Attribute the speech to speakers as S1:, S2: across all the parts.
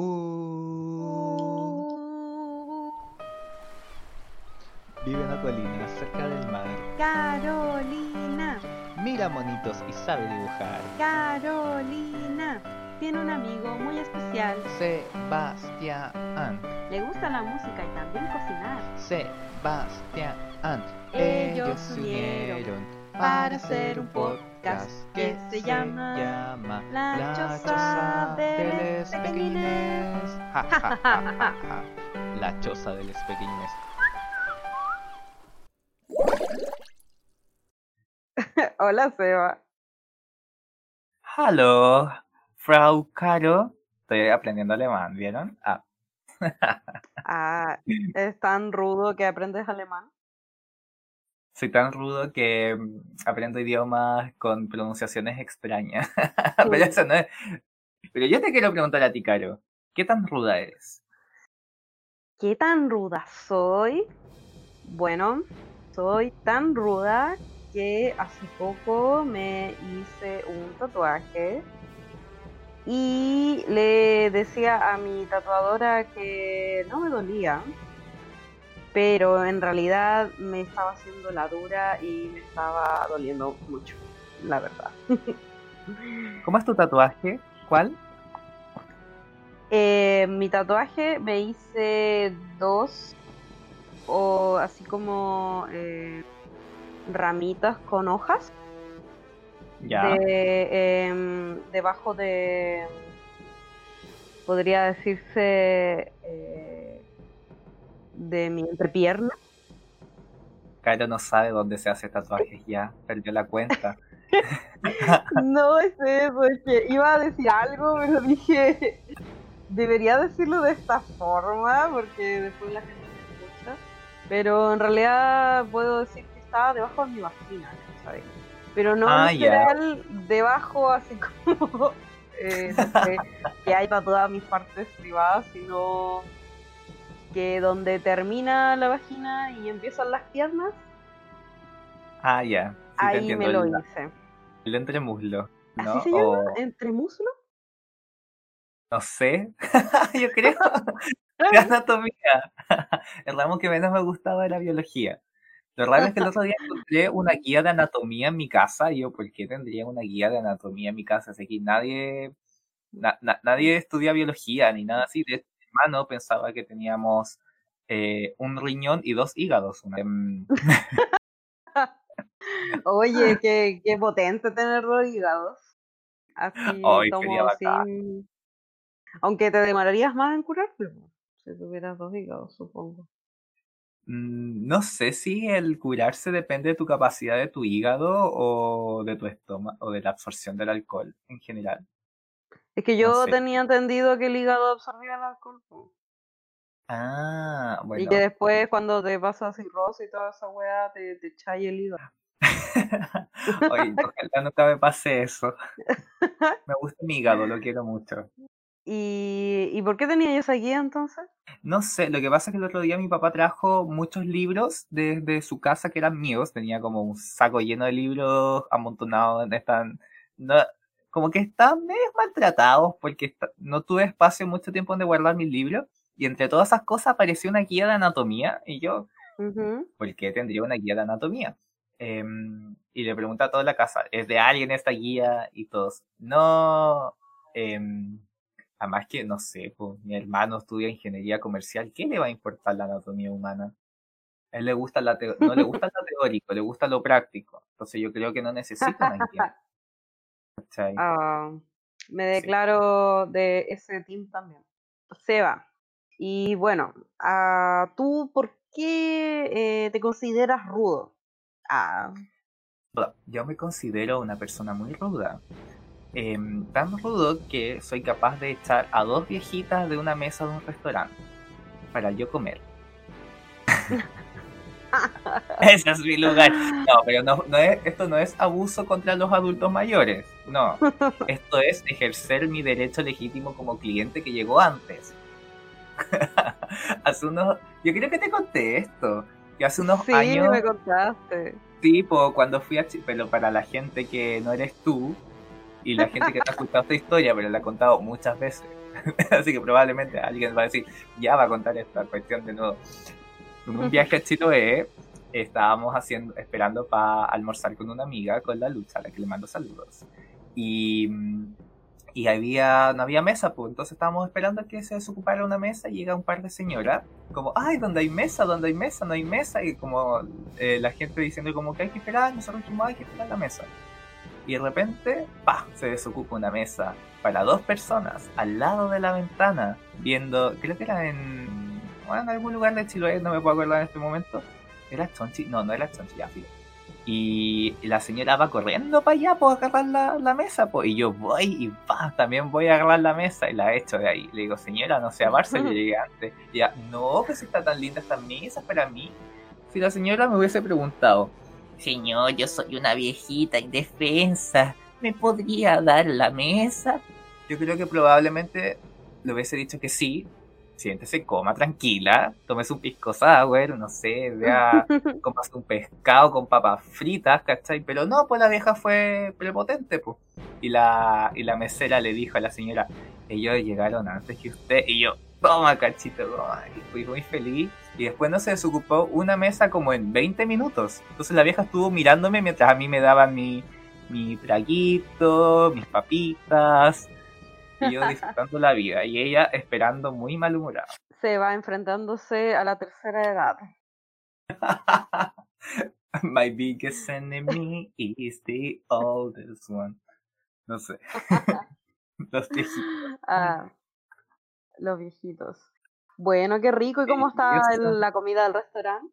S1: Uh. Vive en una colina cerca del mar.
S2: Carolina,
S1: Mira monitos y sabe dibujar.
S2: Carolina, tiene un amigo muy especial.
S1: Sebastián.
S2: Le gusta la música y también cocinar.
S1: Sebastián.
S2: Ellos se unieron para hacer un podcast que se llama La Choza de los Pequeñines.
S1: Ja, ja, ja, ja, ja. La choza de los pequeñines.
S2: Hola, Seba.
S3: Hallo, Frau Caro. Estoy aprendiendo alemán, ¿vieron? Ah,
S2: Ah, es tan rudo que aprendes alemán.
S3: Soy tan rudo que mm, aprendo idiomas con pronunciaciones extrañas. Pero eso no es. Pero yo te quiero preguntar a ti, Caro. ¿Qué tan ruda eres?
S2: ¿Qué tan ruda soy? Bueno, soy tan ruda que hace poco me hice un tatuaje y le decía a mi tatuadora que no me dolía, pero en realidad me estaba haciendo la dura y me estaba doliendo mucho, la verdad.
S3: ¿Cómo es tu tatuaje? ¿Cuál?
S2: Eh, mi tatuaje me hice dos o así como eh, ramitas con hojas
S3: Ya.
S2: de, em, debajo de podría decirse eh, de mi entrepierna
S3: Caro no sabe dónde se hace tatuajes ya. Perdió la cuenta.
S2: no es eso es que iba a decir algo pero dije debería decirlo de esta forma porque después la gente me escucha pero en realidad puedo decir que estaba debajo de mi vagina ¿sabes? pero no
S3: Ah,
S2: literal debajo así como eh, no sé, que hay para todas mis partes privadas sino que donde termina la vagina y empiezan las piernas
S3: Ah, ya. Sí,
S2: ahí me lo
S3: el,
S2: hice
S3: el entremuslo. ¿no?
S2: ¿así se llama?
S3: O-
S2: ¿entre muslo?
S3: No sé, yo creo. De anatomía. El ramo que menos me gustaba era biología. Lo raro es que el otro día encontré una guía de anatomía en mi casa. Y yo, ¿por qué tendría una guía de anatomía en mi casa? Así que nadie, na- na- nadie estudia biología ni nada así. De hermano pensaba que teníamos eh, un riñón y dos hígados. Em,
S2: Oye, qué, qué potente tener dos hígados. Así sin... Aunque te demorarías más en curarte, si tuvieras dos hígados, supongo.
S3: Mm, No sé si el curarse depende de tu capacidad de tu hígado o de tu estómago o de la absorción del alcohol en general.
S2: Es que yo
S3: sé.
S2: tenía entendido que el hígado absorbía el alcohol.
S3: Ah,
S2: Y
S3: bueno.
S2: que después cuando te pasa cirrosis y toda esa weá, te, te el hígado.
S3: Oye, ojalá nunca me pase eso. Me gusta mi hígado, lo quiero mucho.
S2: ¿Y, ¿y por qué tenía yo esa guía entonces?
S3: No sé, lo que pasa es que el otro día mi papá trajo muchos libros desde su casa que eran míos. Tenía como un saco lleno de libros amontonados en esta... no- como que estaban medio maltratados porque no tuve espacio mucho tiempo donde guardar mis libros. Y entre todas esas cosas apareció una guía de anatomía y yo,
S2: Ujú.
S3: ¿por qué tendría una guía de anatomía? Em, y le pregunté a toda la casa, ¿es de alguien esta guía? Y todos, no. Em, además que, no sé, pues, mi hermano estudia ingeniería comercial, ¿qué le va a importar la anatomía humana? A él le gusta la no le gusta lo teórico, le gusta lo práctico. Entonces yo creo que no necesita una guía. ¿Cachai?
S2: Ah, me
S3: Sí.
S2: declaro de ese team también. Seba, y bueno, ah, ¿tú por qué eh, te consideras rudo?
S3: Bueno, Yo me considero una persona muy ruda. Em, tan rudo que soy capaz de echar a dos viejitas de una mesa de un restaurante para yo comer. Ese es mi lugar. No, pero no, no es, esto no es abuso contra los adultos mayores. No. Esto es ejercer mi derecho legítimo como cliente que llegó antes. hace unos. Yo creo que te conté esto. Que hace unos
S2: sí,
S3: años.
S2: me contaste.
S3: tipo cuando fui a pero para la gente que no eres tú y la gente que te ha escuchado esta historia, pero la he contado muchas veces. Así que probablemente alguien va a decir, ya va a contar esta cuestión de nuevo. Un viaje a Chiloé, estábamos haciendo, esperando para almorzar con una amiga, con la lucha, a la que le mando saludos. Y, y había, no había mesa, pues entonces estábamos esperando a que se desocupara una mesa y llega un par de señoras, como, ay, ¿dónde hay mesa? ¿Dónde hay mesa? No hay mesa. Y como eh, la gente diciendo como que hay que esperar, nosotros dijimos, hay que esperar la mesa. Y de repente, pa, se desocupa una mesa para dos personas al lado de la ventana, viendo, creo que era en, bueno, en algún lugar de Chiloé, no me puedo acordar en este momento. ¿Era Chonchi? No, no era Chonchi, ya, fíjate. Y la señora va corriendo para allá, pues, agarrar la, la mesa, pues. Y yo voy y pa, también voy a agarrar la mesa y la echo de ahí. Le digo, señora, no sea Barça, yo llegué antes. Y ya, no, pues está tan linda esta mesa para mí. Si la señora me hubiese preguntado, señor, yo soy una viejita indefensa, ¿me podría dar la mesa? Yo creo que probablemente le hubiese dicho que sí, siéntese, coma tranquila, tomes un pisco sour, no sé, vea, comas un pescado con papas fritas, ¿cachai? Pero no, pues la vieja fue prepotente, pues. Y la, y la mesera le dijo a la señora, ellos llegaron antes que usted, y yo, toma cachito, toma. y fui muy feliz. Y después no se desocupó una mesa como en 20 minutos. Entonces la vieja estuvo mirándome mientras a mí me daban mi, mi traguito, mis papitas, y yo disfrutando la vida y ella esperando muy malhumorada.
S2: Se va enfrentándose a la tercera edad.
S3: My biggest enemy is the oldest one. No sé. Los viejitos.
S2: Ah, los viejitos. Bueno, qué rico. ¿Y cómo el- la comida del restaurante?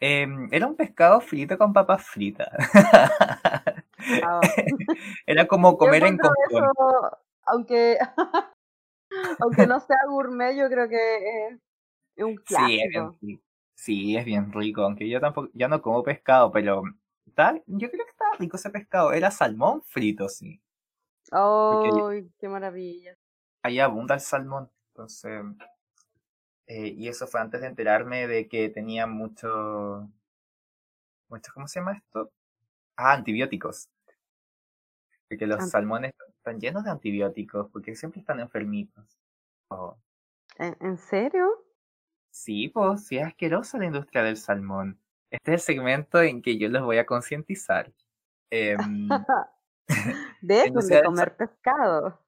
S3: Em, era un pescado frito con papas fritas.
S2: Ah,
S3: Era como comer en
S2: eso, aunque, aunque no sea gourmet, yo creo que es, es un
S3: Sí, es bien
S2: clásico.
S3: rico. Sí, es bien rico, aunque yo tampoco, ya no como pescado, pero está, yo creo que estaba rico ese pescado. Era salmón frito, sí.
S2: ¡Ay, qué maravilla!
S3: Ahí abunda el salmón. Entonces, eh, y eso fue antes de enterarme de que tenía mucho, mucho, ¿cómo se llama esto? Ah, antibióticos. Porque los
S2: Ant-
S3: salmones están llenos de antibióticos, porque siempre están enfermitos. Oh,
S2: ¿En, en serio?
S3: Sí, pues, sí es asquerosa la industria del salmón. Este es el segmento en que yo los voy a concientizar. Em,
S2: Dejen de comer pescado.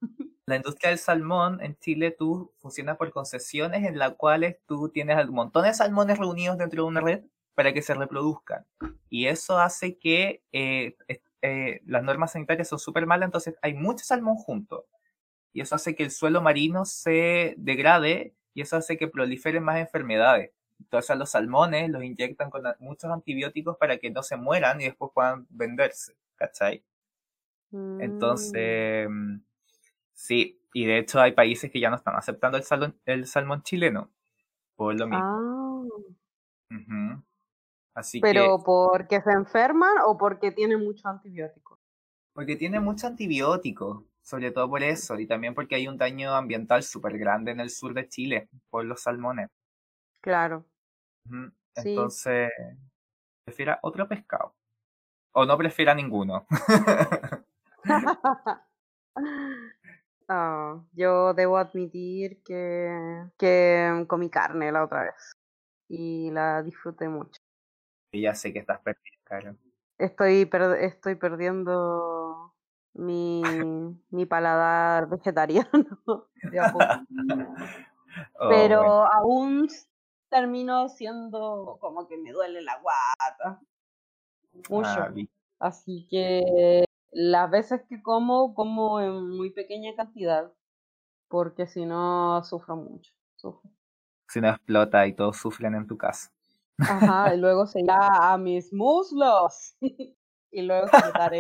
S3: la industria del salmón en Chile tú funciona por concesiones en las cuales tú tienes un montón de salmones reunidos dentro de una red para que se reproduzcan. Y eso hace que eh, eh, las normas sanitarias son súper malas, entonces hay mucho salmón junto. Y eso hace que el suelo marino se degrade y eso hace que proliferen más enfermedades. Entonces a los salmones los inyectan con muchos antibióticos para que no se mueran y después puedan venderse. ¿Cachai?
S2: Mm,
S3: Entonces, mm, sí, y de hecho hay países que ya no están aceptando el salmón, el salmón chileno por lo mismo.
S2: ah.
S3: Así
S2: ¿Pero
S3: que,
S2: porque se enferman o porque tienen mucho antibiótico?
S3: porque tiene mucho antibiótico, sobre todo por eso, y también porque hay un daño ambiental súper grande en el sur de Chile por los salmones.
S2: Claro.
S3: Ujú.
S2: Sí.
S3: Entonces, prefiera otro pescado. O no prefiera ninguno.
S2: Ah, yo debo admitir que, que comí carne la otra vez y la disfruté mucho.
S3: Y ya sé que estás perdido, Caro.
S2: Estoy, per- estoy perdiendo mi, mi paladar vegetariano de a poco.
S3: Oh,
S2: Pero
S3: bueno.
S2: aún termino siendo como que me duele la guata mucho.
S3: Ah,
S2: Así que las veces que como, como en muy pequeña cantidad, porque si no sufro mucho. Sufro.
S3: si no explota y todos sufren en tu casa.
S2: Ajá, y luego se irá a mis muslos. y luego se quitaré.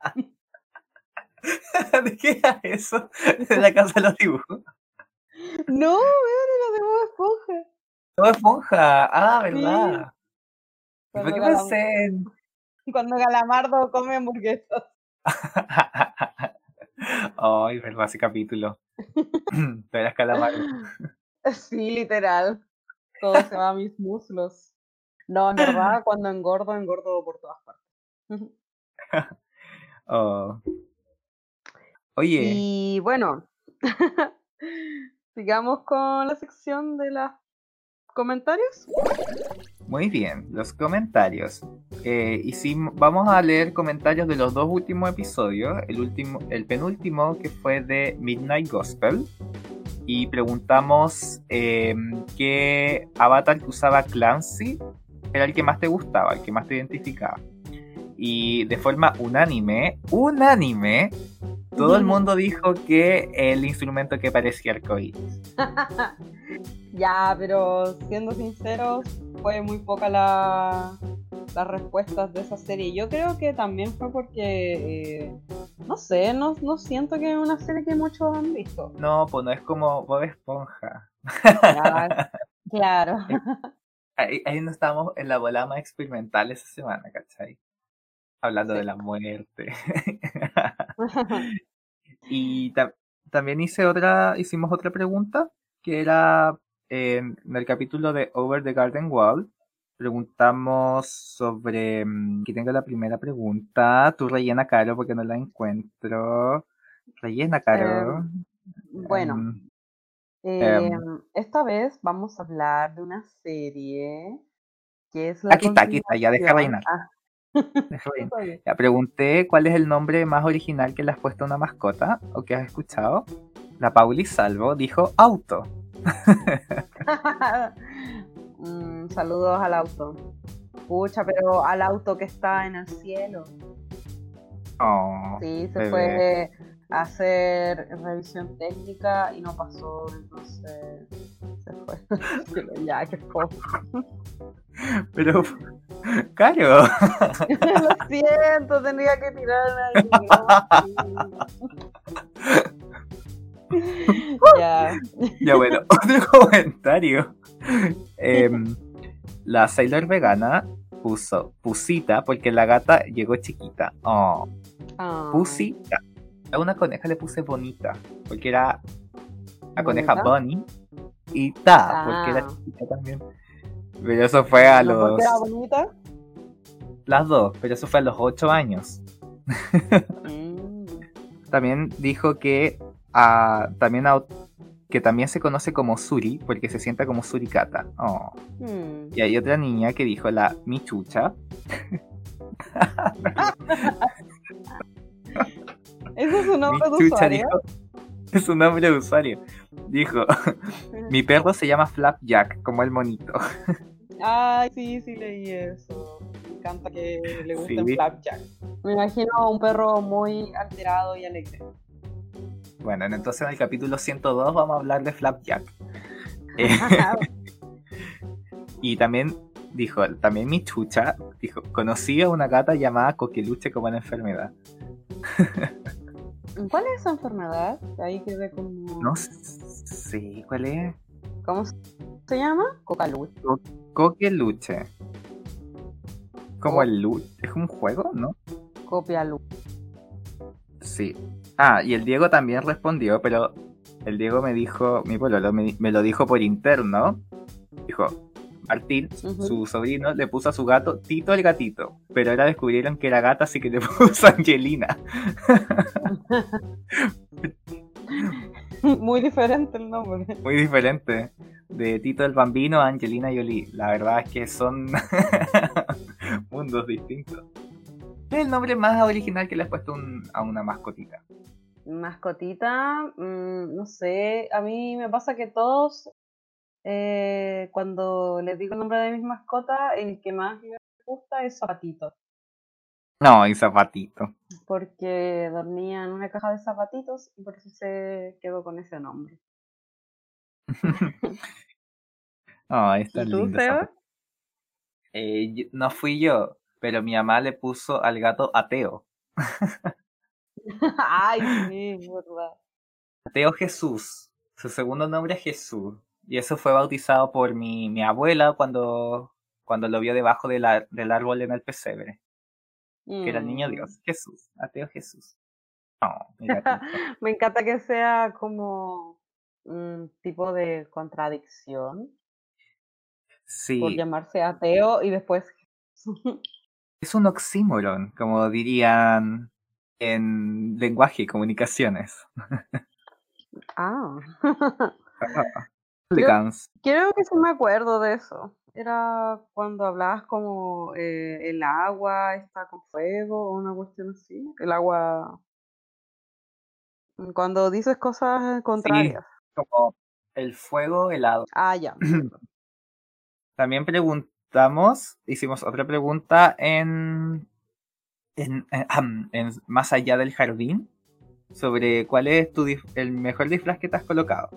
S3: ¿De qué era eso? De la casa de los dibujos.
S2: No, vean la de Bob Esponja.
S3: Todo esponja. Ah, ¿verdad? ¿Y ¿Por
S2: Cuando,
S3: qué pensé
S2: cuando Galamardo come hamburguesas.
S3: Ay, verdad, ese capítulo. Tú eras calamaro.
S2: Sí, literal. Todo se va a mis muslos. No, en verdad, cuando engordo, engordo por todas partes.
S3: Oh. Oye,
S2: Y bueno, Sigamos con la sección de los comentarios.
S3: Muy bien, los comentarios. Eh, y si vamos a leer comentarios de los dos últimos episodios. El último, el penúltimo que fue de Midnight Gospel. Y preguntamos em, qué avatar que usaba Clancy era el que más te gustaba, el que más te identificaba. Y de forma unánime, unánime, todo el mundo dijo que el instrumento que parecía arcoíris.
S2: ya, pero siendo sinceros, fue muy poca la, las respuestas de esa serie. Yo creo que también fue porque, eh, no sé, no, no siento que es una serie que muchos han visto.
S3: No, pues no es como Bob Esponja.
S2: claro.
S3: Ahí, ahí no estamos en la bola más experimental esa semana, ¿cachai? Hablando de la muerte. y también hice otra, hicimos otra pregunta, que era en el capítulo de Over the Garden Wall. Preguntamos sobre. Mm, aquí tengo la primera pregunta. Tú rellena, Caro, porque no la encuentro. Rellena, Caro.
S2: Em, bueno, em, Em, em, esta vez vamos a hablar de una serie que es la
S3: Aquí está, aquí está, ya deja reinar. Ah. Ya pregunté cuál es el nombre más original que le has puesto a una mascota o que has escuchado. La Pauli Salvo dijo auto.
S2: mm, saludos al auto. Pucha, pero al auto que está en el cielo.
S3: Oh,
S2: sí, se fue hacer revisión técnica y no pasó, entonces se fue. ya, qué.
S3: Pero, caro.
S2: Lo siento, tenía que tirarme ya.
S3: Ya bueno, otro comentario. Em, la Sailor vegana puso pusita porque la gata llegó chiquita. Oh. oh. Pusita. A una coneja le puse bonita, porque era la coneja Bonnie, y Ta, porque era ah. chiquita también. Pero eso fue a los.
S2: ¿Por qué era bonita?
S3: Las dos, pero eso fue a los 8 años. Mm. También dijo que a, también que también se conoce como Suri, porque se sienta como Surikata. Oh. Mm. Y hay otra niña que dijo la Michucha.
S2: ¿Eso es un nombre de usuario?
S3: es su nombre de usuario. Dijo, mi perro se llama Flapjack, como el monito.
S2: Ay, sí, sí leí eso. Me encanta que le guste Flapjack. Me imagino a un perro muy alterado y alegre.
S3: Bueno, entonces en el capítulo 102 vamos a hablar de Flapjack. y también dijo, también mi chucha, dijo, conocí a una gata llamada Coqueluche como una enfermedad.
S2: ¿Cuál es esa enfermedad? Ahí quedé como.
S3: No sé, ¿cuál es?
S2: ¿Cómo se llama? Cocaluche.
S3: coqueluche. Como el luche. Es un juego, ¿no?
S2: Copia
S3: Sí. Ah, y el Diego también respondió, pero el Diego me dijo, mi me, me lo dijo por interno. Dijo, Martín, su sobrino, le puso a su gato Tito el gatito, pero ahora descubrieron que era gata, así que le puso Angelina.
S2: Muy diferente el nombre.
S3: Muy diferente. De Tito el Bambino a Angelina Jolie. La verdad es que son mundos distintos. ¿Qué es el nombre más original que le has puesto a una mascotita?
S2: Mascotita, mm, no sé, a mí me pasa que todos eh, cuando les digo el nombre de mis mascotas, el que más me gusta es Zapatito.
S3: No, y Zapatito.
S2: Porque dormía en una caja de zapatitos y por eso se quedó con ese nombre.
S3: oh, está lindo. Eh, no fui yo, pero mi mamá le puso al gato ateo.
S2: Ay, sí, verdad.
S3: Ateo Jesús. Su segundo nombre es Jesús. Y eso fue bautizado por mi, mi abuela cuando, cuando lo vio debajo del árbol en el pesebre. Que era el niño mm. Dios, Jesús, ateo Jesús.
S2: Me encanta que sea como un tipo de contradicción.
S3: Sí.
S2: Por llamarse ateo y después.
S3: es un oxímoron, como dirían en lenguaje y comunicaciones.
S2: Ah.
S3: Hooligans.
S2: Creo que sí me acuerdo de eso. Era cuando hablabas como eh, el agua está con fuego o una cuestión así. El agua. Cuando dices cosas contrarias.
S3: Como el fuego helado.
S2: Ah, ya.
S3: También preguntamos, hicimos otra pregunta en, en, en- ahm, en Más allá del jardín sobre cuál es tu el mejor disfraz que te has colocado.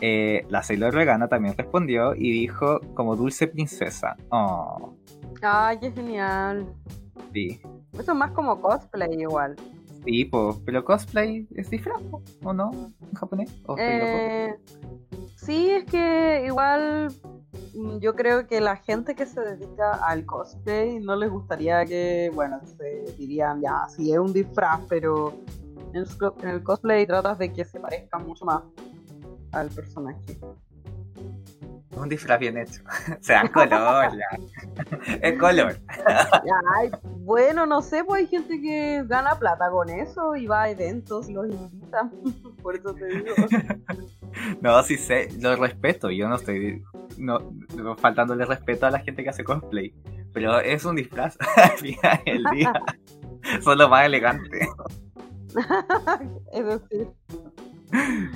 S3: Eh, la Sailor Vegana también respondió y dijo como dulce princesa. Oh,
S2: Ay, qué genial.
S3: sí.
S2: Eso es más como cosplay igual.
S3: Sí, po, pero cosplay es disfraz, ¿o no? ¿En japonés? ¿O?
S2: Eh, sí, es que igual mm, yo creo que la gente que se dedica al cosplay no les gustaría que, bueno, se dirían, ya, sí es un disfraz, pero en el cosplay tratas de que se parezca mucho más al personaje.
S3: Un disfraz bien hecho. o sea, color. Es color.
S2: Ay, bueno, no sé, pues hay gente que gana plata con eso y va a eventos y los invita. Por eso te digo.
S3: No, sí sé, lo respeto. Yo no estoy no, no faltándole respeto a la gente que hace cosplay. Pero es un disfraz al final del día. Son lo más elegante.
S2: Es decir,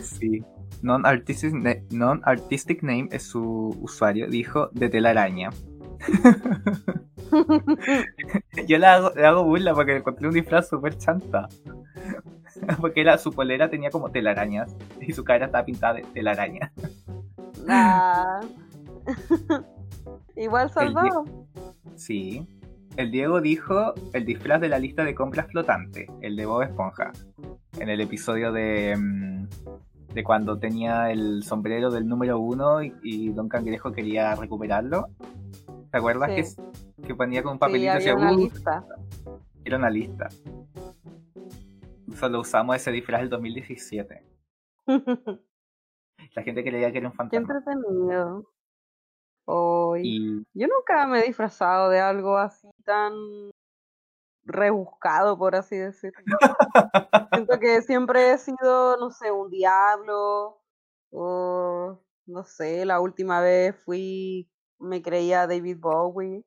S3: Sí. Non-artistic, na- non-artistic name es su usuario. Dijo de telaraña. Yo le hago, le hago burla porque encontré un disfraz súper chanta. Porque era, su polera tenía como telarañas y su cara estaba pintada de telaraña.
S2: Ah. Igual
S3: El
S2: salvado.
S3: Sí. El Diego dijo el disfraz de la lista de compras flotante, el de Bob Esponja. En el episodio de, mm, de cuando tenía el sombrero del número uno y, y Don Cangrejo quería recuperarlo. ¿Te acuerdas
S2: Sí.
S3: que, que ponía con un
S2: Sí,
S3: papelito
S2: había
S3: hacia
S2: una lista.
S3: Era una lista. Solo usamos ese disfraz del 2017. La gente creía que era un
S2: Qué
S3: fantasma.
S2: entretenido. Hoy.
S3: Y
S2: Yo nunca me he disfrazado de algo así tan rebuscado, por así decirlo. Siento que siempre he sido, no sé, un diablo o no sé, la última vez fui, me creía David Bowie,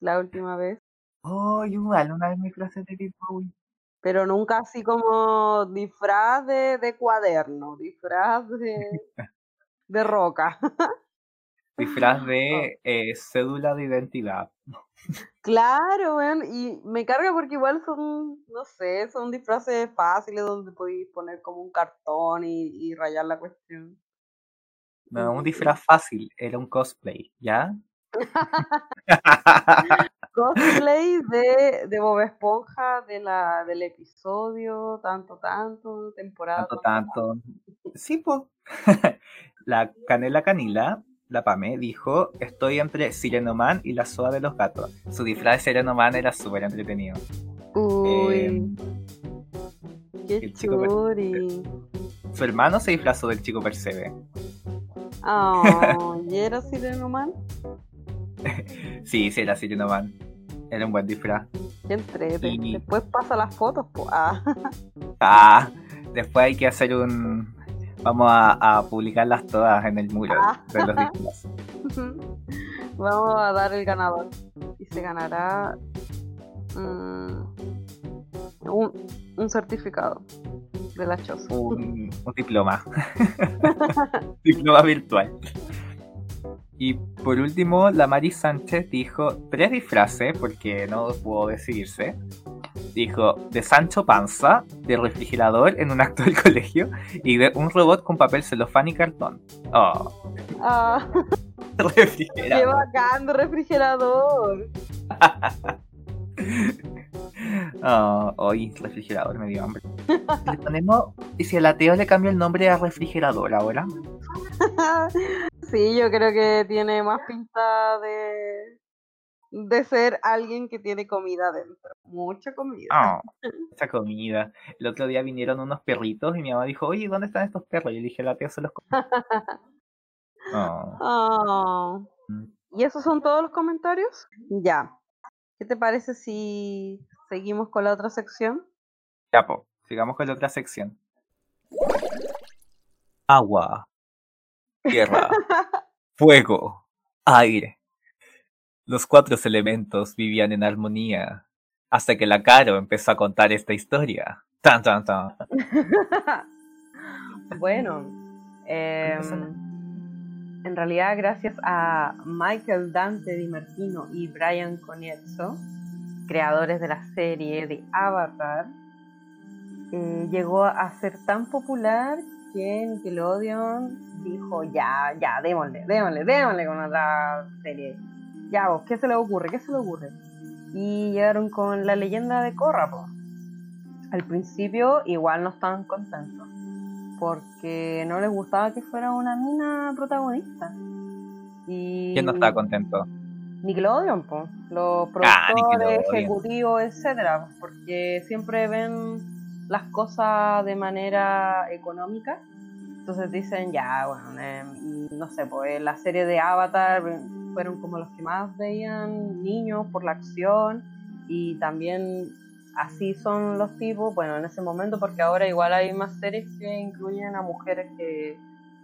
S2: la última vez,
S3: Oh, igual, una vez me de David Bowie.
S2: pero nunca así como disfraz de, de cuaderno, disfraz de, de roca.
S3: Disfraz de eh, cédula de identidad.
S2: Claro, weón, y me carga porque igual son, no sé, son disfraces fáciles donde podéis poner como un cartón y, y rayar la cuestión.
S3: No, un disfraz fácil, era un cosplay, ¿ya?
S2: Cosplay de, de Bob Esponja, de la, del episodio, tanto, tanto, temporada.
S3: tanto, tanto. Sí, pues. La Canela Canila, la Pame, dijo: Estoy entre Sirenoman y la Soa de los Gatos. Su disfraz de Sirenoman era súper entretenido.
S2: Uy,
S3: Eh,
S2: qué
S3: chico su hermano se disfrazó del chico Percebe.
S2: Oh, ¿y era Sirenoman?
S3: Sí, sí, era Sirenoman. Era un buen disfraz.
S2: Qué entrete.
S3: Y-
S2: Después pasa las fotos, pues. Ah.
S3: Ah, después hay que hacer un. Vamos a, a publicarlas todas en el muro
S2: Ah.
S3: de los disfraces.
S2: Vamos a dar el ganador. Y se ganará mm, un, un certificado de la choza.
S3: un, un diploma. diploma virtual. Y por último, la Mari Sánchez dijo tres disfraces, porque no pudo decidirse. Dijo de Sancho Panza, de refrigerador en un acto del colegio, y de un robot con papel celofán y cartón. Oh,
S2: Ah, qué
S3: refrigerador.
S2: bacán de refrigerador.
S3: Oh, hoy refrigerador me dio hambre. Le ponemos, y si a la Teo le cambio el nombre a refrigerador ahora.
S2: Sí, yo creo que tiene más pinta de, de ser alguien que tiene comida dentro. Mucha comida.
S3: Oh, esa comida. El otro día vinieron unos perritos y mi mamá dijo, oye, ¿dónde están estos perros? Y yo dije, la tía se los come. Oh,
S2: Ah,
S3: mm.
S2: ¿Y esos son todos los comentarios? Ya. ¿Qué te parece si seguimos con la otra sección?
S3: Ya, po, sigamos con la otra sección. agua, tierra, fuego, aire. Los cuatro elementos vivían en armonía hasta que la Caro empezó a contar esta historia. Tan, tan, tan.
S2: bueno, em, en realidad gracias a Michael Dante Di Martino y Brian Coniezzo, creadores de la serie de Avatar, eh, llegó a ser tan popular que Nickelodeon dijo, ya, ya, démosle, démosle, démosle con otra serie. Ya, vos, ¿qué se le ocurre? ¿Qué se le ocurre? Y llegaron con la leyenda de Korra, Al principio igual no estaban contentos, porque no les gustaba que fuera una mina protagonista. Y...
S3: ¿Quién no estaba contento?
S2: Nickelodeon, pues, los ah, productores, ejecutivos, etcétera, porque siempre ven las cosas de manera económica. Entonces dicen, ya, bueno, em, no sé, pues la serie de Avatar fueron como los que más veían niños por la acción y también así son los tipos, bueno, en ese momento, porque ahora igual hay más series que incluyen a mujeres que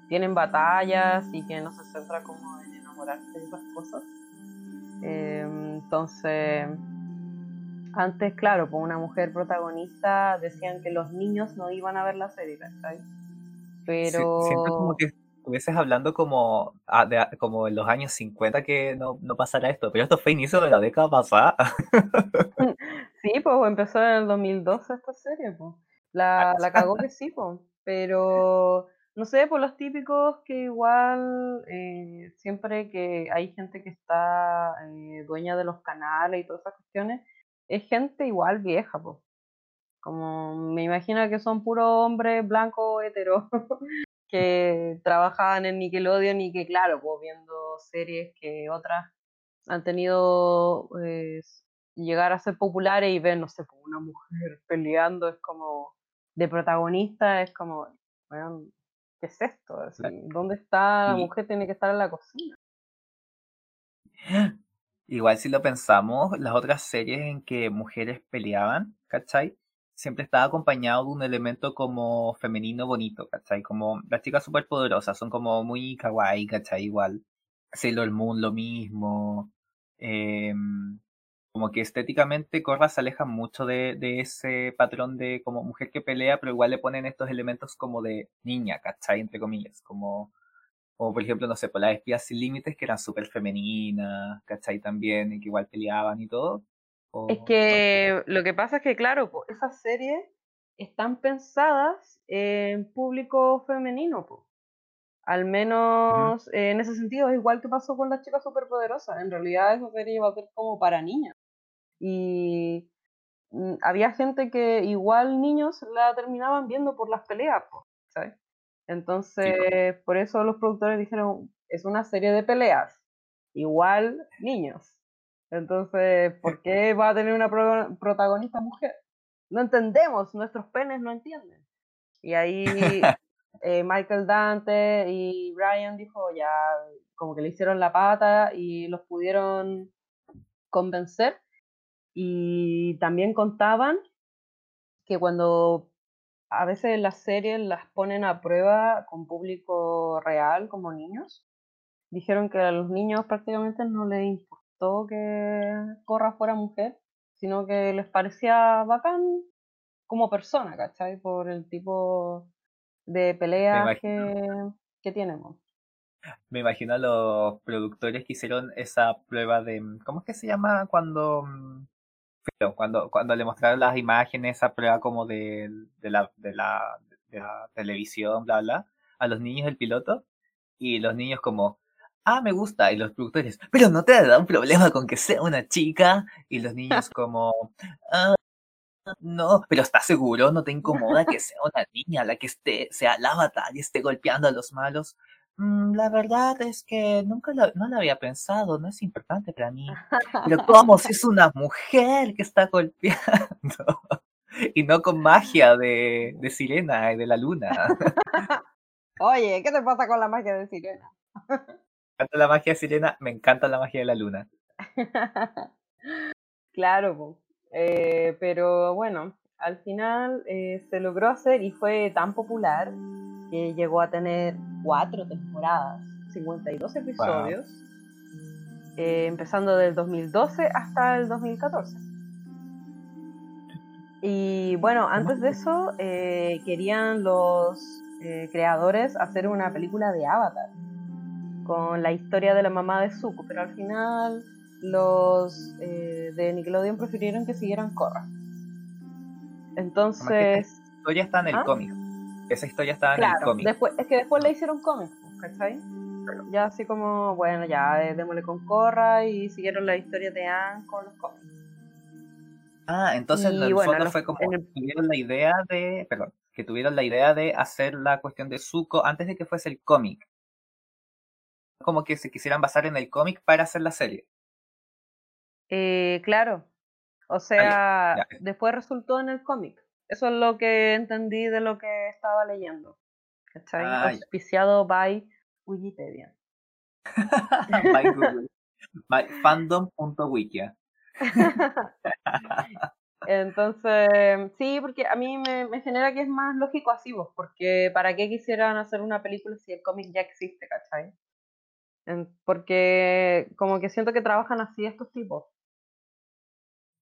S2: tienen batallas y que no se centra como en enamorarse de esas cosas. Em, entonces, antes, claro, por una mujer protagonista decían que los niños no iban a ver la serie. Pero...
S3: siempre como que estuvieses hablando como, ah, como en los años 50 que no, no pasara esto, pero esto fue inicio de la década pasada.
S2: sí, pues empezó en el 2012 esta serie, pues. La, la cagó que sí, pues. Pero no sé, por los típicos que igual eh, siempre que hay gente que está eh, dueña de los canales y todas esas cuestiones, es gente igual vieja, pues. Como me imagino que son puros hombres blancos heteros que trabajaban en Nickelodeon y que, claro, pues viendo series que otras han tenido pues, llegar a ser populares y ver, no sé, pues, una mujer peleando es como de protagonista, es como, bueno, ¿qué es esto? ¿Dónde está la mujer? Tiene que estar en la cocina.
S3: Igual si lo pensamos, las otras series en que mujeres peleaban, ¿cachai? Siempre estaba acompañado de un elemento como femenino bonito, ¿cachai? Como las chicas súper poderosas, son como muy kawaii, ¿cachai? Igual. Sailor Moon lo mismo. Em, como que estéticamente Korra se aleja mucho de, de, ese patrón de como mujer que pelea, pero igual le ponen estos elementos como de niña, ¿cachai? Entre comillas, como o por ejemplo, no sé, por las espías sin límites que eran súper femeninas, ¿cachai? También, y que igual peleaban y todo.
S2: Es que lo que pasa es que, claro, esas series están pensadas en público femenino, pues. Al menos en ese sentido, es igual que pasó con las chicas superpoderosas. En realidad esa serie iba a ser como para niñas. Y mm, había gente que igual niños la terminaban viendo por las peleas, ¿sabes? Entonces, por eso los productores dijeron, es una serie de peleas, igual niños. Entonces, ¿por qué va a tener una protagonista mujer? No entendemos, nuestros penes no entienden. Y ahí eh, Michael Dante y Brian dijo, ya, como que le hicieron la pata y los pudieron convencer. Y también contaban que cuando a veces las series las ponen a prueba con público real, como niños. Dijeron que a los niños prácticamente no les importó que Corra fuera mujer, sino que les parecía bacán como persona, ¿cachai? Por el tipo de pelea que, que tenemos.
S3: Me imagino a los productores que hicieron esa prueba de. ¿Cómo es que se llama cuando mm, cuando, cuando le mostraron las imágenes, esa prueba como de, de, la, de, la, de la televisión, bla, bla, a los niños del piloto, y los niños como, ah, me gusta, y los productores, pero no te da un problema con que sea una chica, y los niños como, ah, no, pero ¿estás seguro? ¿No te incomoda que sea una niña la que esté, sea la batalla y esté golpeando a los malos? Mm, la verdad es que nunca lo, no lo había pensado, no es importante para mí. Pero ¿cómo si es una mujer que está golpeando? Y no con magia de, de sirena y de la luna.
S2: Oye, ¿qué te pasa con la magia de sirena?
S3: Me encanta la magia sirena, me encanta la magia de la luna.
S2: claro, eh, pero bueno, al final eh, se logró hacer y fue tan popular que llegó a tener cuatro temporadas, 52 episodios, eh, empezando del 2012 hasta el 2014. Y bueno, antes de eso eh, querían los creadores hacer una película de Avatar con la historia de la mamá de Zuko, pero al final los eh, de Nickelodeon prefirieron que siguieran Korra. Entonces.
S3: Esa historia está en el
S2: ¿Ah?
S3: cómic. Esa historia estaba en el cómic.
S2: después, es que después le hicieron cómics, pues, ¿cachai? Ya así como, bueno, ya eh, démosle con Korra y siguieron la historia de Anne con los cómics.
S3: Ah, entonces
S2: Y
S3: en el
S2: bueno,
S3: fondo
S2: los-
S3: fue como
S2: el-
S3: que tuvieron la idea de, perdón, que tuvieron la idea de hacer la cuestión de Zuko antes de que fuese el cómic. Como que se quisieran basar en el cómic para hacer la serie.
S2: Eh, claro. O sea,
S3: ya.
S2: después resultó en el cómic. Eso es lo que entendí de lo que estaba leyendo. ¿Cachai?
S3: Ah, ya.
S2: Auspiciado by Wikipedia.
S3: By Google. By fandom.wikia.
S2: Entonces, sí, porque a mí me, me genera que es más lógico así, vos, porque ¿para qué quisieran hacer una película si el cómic ya existe, ¿cachai? Porque como que siento que trabajan así estos tipos.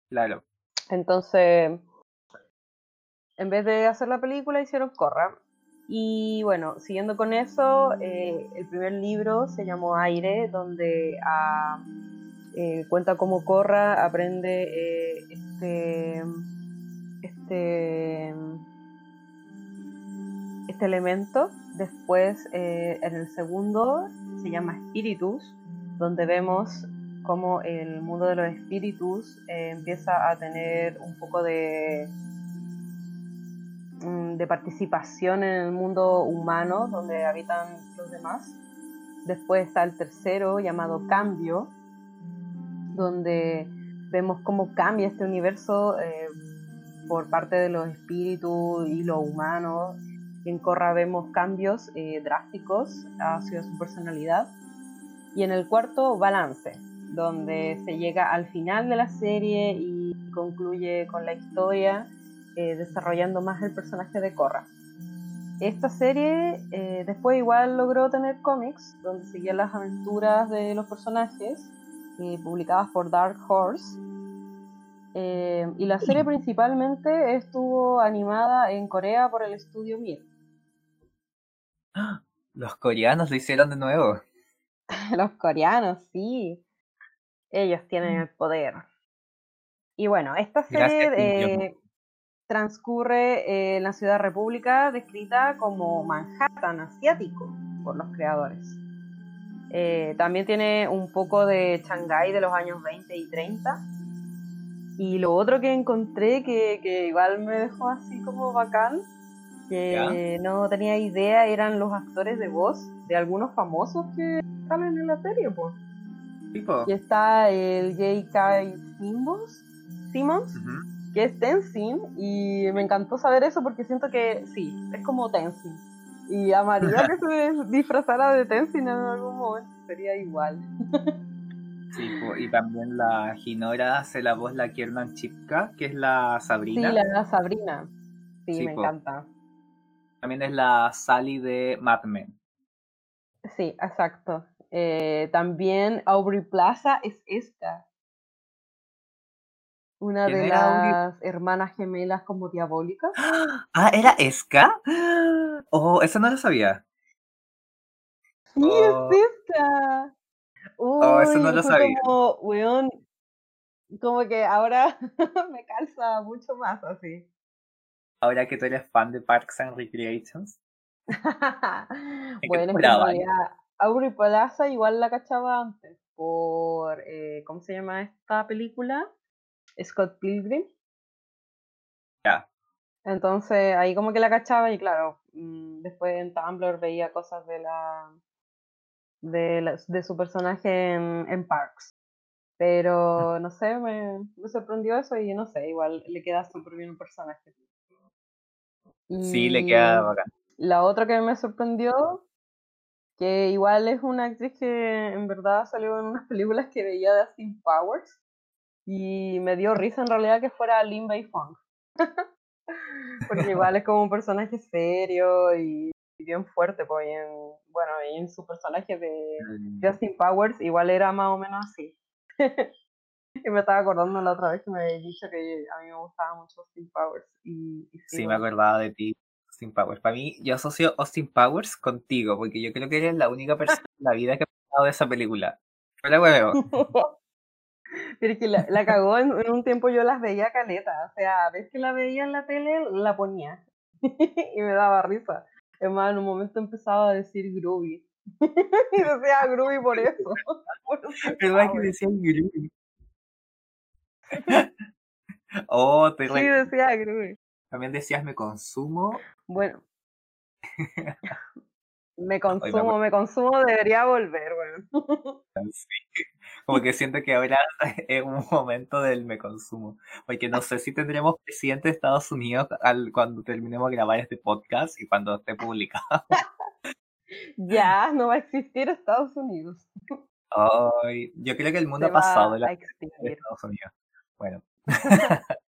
S3: Claro.
S2: Entonces, en vez de hacer la película, hicieron Corra. Y bueno, siguiendo con eso, eh, el primer libro se llamó Aire, donde ah, eh, cuenta cómo Corra aprende eh, este, este, este elemento. Después, eh, en el segundo, se llama Espíritus, donde vemos cómo el mundo de los espíritus eh, empieza a tener un poco de, mm, de participación en el mundo humano donde habitan los demás. Después está el tercero llamado Cambio, donde vemos cómo cambia este universo eh, por parte de los espíritus y lo humano. En Corra vemos cambios eh, drásticos hacia su personalidad. Y en el cuarto, Balance, donde se llega al final de la serie y concluye con la historia, eh, desarrollando más el personaje de Korra. Esta serie eh, después igual logró tener cómics, donde seguían las aventuras de los personajes, publicadas por Dark Horse. Y la serie principalmente estuvo animada en Corea por el estudio Mir.
S3: Los coreanos lo hicieron de nuevo.
S2: Los coreanos, sí. Ellos tienen el poder. Y bueno, esta serie eh, transcurre eh, en la ciudad república descrita como Manhattan asiático por los creadores. Eh, también tiene un poco de Shanghái de los años 20 y 30. Y lo otro que encontré que, que igual me dejó así como bacán, que no tenía idea, eran los actores de voz de algunos famosos que salen en la serie, pues.
S3: Tipo.
S2: Y está el J.K. Simmons, Simmons que es Tenzin, y me encantó saber eso porque siento que sí, es como Tenzin. Y amaría que se disfrazara de Tenzin en algún momento, sería igual.
S3: Sí, y también la Ginora hace la voz la Kiernan Chipka, que es la
S2: Sí,
S3: Sabrina.
S2: la Sabrina. Sí,
S3: Sí,
S2: me
S3: po.
S2: encanta.
S3: También es la Sally de Mad Men.
S2: Sí, exacto. Eh, también Aubrey Plaza es esta. Una
S3: ¿Quién
S2: de
S3: Aubrey?
S2: las hermanas gemelas como diabólicas.
S3: Ah, ¿era Eska? Oh, eso no lo sabía.
S2: Sí,
S3: Oh.
S2: es esta.
S3: Oh, eso no
S2: Uy,
S3: lo sabía.
S2: Como, weón, como que ahora me calza mucho más así.
S3: Ahora que tú eres fan de Parks and Recreations.
S2: bueno, en realidad Aubrey Plaza igual la cachaba antes por, eh, ¿cómo se llama esta película? Scott Pilgrim.
S3: Ya.
S2: Entonces ahí como que la cachaba y claro, mm, después en Tumblr veía cosas de la de, la- de su personaje en, en Parks. Pero no sé, me, me sorprendió eso y no sé, igual le queda súper bien el personaje.
S3: Sí, le queda bacán.
S2: La otra que me sorprendió, que igual es una actriz que en verdad salió en unas películas que veía de Austin Powers y me dio risa en realidad que fuera Lin Bei Fong. Porque igual es como un personaje serio y bien fuerte, pues, y en, bueno, y en su personaje de
S3: Mm,
S2: Justin Powers igual era más o menos así. y me estaba acordando la otra vez que me había dicho que a mí me gustaba mucho Austin Powers. Y, y
S3: Sí, me acordaba de ti, Austin Powers. Para mí, yo asocio Austin Powers contigo, porque yo creo que eres la única persona en la vida que ha hablado de esa película. Fuera huevo.
S2: Pero es que la, la cagó en, en un tiempo yo las veía caleta, o sea, ves que la veía en la tele, la ponía y me daba risa. Es más, en un momento empezaba a decir groovy y decía groovy por eso. por Austin
S3: ¿Verdad que decían Groovy? Oh, te
S2: Sí,
S3: re-
S2: decía
S3: también decías me consumo.
S2: Bueno, me
S3: Ay, me
S2: consumo, me consumo, debería volver, bueno.
S3: Sí. Como que siento que ahora es un momento del me consumo. Porque no sé si tendremos presidente de Estados Unidos al, cuando terminemos de grabar este podcast y cuando esté publicado.
S2: Ya no va a existir Estados Unidos.
S3: Ay, yo creo que el mundo
S2: Se
S3: ha pasado
S2: va
S3: de, la,
S2: a
S3: de. Estados Unidos. Bueno,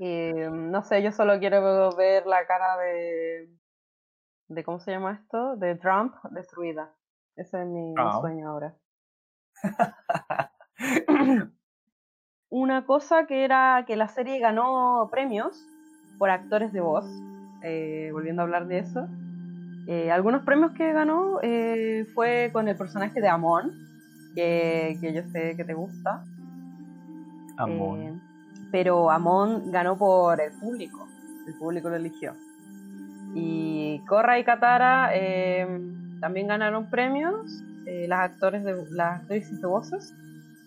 S2: Eh, no sé, yo solo quiero ver la cara de, de ¿cómo se llama esto? De Trump destruida. Ese es mi, sueño ahora. Una cosa que era que la serie ganó premios por actores de voz, eh, volviendo a hablar de eso. Eh, algunos premios que ganó eh, fue con el personaje de Amon, que, que yo sé que te gusta.
S3: Amor.
S2: Eh, pero Amon ganó por el público. El público lo eligió. Y Korra y Katara eh, también ganaron premios, eh, las, actores de, las actrices de voces.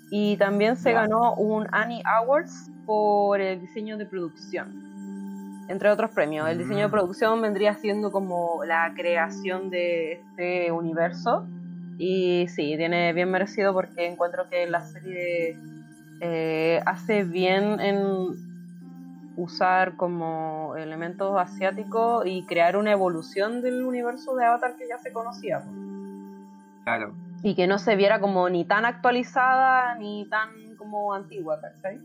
S2: Y también se ganó un Annie Awards por el diseño de producción. Entre otros premios. El diseño de
S3: Mm.
S2: producción vendría siendo como la creación de este universo. Y sí, tiene bien merecido porque encuentro que la serie eh, hace bien en usar como elementos asiáticos y crear una evolución del universo de Avatar que ya se conocía.
S3: Claro.
S2: Y que no se viera como ni tan actualizada ni tan como antigua, ¿cachai?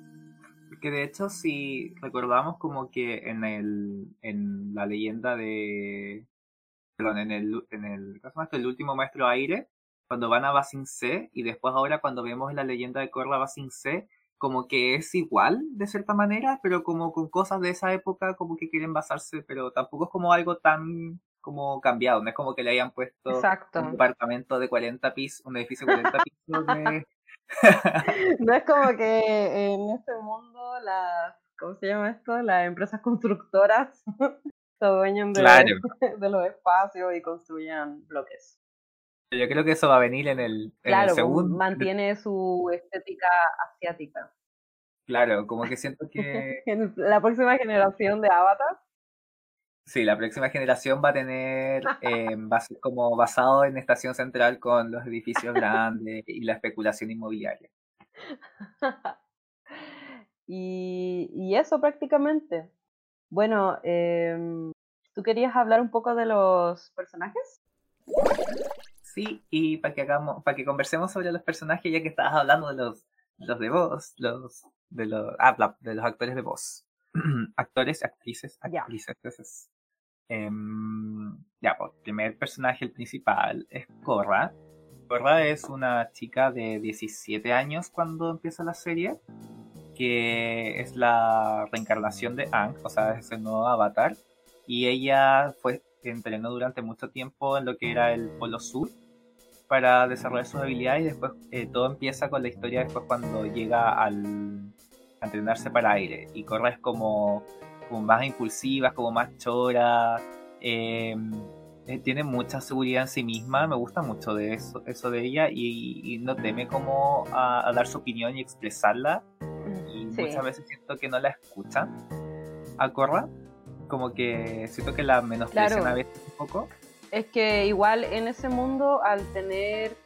S3: Que de hecho, si recordamos como que en el en la leyenda de perdón, en el en el el último maestro aire, cuando van a Basing C y después ahora cuando vemos la leyenda de Korra Basing C, como que es igual de cierta manera, pero como con cosas de esa época como que quieren basarse, pero tampoco es como algo tan como cambiado, no es como que le hayan puesto
S2: Exacto.
S3: un departamento de 40 pisos, un edificio de 40 pisos de
S2: No es como que en este mundo las, ¿cómo se llama esto? Las empresas constructoras se dueñan de,
S3: Claro.
S2: de los espacios y construyan bloques.
S3: Yo creo que eso va a venir en el, en
S2: Claro,
S3: segundo.
S2: mantiene su estética asiática.
S3: Claro, como que siento que
S2: En la próxima generación de Avatar,
S3: sí, la próxima generación va a tener, eh, va a ser como basado en Estación Central con los edificios grandes y la especulación inmobiliaria.
S2: y, y eso prácticamente. Bueno, em, ¿tú querías hablar un poco de los personajes?
S3: Sí, y para que hagamos, para que conversemos sobre los personajes, ya que estabas hablando de los, los de voz, los, de los, ah, de los actores de voz. actores, actrices, actrices. Entonces, em, ya, pues, el primer personaje, el principal, es Korra. Korra es una chica de 17 años cuando empieza la serie, que es la reencarnación de Aang, o sea, es el nuevo avatar. Y ella fue entrenó durante mucho tiempo en lo que era el Polo Sur para desarrollar sus habilidades y después eh, todo empieza con la historia después cuando llega al a entrenarse para aire y Korra es como, como más impulsiva, es como más chora, eh, eh, tiene mucha seguridad en sí misma, me gusta mucho de eso, eso de ella y, y no teme como a, a dar su opinión y expresarla y
S2: Sí.
S3: muchas veces siento que no la escuchan a Korra, como que siento que la menosprecian
S2: Claro.
S3: a veces un poco.
S2: Es que igual en ese mundo, al tener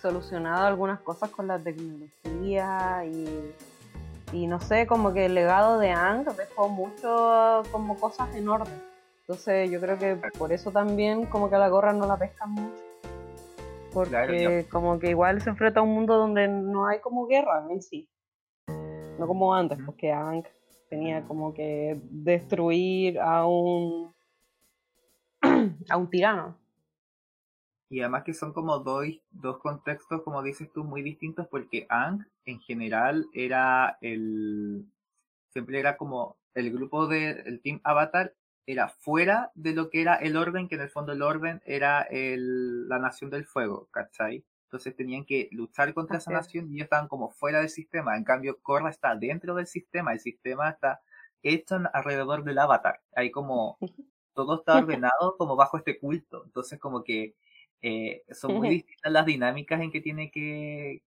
S2: solucionado algunas cosas con la tecnología y, y no sé, como que el legado de Ang dejó mucho como cosas en orden. Entonces yo creo que por eso también como que a la gorra no la pescan mucho. Porque
S3: Claro,
S2: como que igual se enfrenta a un mundo donde no hay como guerra en sí. No como antes, porque Ang tenía como que destruir a un a un tirano.
S3: Y además que son como dos, dos contextos, como dices tú, muy distintos, porque Ang en general era el. Siempre era como el grupo del Team Avatar era fuera de lo que era el orden, que en el fondo el orden era el, la nación del fuego, ¿cachai? Entonces tenían que luchar contra esa nación y ellos estaban como fuera del sistema. En cambio, Korra está dentro del sistema. El sistema está hecho alrededor del avatar. Hay como todo está ordenado como bajo este culto. Entonces como que eh, son muy distintas las dinámicas en que tiene que,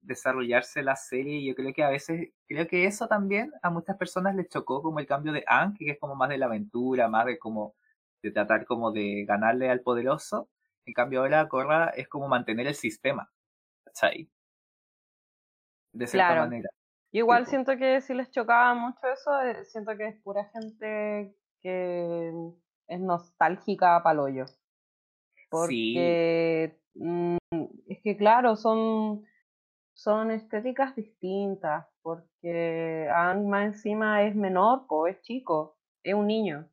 S3: desarrollarse la serie. Y yo creo que a veces, creo que eso también a muchas personas les chocó como el cambio de Anne, que es como más de la aventura, más de como de tratar como de ganarle al poderoso. En cambio ahora Corra es como mantener el sistema. ¿Cachai? De cierta manera.
S2: Igual siento que si les chocaba mucho eso, eh, siento que es pura gente que es nostálgica para hoyo. Porque mm, es que claro, son, son estéticas distintas, porque Angma encima es menor, o es chico, es un niño.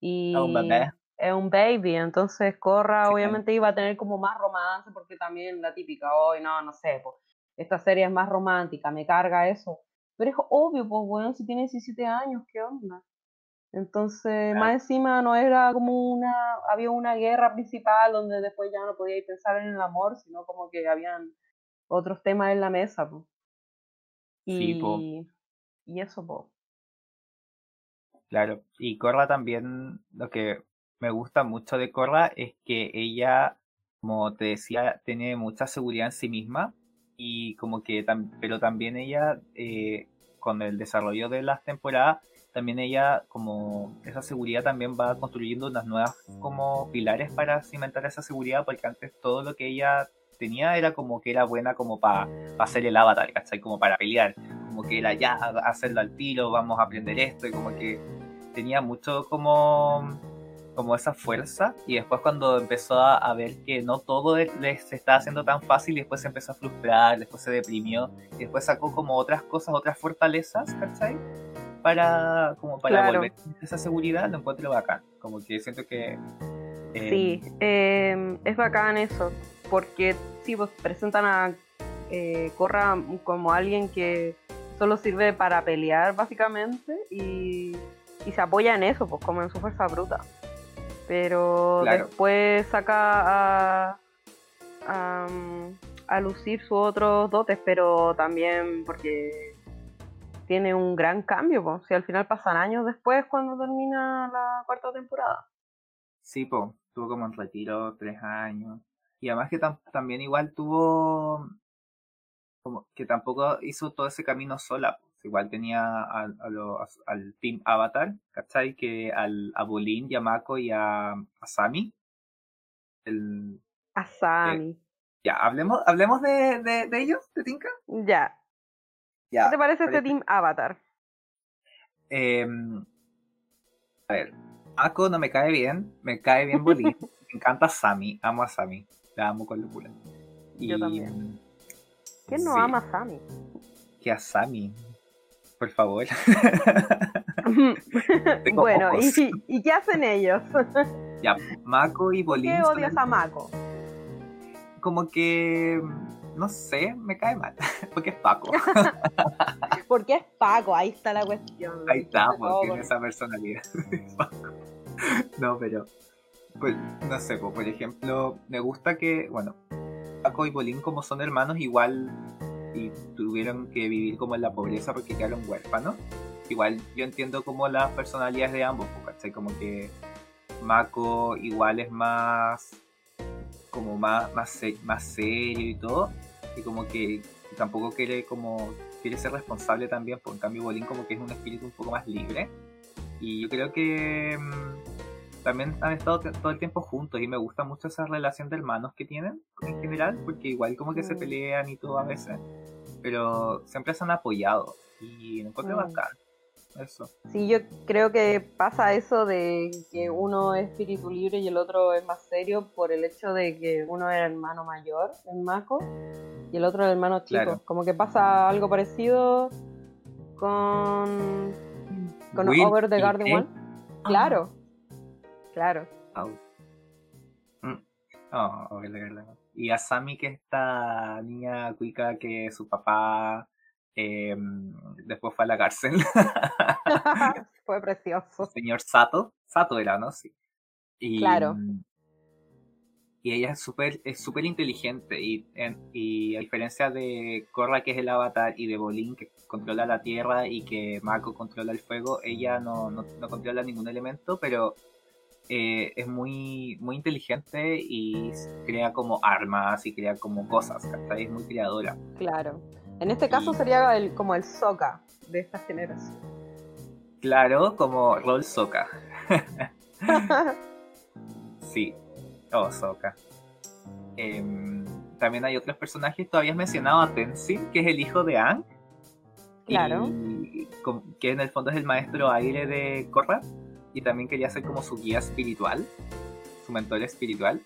S2: Y es un bebé. Es un baby, entonces Corra obviamente iba a tener como más romance, porque también la típica, hoy no, no sé, pues, esta serie es más romántica, me carga eso. Pero es obvio, pues bueno, si tiene 17 años, ¿qué onda? Entonces, más encima no era como una, había una guerra principal donde después ya no podía pensar en el amor, sino como que habían otros temas en la mesa. Y, sí, y eso, pues.
S3: Claro, y Corra también, lo que me gusta mucho de Corra es que ella, como te decía, tiene mucha seguridad en sí misma y como que, pero también ella, eh, con el desarrollo de las temporadas, también ella como esa seguridad también va construyendo unas nuevas como pilares para cimentar esa seguridad porque antes todo lo que ella tenía era como que era buena como para hacer el avatar, ¿cachai? Como para pelear, como que era ya hacerlo al tiro, vamos a aprender esto y como que tenía mucho como como esa fuerza y después cuando empezó a, ver que no todo le se estaba haciendo tan fácil y después se empezó a frustrar, después se deprimió y después sacó como otras cosas, otras fortalezas, ¿cachai? Para como para volver a esa seguridad lo encuentro bacán. Como que siento que
S2: eh, sí em, es bacán eso porque sí pues presentan a eh, Corra como alguien que solo sirve para pelear básicamente y, y, se apoya en eso pues como en su fuerza bruta. Pero después saca a, a, a lucir sus otros dotes pero también porque tiene un gran cambio, pues. Si al final pasan años después cuando termina la cuarta temporada.
S3: Sí, pues, tuvo como un retiro tres años. Y además que también igual tuvo como que tampoco hizo todo ese camino sola. Pues. Igual tenía al, al Team Avatar, ¿cachai? Que al, a Bolin, Yamako y a, a Sami. El,
S2: a Sami.
S3: ya, hablemos, hablemos de, de, de ellos, de Tinka.
S2: Ya, ¿Qué te parece este Team Avatar?
S3: Em, a ver, Ako no me cae bien, me cae bien Bolín. me encanta Sammy, amo a Sammy, la amo con locura.
S2: Yo también. ¿Quién no ama a Sammy?
S3: Que a Sammy, por favor.
S2: bueno, ¿y, ¿y, qué hacen ellos?
S3: ya, Mako y Bolín.
S2: ¿Qué odias a Mako?
S3: Como que no sé, me cae mal. Porque es Paco.
S2: Porque es Paco, ahí está la cuestión.
S3: Ahí está, porque tiene esa personalidad. no, pero. Pues, no sé, pues, por ejemplo, me gusta que, bueno, Paco y Bolín, como son hermanos, igual y tuvieron que vivir como en la pobreza porque quedaron huérfanos. Igual yo entiendo como las personalidades de ambos, porque Como que Mako igual es más como más, más, más serio y todo, y como que tampoco quiere como quiere ser responsable también, por en cambio Bolín como que es un espíritu un poco más libre. Y yo creo que mm, también han estado todo el tiempo juntos y me gusta mucho esa relación de hermanos que tienen en general, porque igual como que se mm. pelean y todo a veces, pero siempre se han apoyado y me encuentro mm. bacán. Eso.
S2: Sí, yo creo que pasa eso de que uno es espíritu libre y el otro es más serio por el hecho de que uno era hermano mayor, el Mako, y el otro el hermano chico. Como que pasa algo parecido con, con Over the Garden One. Claro, claro.
S3: Oh. Y Asami, que es esta niña cuica que su papá eh, después fue a la cárcel.
S2: Fue precioso.
S3: Señor Sato. Sato era, ¿no? Sí. Y,
S2: Claro.
S3: Y ella es súper es súper inteligente. Y, en- y a diferencia de Korra, que es el avatar, y de Bolin, que controla la tierra, y que Mako controla el fuego, ella no, no, no controla ningún elemento, pero eh, es muy, muy inteligente y crea como armas y crea como cosas. ¿cachai? Es muy creadora.
S2: Claro. En este caso sería el, como el Soka de esta generación.
S3: Claro, como Roll Soka. Sí. Oh, Sokka. Em, también hay otros personajes. Tú habías mencionado a Tenzin, que es el hijo de Aang.
S2: Claro.
S3: Y que en el fondo es el maestro aire de Korra. Y también quería ser como su guía espiritual. Su mentor espiritual.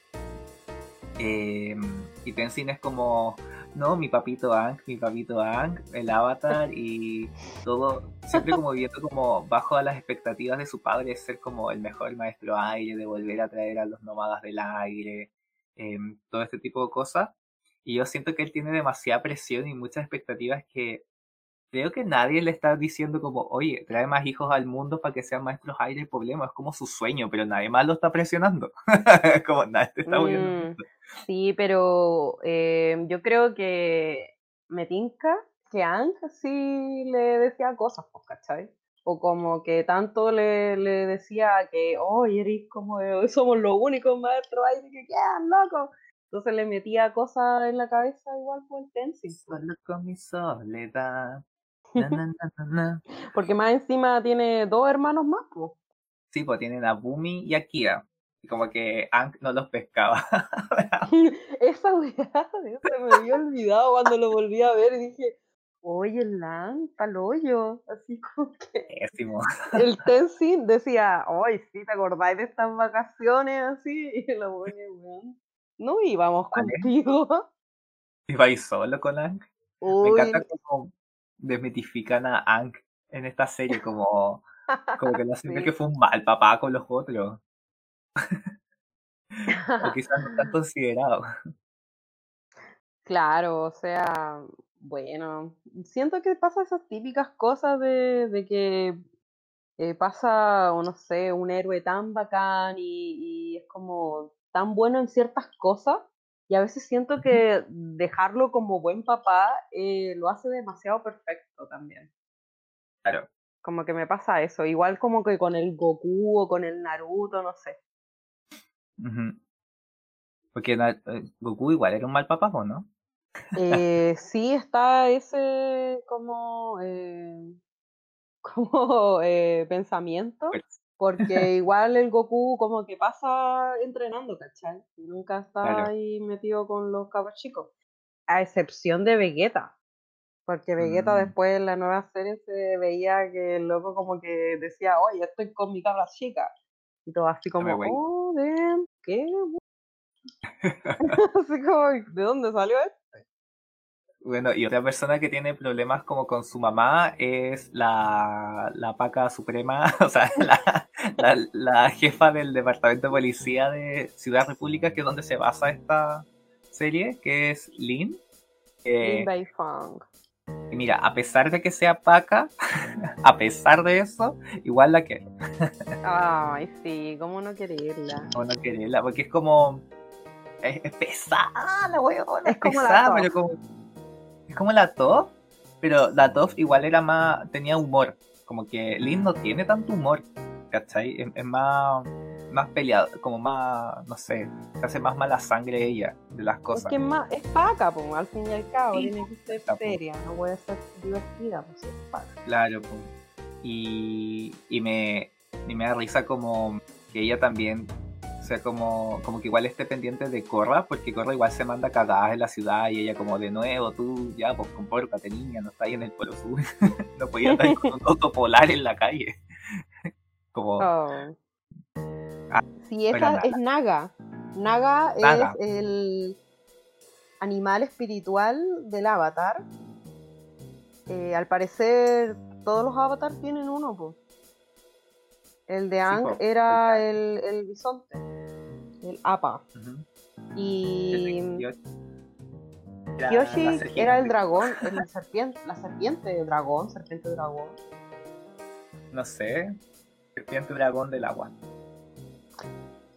S3: Em, y Tenzin es como. No, mi papito Aang, mi papito Aang, el avatar y todo, siempre como viviendo como bajo las expectativas de su padre, ser como el mejor maestro aire, de volver a traer a los nómadas del aire, em, todo este tipo de cosas. Y yo siento que él tiene demasiada presión y muchas expectativas que creo que nadie le está diciendo como, oye, trae más hijos al mundo para que sean maestros aire, el problema es como su sueño, pero nadie más lo está presionando. como nadie te está.
S2: Mm, sí, pero eh, yo creo que me tinca que Ang sí le decía cosas, pues, ¿cachai? O como que tanto le, le decía que, oye, eres como, eh, somos los únicos maestros aire que quedan, loco. Entonces le metía cosas en la cabeza igual por el Tenzin.
S3: Solo con mi soledad. Na, na, na, na, na.
S2: Porque más encima tiene dos hermanos más, pues.
S3: Sí, pues tienen a Bumi y a Kira. Y como que Aang no los pescaba.
S2: Esa weá, se me había olvidado cuando lo volví a ver y dije, oye, Lang, pa'l hoyo. Así como que
S3: Pésimo.
S2: el Tenzin decía, oye, sí, ¿te acordáis de estas vacaciones así? Y lo pone, weón, no íbamos
S3: Vale.
S2: contigo.
S3: Iba ahí solo con Aang. Me encanta cómo desmitifican a Aang en esta serie, como, como que no siempre
S2: Sí.
S3: que fue un mal papá con los otros. O quizás no tan considerado.
S2: Claro, o sea, bueno, siento que pasa esas típicas cosas de, de que eh, pasa, o no sé, un héroe tan bacán y, y es como tan bueno en ciertas cosas, y a veces siento que dejarlo como buen papá eh, lo hace demasiado perfecto también.
S3: Claro.
S2: Como que me pasa eso, igual como que con el Goku o con el Naruto, no sé.
S3: Porque eh, Goku igual era un mal papá, ¿o no?
S2: Eh, sí está ese como, eh, como eh, pensamiento,
S3: Pues,
S2: porque igual el Goku como que pasa entrenando, ¿cachai? Nunca está
S3: Claro.
S2: ahí metido con los cabros chicos, a excepción de Vegeta, porque Vegeta
S3: Mm.
S2: después en la nueva serie se veía que el loco como que decía, oye, estoy con mi cabra chica, y todo así como, oh, damn, ¿qué? así como, ¿de dónde salió esto?
S3: Bueno, y otra persona que tiene problemas como con su mamá es la, la paca suprema, o sea, la, la, la jefa del departamento de policía de Ciudad República, que es donde se basa esta serie, que es Lin. Eh,
S2: Lin Beifong.
S3: y mira, a pesar de que sea paca, a pesar de eso, igual la quiero.
S2: Ay, sí, ¿cómo no quererla?
S3: No, no quererla, porque es como. Es, es pesada la weona,
S2: Es como la
S3: pesada, pero como. Es como la Top, pero la Top igual era más. tenía humor. Como que Lin no tiene tanto humor, ¿cachai? Es, es más. más peleado, como más. no sé, se hace más mala sangre ella de las
S2: Es
S3: cosas.
S2: que es más, es paca, po, al fin y al cabo,
S3: Sí,
S2: tiene que ser seria, no puede ser divertida, pues es paca.
S3: Claro, pues. Y, y me, y me da risa como que ella también, sea, como, como que igual esté pendiente de Corra, porque Corra igual se manda cagadas en la ciudad y ella como de nuevo, tú ya, pues compórtate niña, no estás ahí en el Polo Sur, no podías estar con un auto polar en la calle. como,
S2: Oh.
S3: Ah,
S2: Sí, esa es Naga. Naga
S3: Naga.
S2: es el animal espiritual del avatar. Eh, al parecer, todos los avatars tienen uno, po. El de Ang era el, el bisonte, el apa. Y
S3: Kyoshi era
S2: Kyoshi
S3: la
S2: era el dragón, el serpiente, la serpiente dragón, serpiente dragón.
S3: No sé. Serpiente dragón del agua.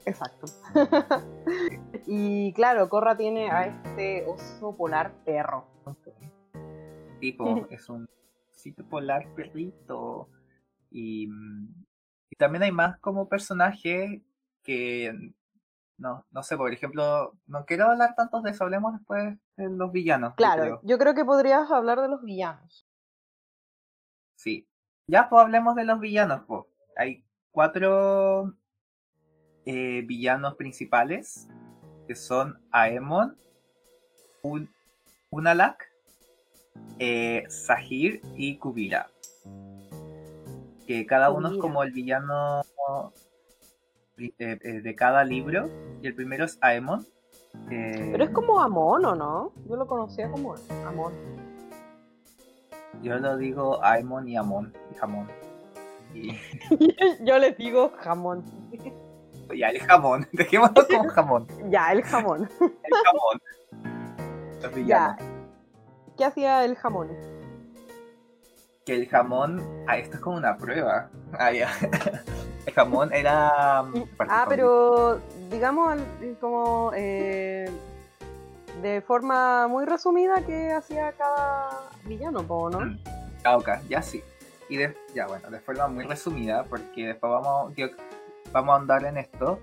S2: Exacto. y claro, Korra tiene a este oso polar perro.
S3: Tipo, es un sitio polar perrito. Y, mm, y también hay más como personajes que. No, no sé, por ejemplo, no quiero hablar tanto de eso, hablemos después de los villanos. yo
S2: Claro,
S3: creo.
S2: yo creo que podrías hablar de los villanos.
S3: Sí. Ya, pues hablemos de los villanos, pues. Hay cuatro eh, villanos principales, que son Aemon, Un Unalak, eh, Sahir y Kubira. Que cada uno es como el villano de cada libro. Y el primero es Aemon. eh,
S2: Pero es como Amon, ¿o no? Yo lo conocía como Amon.
S3: Yo lo digo Aemon y Amon. Y Jamón. Y
S2: Yo les digo jamón.
S3: ya, el jamón. Dejémoslo como jamón.
S2: Ya, el jamón.
S3: El jamón. Los.
S2: Ya. ¿Qué hacía el jamón?
S3: Que el jamón. Ah, esto es como una prueba. Ah, ya. El jamón era. mm,
S2: Ah, pero digamos como eh, de forma muy resumida que hacía cada villano, ¿no?
S3: Mm. Ah, ok, ya sí. Y de, ya bueno, de forma muy resumida, porque después vamos, yo- vamos a andar en esto.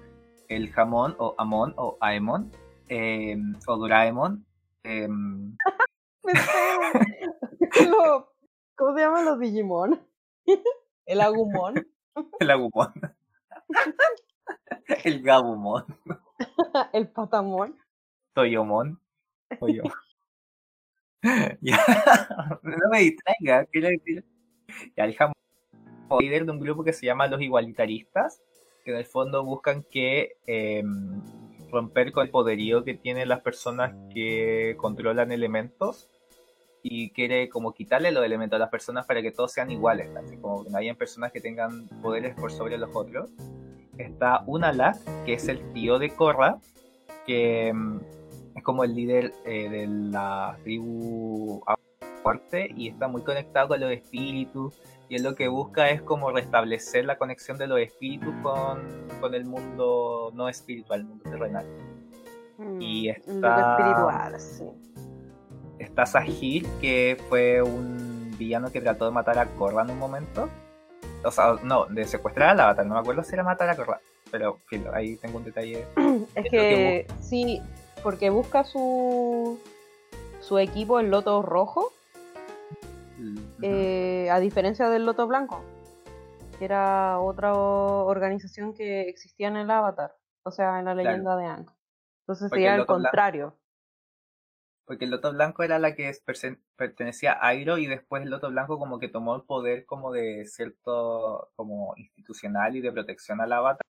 S3: El jamón, o Amon, o Aemon, eh, o Doraemon. eh,
S2: Lo- ¿Cómo se llaman los Digimon? El Agumon,
S3: el Agumon. el Gabumon.
S2: el Patamon.
S3: Toyomon. Toyo. ya, no me distraiga. Ya, el jamón líder de un grupo que se llama Los Igualitaristas, que en el fondo buscan que eh, romper con el poderío que tienen las personas que controlan elementos y quiere como quitarle los elementos a las personas para que todos sean iguales, así como que no hayan personas que tengan poderes por sobre los otros. Está Unalak, que es el tío de Korra, que mm, es como el líder eh, de la tribu fuerte y está muy conectado con los espíritus y él lo que busca es como restablecer la conexión de los espíritus con, con el mundo no espiritual, el mundo terrenal. Y
S2: Mm,
S3: está-
S2: Lo que espiritual, sí.
S3: Está Sahir, que fue un villano que trató de matar a Korra en un momento. O sea, no, de secuestrar al avatar, no me acuerdo si era matar a Korra, pero filo, ahí tengo un detalle.
S2: Es que sí, porque busca su su equipo el loto rojo,
S3: Ujú.
S2: eh, a diferencia del loto blanco, que era otra organización que existía en el Avatar, o sea, en la
S3: Claro.
S2: leyenda de Aang. Entonces
S3: Porque
S2: sería
S3: el
S2: el
S3: Loto Blanco-
S2: contrario.
S3: Porque el Loto Blanco era la que pertenecía a Airo y después el Loto Blanco como que tomó el poder como de cierto como institucional y de protección al avatar.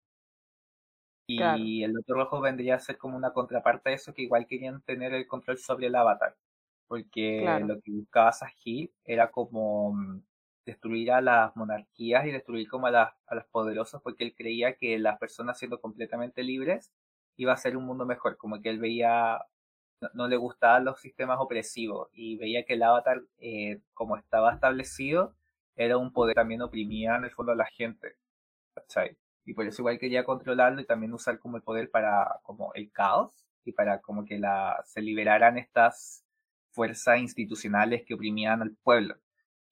S3: Y
S2: Claro.
S3: el Loto Rojo vendría a ser como una contraparte de eso que igual querían tener el control sobre el avatar. Porque
S2: Claro.
S3: lo que buscaba Sahil era como mm, destruir a las monarquías y destruir como a, las, a los poderosos porque él creía que las personas siendo completamente libres iba a ser un mundo mejor, como que él veía no, le gustaban los sistemas opresivos y veía que el avatar, eh, como estaba establecido, era un poder que también oprimía en el fondo a la gente. ¿cachai? Y por eso igual quería controlarlo y también usar como el poder para como el caos y para como que la, se liberaran estas fuerzas institucionales que oprimían al pueblo.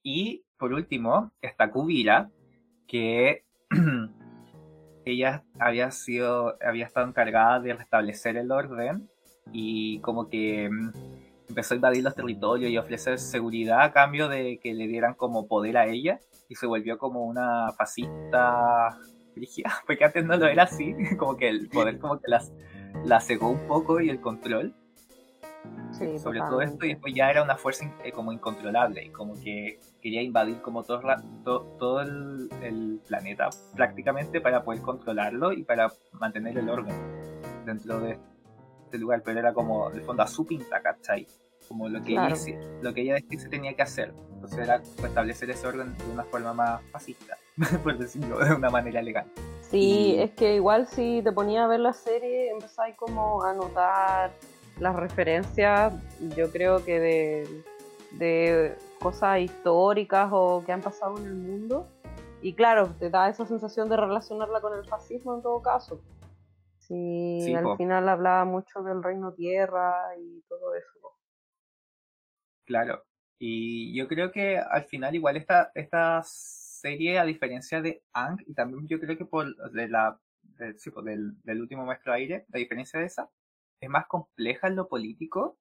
S3: Y por último está Kubira, que ella había sido, había estado encargada de restablecer el orden y como que mm, empezó a invadir los territorios y ofrecer seguridad a cambio de que le dieran como poder a ella y se volvió como una fascista porque antes no lo era así, como que el poder como que las, la cegó un poco y el control
S2: Sí,
S3: sobre todo esto y después ya era una fuerza eh, como incontrolable y como que quería invadir como todo, todo el, el planeta prácticamente para poder controlarlo y para mantener el orden dentro de este lugar pero era como de fondo a su pinta ¿cachai? como lo que
S2: Claro.
S3: ella lo que ella decía que se tenía que hacer entonces era establecer ese orden de una forma más fascista por decirlo de una manera legal
S2: Sí,
S3: Y-
S2: es que igual si te ponía a ver la serie, empezáis como a notar las referencias, yo creo que de, de cosas históricas o que han pasado en el mundo. Y claro, te da esa sensación de relacionarla con el fascismo en todo caso. Sí,
S3: Sí,
S2: al
S3: po.
S2: final hablaba mucho del reino tierra y todo eso. po.
S3: Claro. Y yo creo que al final igual esta, esta serie, a diferencia de Ang, y también yo creo que por de la, de- sí, pues, del, del último maestro aire, a diferencia de esa, es más compleja en lo político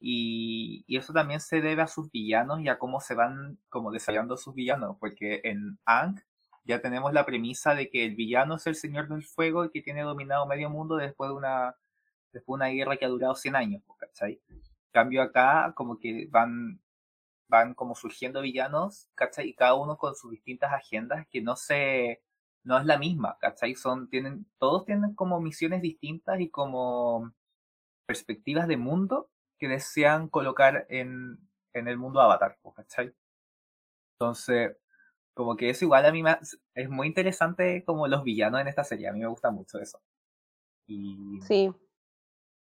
S3: y, y eso también se debe a sus villanos y a cómo se van como desarrollando sus villanos, porque en Ang ya tenemos la premisa de que el villano es el señor del fuego y que tiene dominado medio mundo después de una, después de una guerra que ha durado 100 años, ¿cachai? cambio acá como que van van como surgiendo villanos, ¿cachai? Y cada uno con sus distintas agendas que no se no es la misma, ¿cachai? Son tienen todos tienen como misiones distintas y como perspectivas de mundo que desean colocar en en el mundo Avatar. Entonces, como que eso igual a mí me, es muy interesante como los villanos en esta serie, a mí me gusta mucho eso. Y
S2: Sí,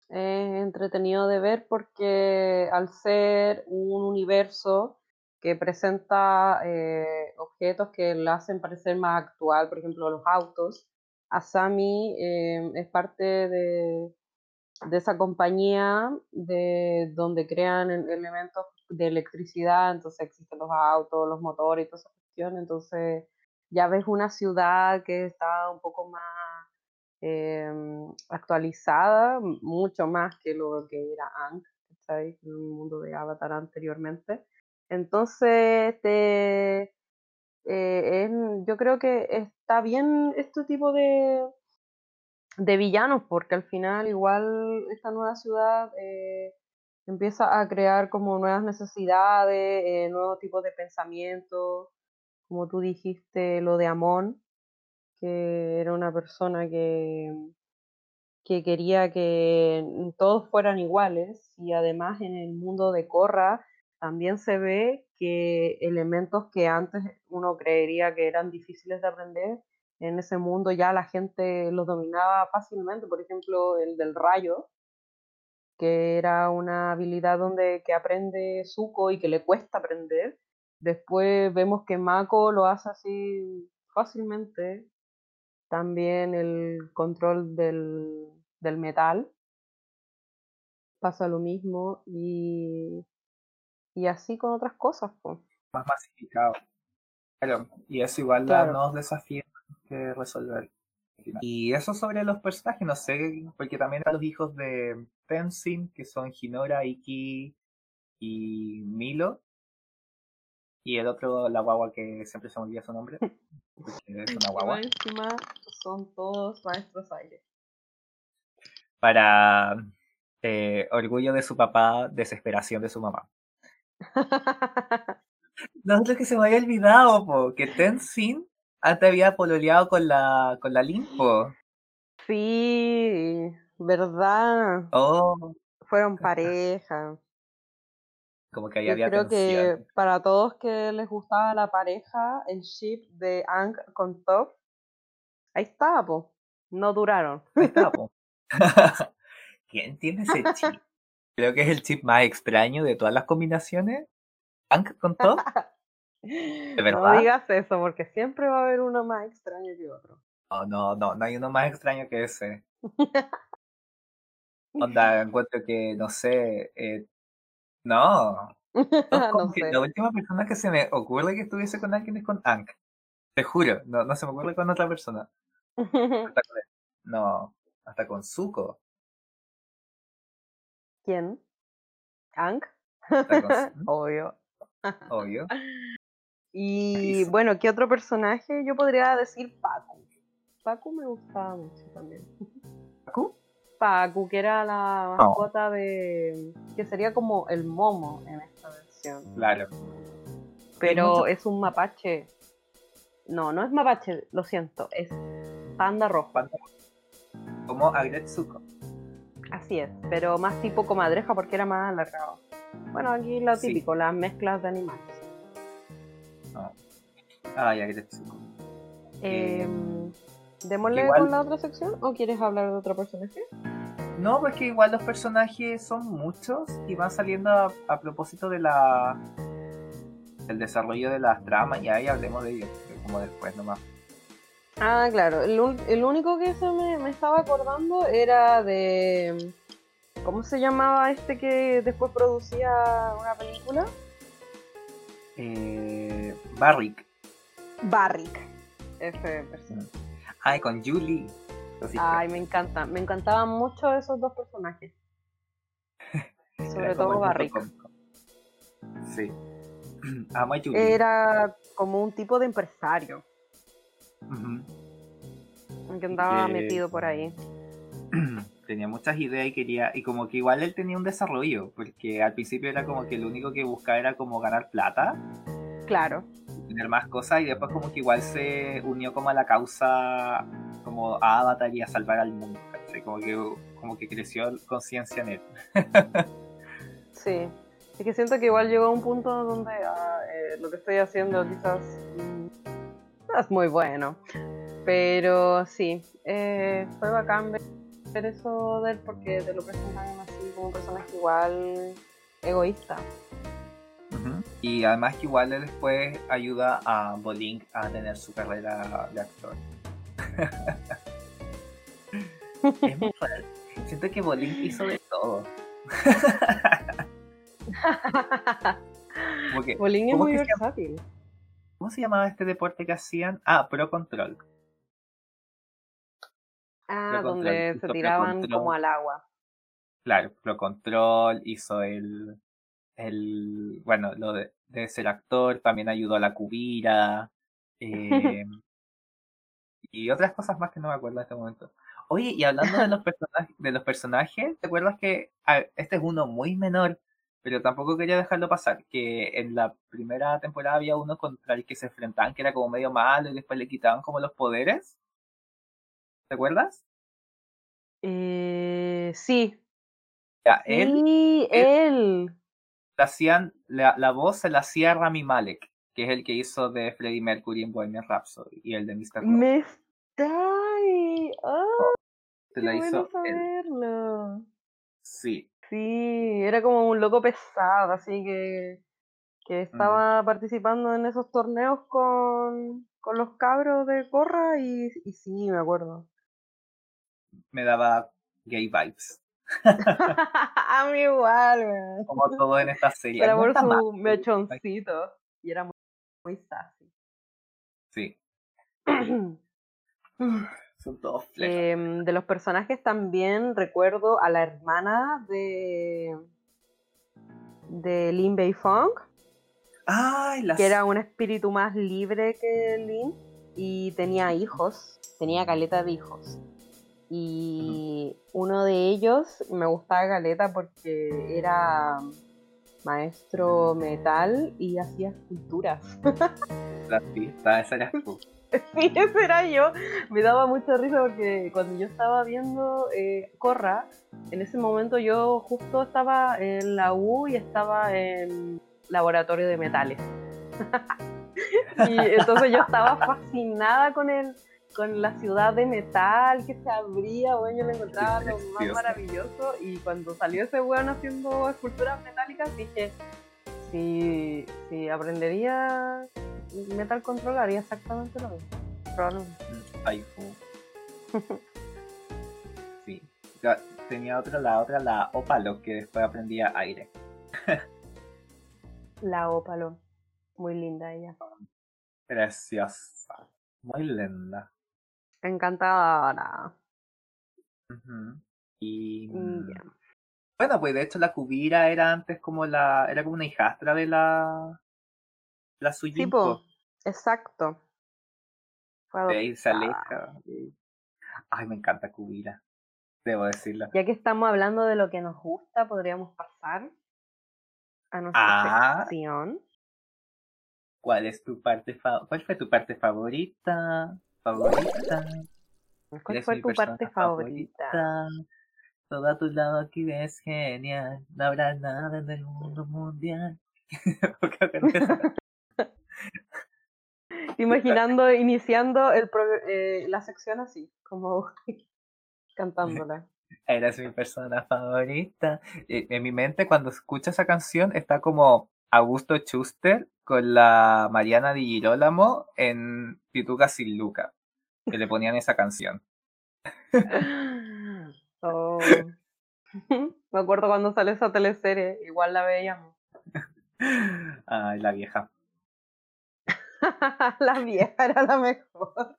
S2: es entretenido de ver porque al ser un universo que presenta eh, objetos que lo hacen parecer más actual, por ejemplo los autos, Asami eh, es parte de, de esa compañía de donde crean el- elementos de electricidad, entonces existen los autos, los motores y toda esa entonces ya ves una ciudad que está un poco más em, actualizada, mucho más que lo que era Aang, ¿cachai? En el mundo de Avatar anteriormente. Entonces, te, eh, es- yo creo que está bien este tipo de, de villanos, porque al final igual esta nueva ciudad eh, empieza a crear como nuevas necesidades, eh, nuevos tipos de pensamientos, como tú dijiste, lo de Amon, que era una persona que, que quería que todos fueran iguales y además en el mundo de Korra también se ve que elementos que antes uno creería que eran difíciles de aprender, en ese mundo ya la gente los dominaba fácilmente, por ejemplo el del rayo, que era una habilidad donde que aprende Zuko y que le cuesta aprender. Después vemos que Mako lo hace así fácilmente. También el control del, del metal pasa lo mismo y, y así con otras cosas. po.
S3: más masificado. Claro, y eso igual da
S2: Claro.
S3: nuevos desafíos que resolver. Y eso sobre los personajes, no sé, porque también están los hijos de Tenzin, que son Hinora, Iki y Milo. Y el otro, la guagua que siempre se me olvida su nombre. Es una guagua.
S2: encima son todos maestros aire.
S3: Para eh, orgullo de su papá, desesperación de su mamá. No es lo que se me había olvidado, po, que Tenzin antes había pololeado con la, con la Limpo.
S2: sí, ¿verdad?
S3: Oh,
S2: Fueron pareja.
S3: Como que ahí había
S2: creo que para todos que les gustaba la pareja, el ship de Ang con Top, ahí estaba, po. No duraron.
S3: Ahí está, po. ¿Quién tiene ese chip? Creo que es el chip más extraño de todas las combinaciones. Hank con Top.
S2: No
S3: verdad?
S2: digas eso, porque siempre va a haber uno más extraño que otro.
S3: No, no, no, no hay uno más extraño que ese. Onda, encuentro que, no sé, eh, no. No,
S2: sé.
S3: la última persona que se me ocurre que estuviese con alguien es con Hank. Te juro, no, no se me ocurre con otra persona. Hasta con él. No, hasta con Zuko.
S2: ¿Quién?
S3: Zuko,
S2: Obvio.
S3: obvio.
S2: Y bueno, ¿qué otro personaje? Yo podría decir Pacu. Pacu me gustaba mucho también.
S3: ¿Pacu?
S2: Pacu, que era la
S3: No.
S2: mascota de. que sería como el momo en esta versión.
S3: Claro.
S2: Pero
S3: mucho-
S2: es un mapache. No, no es mapache, lo siento, es panda rojo.
S3: Panda. Como Agretsuko.
S2: Así es, pero más tipo comadreja porque era más alargado. Bueno, aquí lo
S3: Sí.
S2: típico, las mezclas de animales.
S3: Ay, Agretsuko. Eh,
S2: Em, Démosle
S3: Igual-
S2: con la otra sección o quieres hablar de otro personaje?
S3: No, porque igual los personajes son muchos y van saliendo a, a propósito de la el desarrollo de las tramas y ahí hablemos de ellos, como después nomás.
S2: Ah, claro. El, el único que se me, me estaba acordando era de. ¿Cómo se llamaba este que después producía una película?
S3: Eh, Barrick.
S2: Barrick. Ese personaje.
S3: Ay, con Julie. Así que
S2: Ay, me encanta. Me encantaban mucho esos dos personajes. Sobre todo Barrick.
S3: Sí. Amo a Julie.
S2: Era como un tipo de empresario
S3: Ujú.
S2: que andaba metido por ahí.
S3: tenía muchas ideas y quería y como que igual él tenía un desarrollo porque al principio era como que lo único que buscaba era como ganar plata
S2: Claro.
S3: Tener más cosas y después como que igual se unió como a la causa como a Avatar y a salvar al mundo ¿cachai? como que como que creció conciencia en él
S2: Sí. Es que siento que igual llegó a un punto donde ah, eh, lo que estoy haciendo quizás mm, no es muy bueno. Pero sí, eh, fue bacán ver eso de él porque te lo presentan así como un personaje igual egoísta.
S3: Y además que igual él después ayuda a Bolink a tener su carrera de actor es muy fuerte siento que Bolink hizo de todo Como que-
S2: Bolín es
S3: ¿cómo
S2: muy
S3: llama?
S2: versátil.
S3: ¿Cómo se llamaba este deporte que hacían? Ah, Pro Control.
S2: Ah,
S3: Pro
S2: donde
S3: Control,
S2: se tiraban como al agua.
S3: Claro, Pro Control hizo el. El bueno, lo de, de ser actor, también ayudó a la cubira. eh, y otras cosas más que no me acuerdo en este momento. Oye, y hablando de los personajes, de los personajes, ¿te acuerdas que a ver, este es uno muy menor, pero tampoco quería dejarlo pasar? Que en la primera temporada había uno contra el que se enfrentaban, que era como medio malo, y después le quitaban como los poderes. ¿Te acuerdas?
S2: Eh, sí.
S3: Ya, él
S2: Sí, él.
S3: la hacían, la, la voz se la hacía Rami Malek, que es el que hizo de Freddie Mercury en Bohemian Rhapsody y el de Mr. Robot.
S2: Me ahí. ¡Ah,
S3: Se la hizo él.
S2: saberlo!
S3: Sí,
S2: Sí, era como un loco pesado, así que, que estaba participando en esos torneos con, con los cabros de Corra y, y sí, me acuerdo.
S3: me daba gay vibes.
S2: A mí igual, weón.
S3: Como todo en esta serie.
S2: Era por su mechoncito y era muy, muy sassy.
S3: Sí, son todos.
S2: Em, de los personajes también recuerdo a la hermana de de Lin Bei Fong,
S3: Ay, las...
S2: que era un espíritu más libre que Lin y tenía hijos, tenía caleta de hijos. Y uno de ellos me gustaba caleta porque era maestro metal y hacía esculturas.
S3: las pistas, esa eras tú.
S2: Sí, ese era yo. Me daba mucha risa porque cuando yo estaba viendo eh, Corra, en ese momento yo justo estaba en la U y estaba en laboratorio de metales. y entonces yo estaba fascinada con el con la ciudad de metal que se abría, bueno, yo lo encontraba lo más maravilloso y cuando salió ese weón haciendo esculturas metálicas dije, si, si aprendería Metal Control haría exactamente lo mismo. Probablemente.
S3: Ay, fu. Sí. Tenía otra, la otra, la Opalo, que después aprendía aire.
S2: La ópalo. Muy linda ella.
S3: Preciosa. Muy linda.
S2: Encantadora.
S3: Ujú. Y
S2: Y ya.
S3: bueno, pues de hecho la Cubira era antes como la, era como una hijastra de la la Sujin,
S2: Tipo,
S3: po.
S2: exacto. Fue
S3: de ahí se aleja. Ay, me encanta Cubira. Debo decirlo.
S2: Ya que estamos hablando de lo que nos gusta, podríamos pasar a nuestra
S3: Ah.
S2: sección.
S3: ¿Cuál es tu parte fa- ¿Cuál fue tu parte favorita? Favorita.
S2: ¿Cuál fue tu parte
S3: persona
S2: favorita?
S3: Todo a tu lado aquí es genial. No habrá nada en el mundo mundial.
S2: Imaginando, iniciando el pro- eh, la sección así, como cantándola.
S3: Eres mi persona favorita. En mi mente, cuando escucho esa canción, está como Augusto Schuster con la Mariana Di Girolamo en Pituca sin Luca, que le ponían esa canción.
S2: Oh. Me acuerdo cuando salió esa teleserie, igual la veíamos.
S3: Ay, la vieja.
S2: la vieja era la mejor.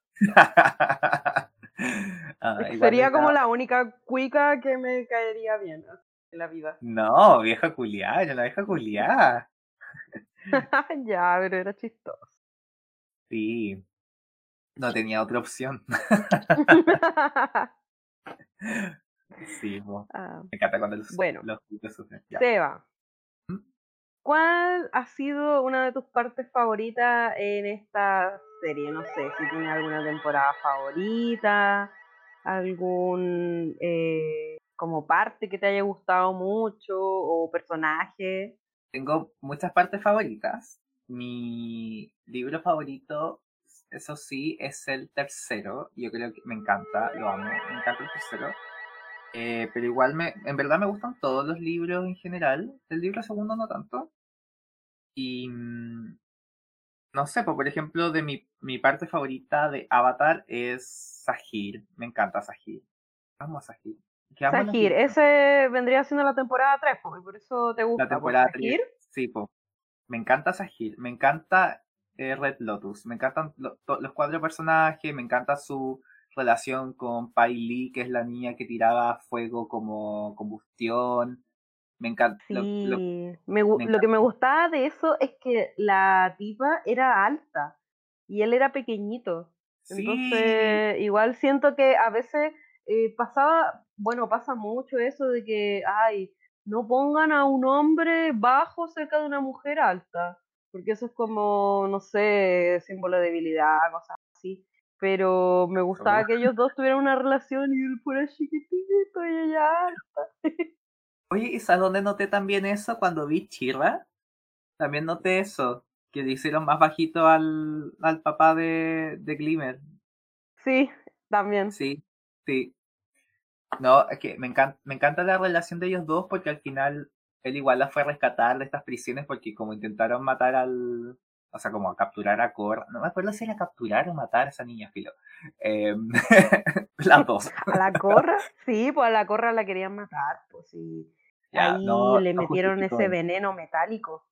S3: Ah,
S2: Sería como la única cuica que me caería bien en la vida.
S3: No, vieja culiá, la vieja culiá.
S2: ya, pero era chistoso.
S3: Sí. No tenía otra opción. Sí, po.
S2: Ah,
S3: me encanta cuando los,
S2: Bueno.
S3: los chicos sufren. Ya.
S2: Seba,
S3: ¿Mm?
S2: ¿cuál ha sido una de tus partes favoritas en esta serie? No sé si tiene alguna temporada favorita, algún eh, como parte que te haya gustado mucho o personaje.
S3: Tengo muchas partes favoritas. Mi libro favorito, eso sí, es el tercero. Yo creo que me encanta, lo amo, me encanta el tercero. Eh, pero igual, me, en verdad me gustan todos los libros en general. El libro segundo no tanto. Y mm, no sé, pues, por ejemplo, de mi, mi parte favorita de Avatar es Sahir. Me encanta Sahir. Amo a Sahir.
S2: Sahir, ese vendría siendo la temporada 3, y por eso te gusta.
S3: La temporada
S2: Sahir.
S3: 3. Sí, po. Me encanta Sahil, me encanta eh, Red Lotus, me encantan lo- to- los cuatro personajes, me encanta su relación con Pai Lee, que es la niña que tiraba fuego como combustión. Me encanta. lo-
S2: Sí,
S3: lo-
S2: me lo que me gustaba de eso es que la tipa era alta y él era pequeñito.
S3: sí,
S2: Entonces, igual siento que a veces eh, pasaba, bueno, pasa mucho eso de que, ay, no pongan a un hombre bajo cerca de una mujer alta, porque eso es como, no sé, símbolo de debilidad, cosas así. Pero me gustaba que ellos dos tuvieran una relación y él fuera chiquitito y ella alta.
S3: Oye, ¿y sabes dónde noté también eso? Cuando vi Chirra, también noté eso, que le hicieron más bajito al, al papá de, de Glimmer.
S2: Sí, también.
S3: Sí, sí. No, es que me encanta, me encanta la relación de ellos dos porque al final él igual la fue a rescatar de estas prisiones porque como intentaron matar al, o sea, como a capturar a Korra, no me acuerdo si era capturar o matar a esa niña, filo. Em, las dos.
S2: A la corra, sí, pues a la corra la querían matar, pues sí.
S3: Ya,
S2: Ahí
S3: no,
S2: le
S3: no
S2: metieron ese veneno metálico.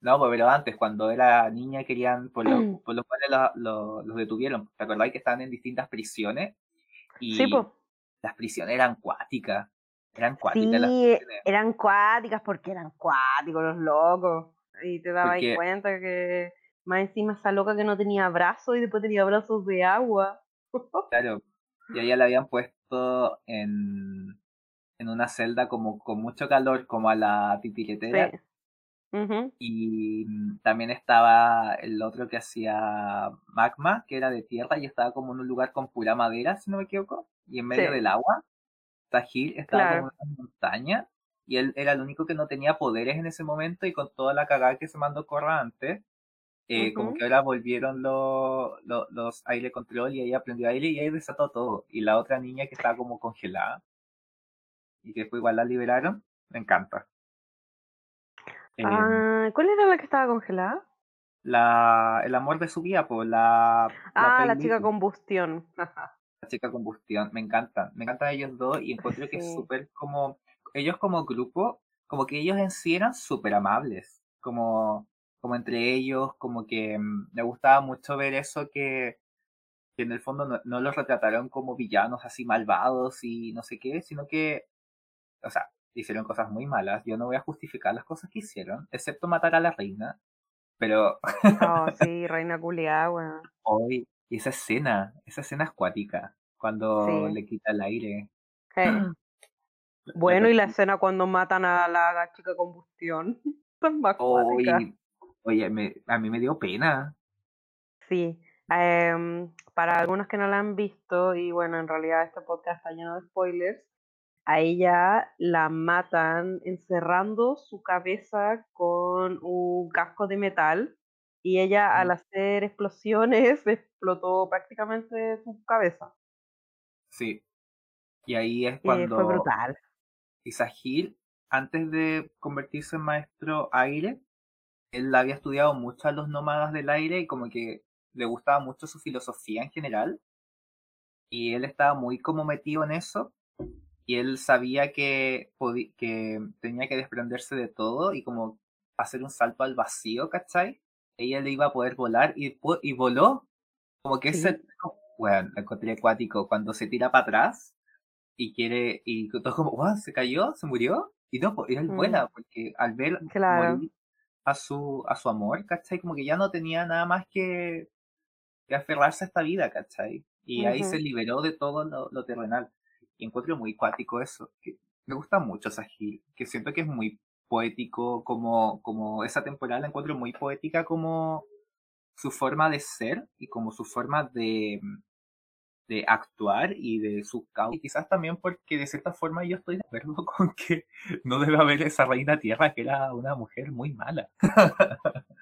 S3: No, pues, pero antes, cuando era niña, querían, por lo, por lo cuales la- lo- los detuvieron. ¿Te acordáis que estaban en distintas prisiones? Y
S2: Sí, pues.
S3: Las prisiones eran cuáticas. Eran cuáticas las
S2: Sí,
S3: prisiones.
S2: eran cuáticas porque eran cuáticos los locos. Y te dabas
S3: Porque-
S2: cuenta que más encima esa loca que no tenía brazos y después tenía brazos de agua.
S3: Claro. Y ella la habían puesto en, en una celda como con mucho calor, como a la.
S2: Sí. Ujú.
S3: Y mm, también estaba el otro que hacía magma, que era de tierra, y estaba como en un lugar con pura madera, si no me equivoco, y en medio
S2: Sí.
S3: del agua. Sahil estaba
S2: Claro.
S3: como en una montaña, y él era el único que no tenía poderes en ese momento, y con toda la cagada que se mandó Korra antes, eh, como que ahora volvieron los, los, los aire control, y ahí aprendió aire, y ahí desató todo. Y la otra niña que estaba como congelada, y que después igual la liberaron, me encanta. Eh,
S2: Ah, ¿Cuál era la que estaba congelada?
S3: la, el amor de su vida, pues la,
S2: Ah, la
S3: Pei
S2: chica combustión.
S3: la chica combustión, me encantan, me encantan ellos dos y encuentro que es súper como, ellos como grupo, como que ellos en sí eran súper amables, como, como entre ellos, como que mm, me gustaba mucho ver eso que, que en el fondo no, no los retrataron como villanos así malvados y no sé qué, sino que, o sea, hicieron cosas muy malas, yo no voy a justificar las cosas que hicieron, excepto matar a la reina, pero
S2: Oh, sí, reina culiada, weón.
S3: Hoy, y esa escena, esa escena acuática, cuando
S2: Sí.
S3: le quita el aire.
S2: Hey. Bueno, y la escena cuando matan a la chica combustión. Más
S3: oye, me- a mí me dio pena.
S2: Sí. em, para algunos que no la han visto, y bueno, en realidad este podcast está lleno de spoilers, a ella la matan encerrando su cabeza con un casco de metal Y ella, al hacer explosiones, explotó prácticamente su cabeza.
S3: Sí. Y ahí es
S2: fue
S3: cuando
S2: brutal.
S3: Isagil, antes de convertirse en maestro aire, él había estudiado mucho a los nómadas del aire y como que le gustaba mucho su filosofía en general. Y él estaba muy como metido en eso. Y él sabía que, que tenía que desprenderse de todo y como hacer un salto al vacío, ¿cachai? Ella le iba a poder volar y, y voló. Como que ese, bueno, encontré acuático cuando se tira para atrás y quiere, y todo como, wow, se cayó, se murió. Y no, pues, él
S2: Mm.
S3: vuela, porque al ver
S2: Claro.
S3: morir a su, a su amor, ¿cachai? Como que ya no tenía nada más que, que aferrarse a esta vida, ¿cachai? Y ahí se liberó de todo lo, lo terrenal. Y encuentro muy cuático eso. Que me gusta mucho Sahil, que siento que es muy poético, como, como esa temporada la encuentro muy poética como su forma de ser y como su forma de, de actuar y de su caos. Y quizás también porque de cierta forma yo estoy de acuerdo con que no debe haber esa reina tierra que era una mujer muy mala.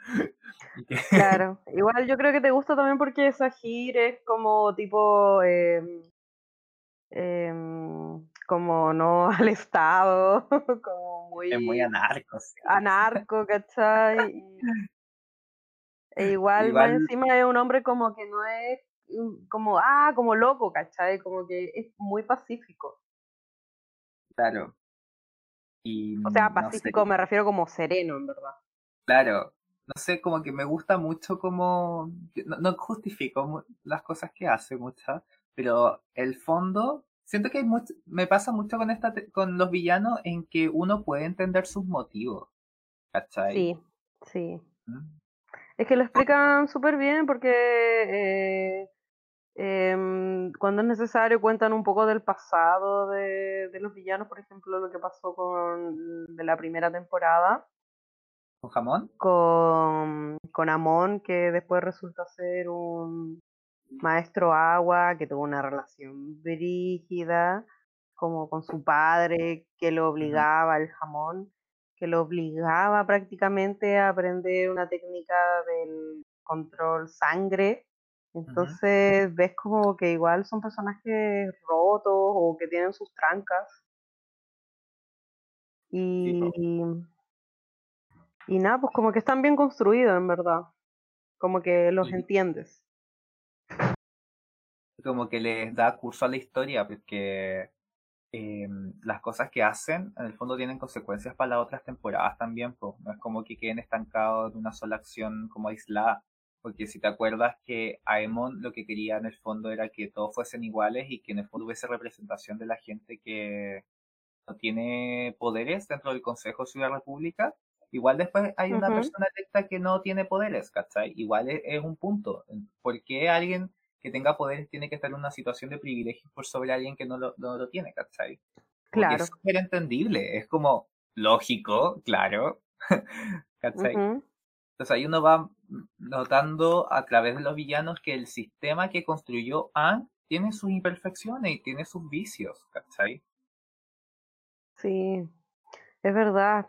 S2: Claro. Igual yo creo que te gusta también porque Sahir es como tipo. em, como no al Estado, como muy,
S3: es muy anarco. sí.
S2: anarco, ¿cachai? Y- e igual, más
S3: Igual-
S2: encima es un hombre como que no es mm, como, ah, como loco, ¿cachai? Como que es muy pacífico.
S3: Claro. Y
S2: O sea,
S3: no sé,
S2: pacífico me refiero como sereno, en verdad.
S3: claro. No sé, como que me gusta mucho como... No, no justifico las cosas que hace muchas, pero el fondo... Siento que mucho, me pasa mucho con esta con los villanos en que uno puede entender sus motivos. ¿Cachai?
S2: Sí, sí.
S3: ¿Mm?
S2: Es que lo explican súper bien porque eh, em, cuando es necesario cuentan un poco del pasado de, de los villanos, por ejemplo, lo que pasó con de la primera temporada
S3: ¿Con jamón?
S2: con, con Amon, que después resulta ser un maestro agua que tuvo una relación brígida como con su padre, que lo obligaba, el jamón, que lo obligaba prácticamente a aprender una técnica del control sangre. Entonces ves como que igual son personajes rotos o que tienen sus trancas. Y, y nada, pues como que están bien construidos en verdad. Como que los
S3: Sí.
S2: entiendes.
S3: Como que les da curso a la historia, porque eh, las cosas que hacen en el fondo tienen consecuencias para las otras temporadas también, pues no es como que queden estancados en una sola acción como aislada, porque si te acuerdas que Aemon lo que quería en el fondo era que todos fuesen iguales y que en el fondo hubiese representación de la gente que no tiene poderes dentro del Consejo Ciudad República, igual después hay una persona electa que no tiene poderes, ¿cachai? Igual es, es un punto. ¿Por qué alguien que tenga poderes tiene que estar en una situación de privilegio por sobre alguien que no lo, no lo tiene, ¿cachai? Porque
S2: Claro.
S3: es súper entendible, es como lógico, claro, ¿cachai? Entonces ahí uno va notando a través de los villanos que el sistema que construyó Anne tiene sus imperfecciones y tiene sus vicios, ¿cachai?
S2: Sí, es verdad.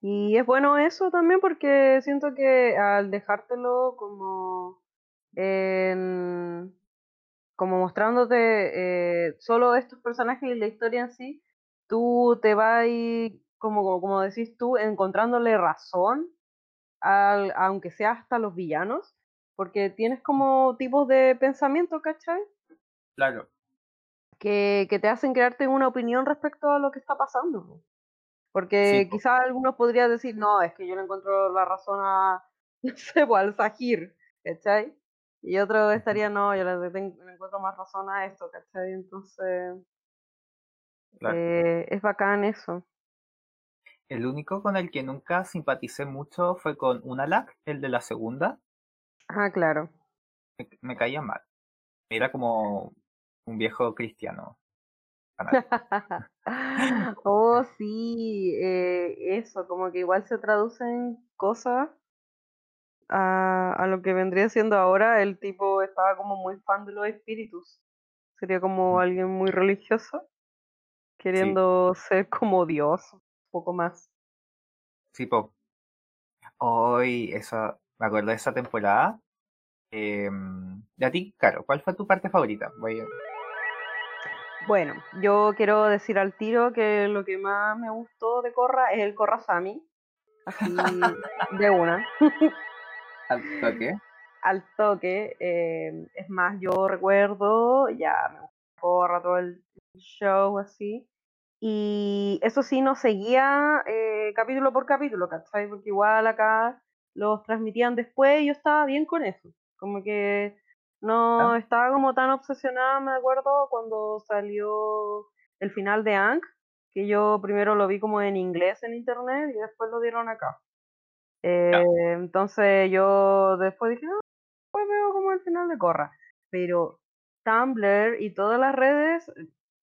S2: Y es bueno eso también porque siento que al dejártelo como como mostrándote eh, solo estos personajes y la historia en sí, tú te vas como, como, como decís tú, encontrándole razón, al, aunque sea hasta los villanos, porque tienes como tipos de pensamiento, ¿cachai?
S3: Claro,
S2: que, que te hacen crearte una opinión respecto a lo que está pasando. po. Porque
S3: Sí,
S2: quizás algunos podrían decir, no, es que yo le encuentro la razón a, no sé, al Sahir, ¿cachai? Y otros estarían, no, yo le, le encuentro más razón a esto, ¿cachai? Entonces,
S3: claro.
S2: eh, es bacán eso.
S3: El único con el que nunca simpaticé mucho fue con Unalak, el de la segunda.
S2: Ah, claro.
S3: Me, me caía mal. Era como un viejo cristiano.
S2: oh, sí, eh, eso, como que igual se traducen cosas a, a lo que vendría siendo ahora. El tipo estaba como muy fan de los espíritus. Sería como alguien muy religioso, queriendo ser como Dios, un poco más.
S3: Sí, po. Hoy, eso, me acuerdo de esa temporada. Eh, de a ti, Caro, ¿cuál fue tu parte favorita? Voy a...
S2: Bueno, yo quiero decir al tiro que lo que más me gustó de Corra es el Corra Sami. Así de una.
S3: ¿Al toque?
S2: Al toque. eh, es más, yo recuerdo, ya me Corra todo el show así. Y eso sí, no seguía eh, capítulo por capítulo, ¿cachai? Porque igual acá los transmitían después y yo estaba bien con eso. Como que no
S3: ¿Ya?
S2: estaba como tan obsesionada, me acuerdo, cuando salió el final de Ang, que yo primero lo vi como en inglés en internet y después lo dieron acá. Eh, entonces yo después dije, no, pues veo como el final de Corra. Pero Tumblr y todas las redes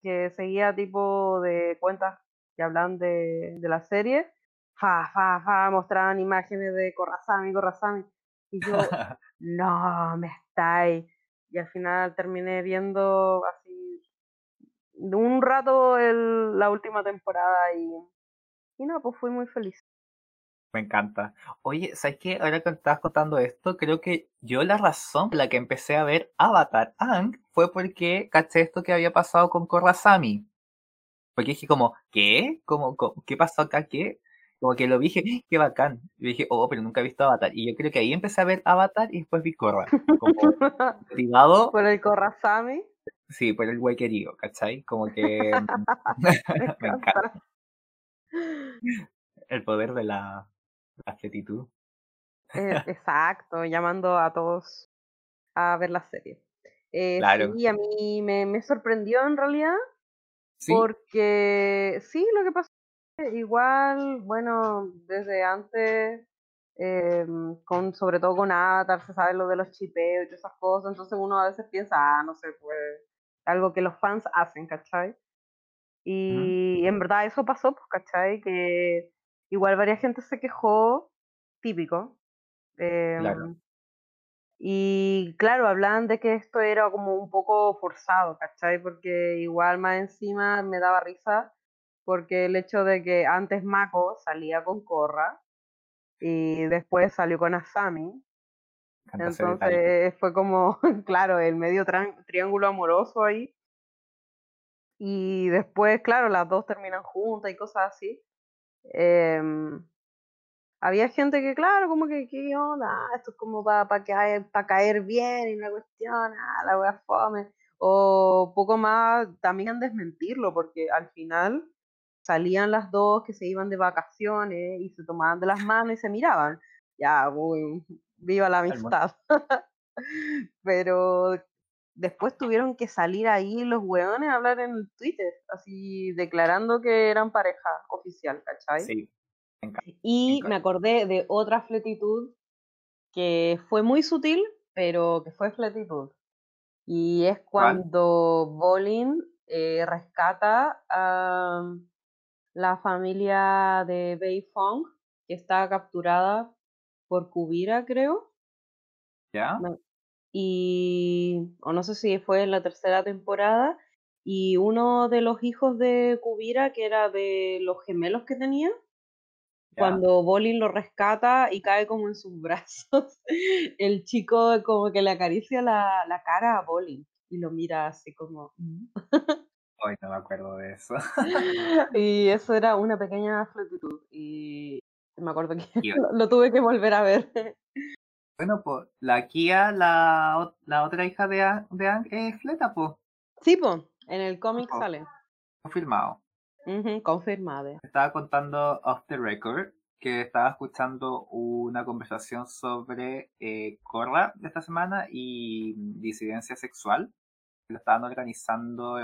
S2: que seguía tipo de cuentas que hablan de, de la serie, fa, fa, fa, mostraban imágenes de Corrazami, Corrazami. Y yo, no, me estáis. Y al final terminé viendo así un rato el- la última temporada y, y no, pues fui muy feliz.
S3: Me encanta. Oye, ¿sabes qué? Ahora que estabas contando esto, creo que yo la razón por la que empecé a ver Avatar Ang fue porque caché esto que había pasado con Korrasami. Porque dije como, ¿qué? ¿Cómo, cómo- qué pasó acá? ¿Qué? Como que lo vi, dije, ¡Ah, qué bacán. Y dije, oh, pero nunca he visto Avatar. Y yo creo que ahí empecé a ver Avatar y después vi Korra. Como motivado,
S2: Por el Corrazami.
S3: sí, por el güey querido, ¿cachai? Como que
S2: Me
S3: encanta. el poder de la, la actitud.
S2: Eh, exacto, llamando a todos a ver la serie. Eh,
S3: Claro.
S2: sí, a mí me, me sorprendió en realidad,
S3: Sí,
S2: porque sí, lo que pasó igual, bueno, desde antes, em, con, sobre todo con Avatar, se sabe lo de los chipeos y todas esas cosas, entonces uno a veces piensa, ah, no sé, pues algo que los fans hacen, ¿cachai? Y en verdad eso pasó, pues, ¿cachai? Que igual varias gente se quejó, típico.
S3: Claro.
S2: em, y claro, hablan de que esto era como un poco forzado, ¿cachai? Porque igual más encima me daba risa, porque el hecho de que antes Mako salía con Korra y después salió con Asami,
S3: detalle.
S2: entonces fue como, claro, el medio triángulo amoroso ahí. Y después, claro, las dos terminan juntas y cosas así. Em, había gente que, claro, como que, ¿qué onda? Esto es como para caer, pa caer bien y una cuestión, ah, la wea fome. O poco más también desmentirlo, porque al final salían las dos que se iban de vacaciones y se tomaban de las manos y se miraban. Ya, uy, viva la amistad. Pero después tuvieron que salir ahí los hueones a hablar en el Twitter, así declarando que eran pareja oficial, ¿cachai?
S3: Sí.
S2: Y me acordé de otra fletitud que fue muy sutil, pero que fue fletitud. Y es
S3: ¿Cuál?
S2: cuando Bolin eh, rescata a la familia de Bei Fong, que está capturada por Kubira, creo.
S3: ¿Ya?
S2: No- Y, o no sé si fue en la tercera temporada, y uno de los hijos de Kubira, que era de los gemelos que tenía, cuando Bolin lo rescata y cae como en sus brazos, el chico como que le acaricia la, la cara a Bolin y lo mira así como... "Mm".
S3: Hoy no me acuerdo de eso.
S2: Y eso era una pequeña fletitud y me acuerdo que lo tuve que volver a ver.
S3: Bueno, pues la Kia, la, la otra hija de, de Ang es Fleta, pues,
S2: Sí, po, en el cómic
S3: Ojo.
S2: sale.
S3: confirmado.
S2: Ujú, confirmado.
S3: Estaba contando off the record que estaba escuchando una conversación sobre eh, Korra de esta semana y disidencia sexual. Lo estaban organizando,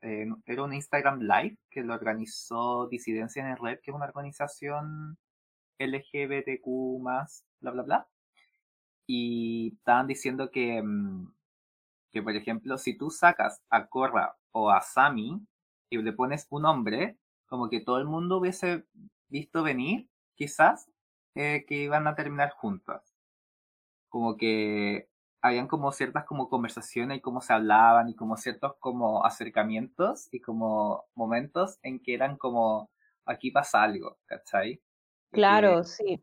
S3: eh, era un Instagram Live que lo organizó Disidencia en Red, que es una organización LGBTQ bla bla bla. Y estaban diciendo que, mm, que, por ejemplo, si tú sacas a Korra o a Sami y le pones un hombre, como que todo el mundo hubiese visto venir, quizás, eh, que iban a terminar juntas. Como que habían como ciertas como conversaciones y cómo se hablaban y como ciertos como acercamientos y como momentos en que eran como aquí pasa algo, ¿cachai?
S2: Claro, sí.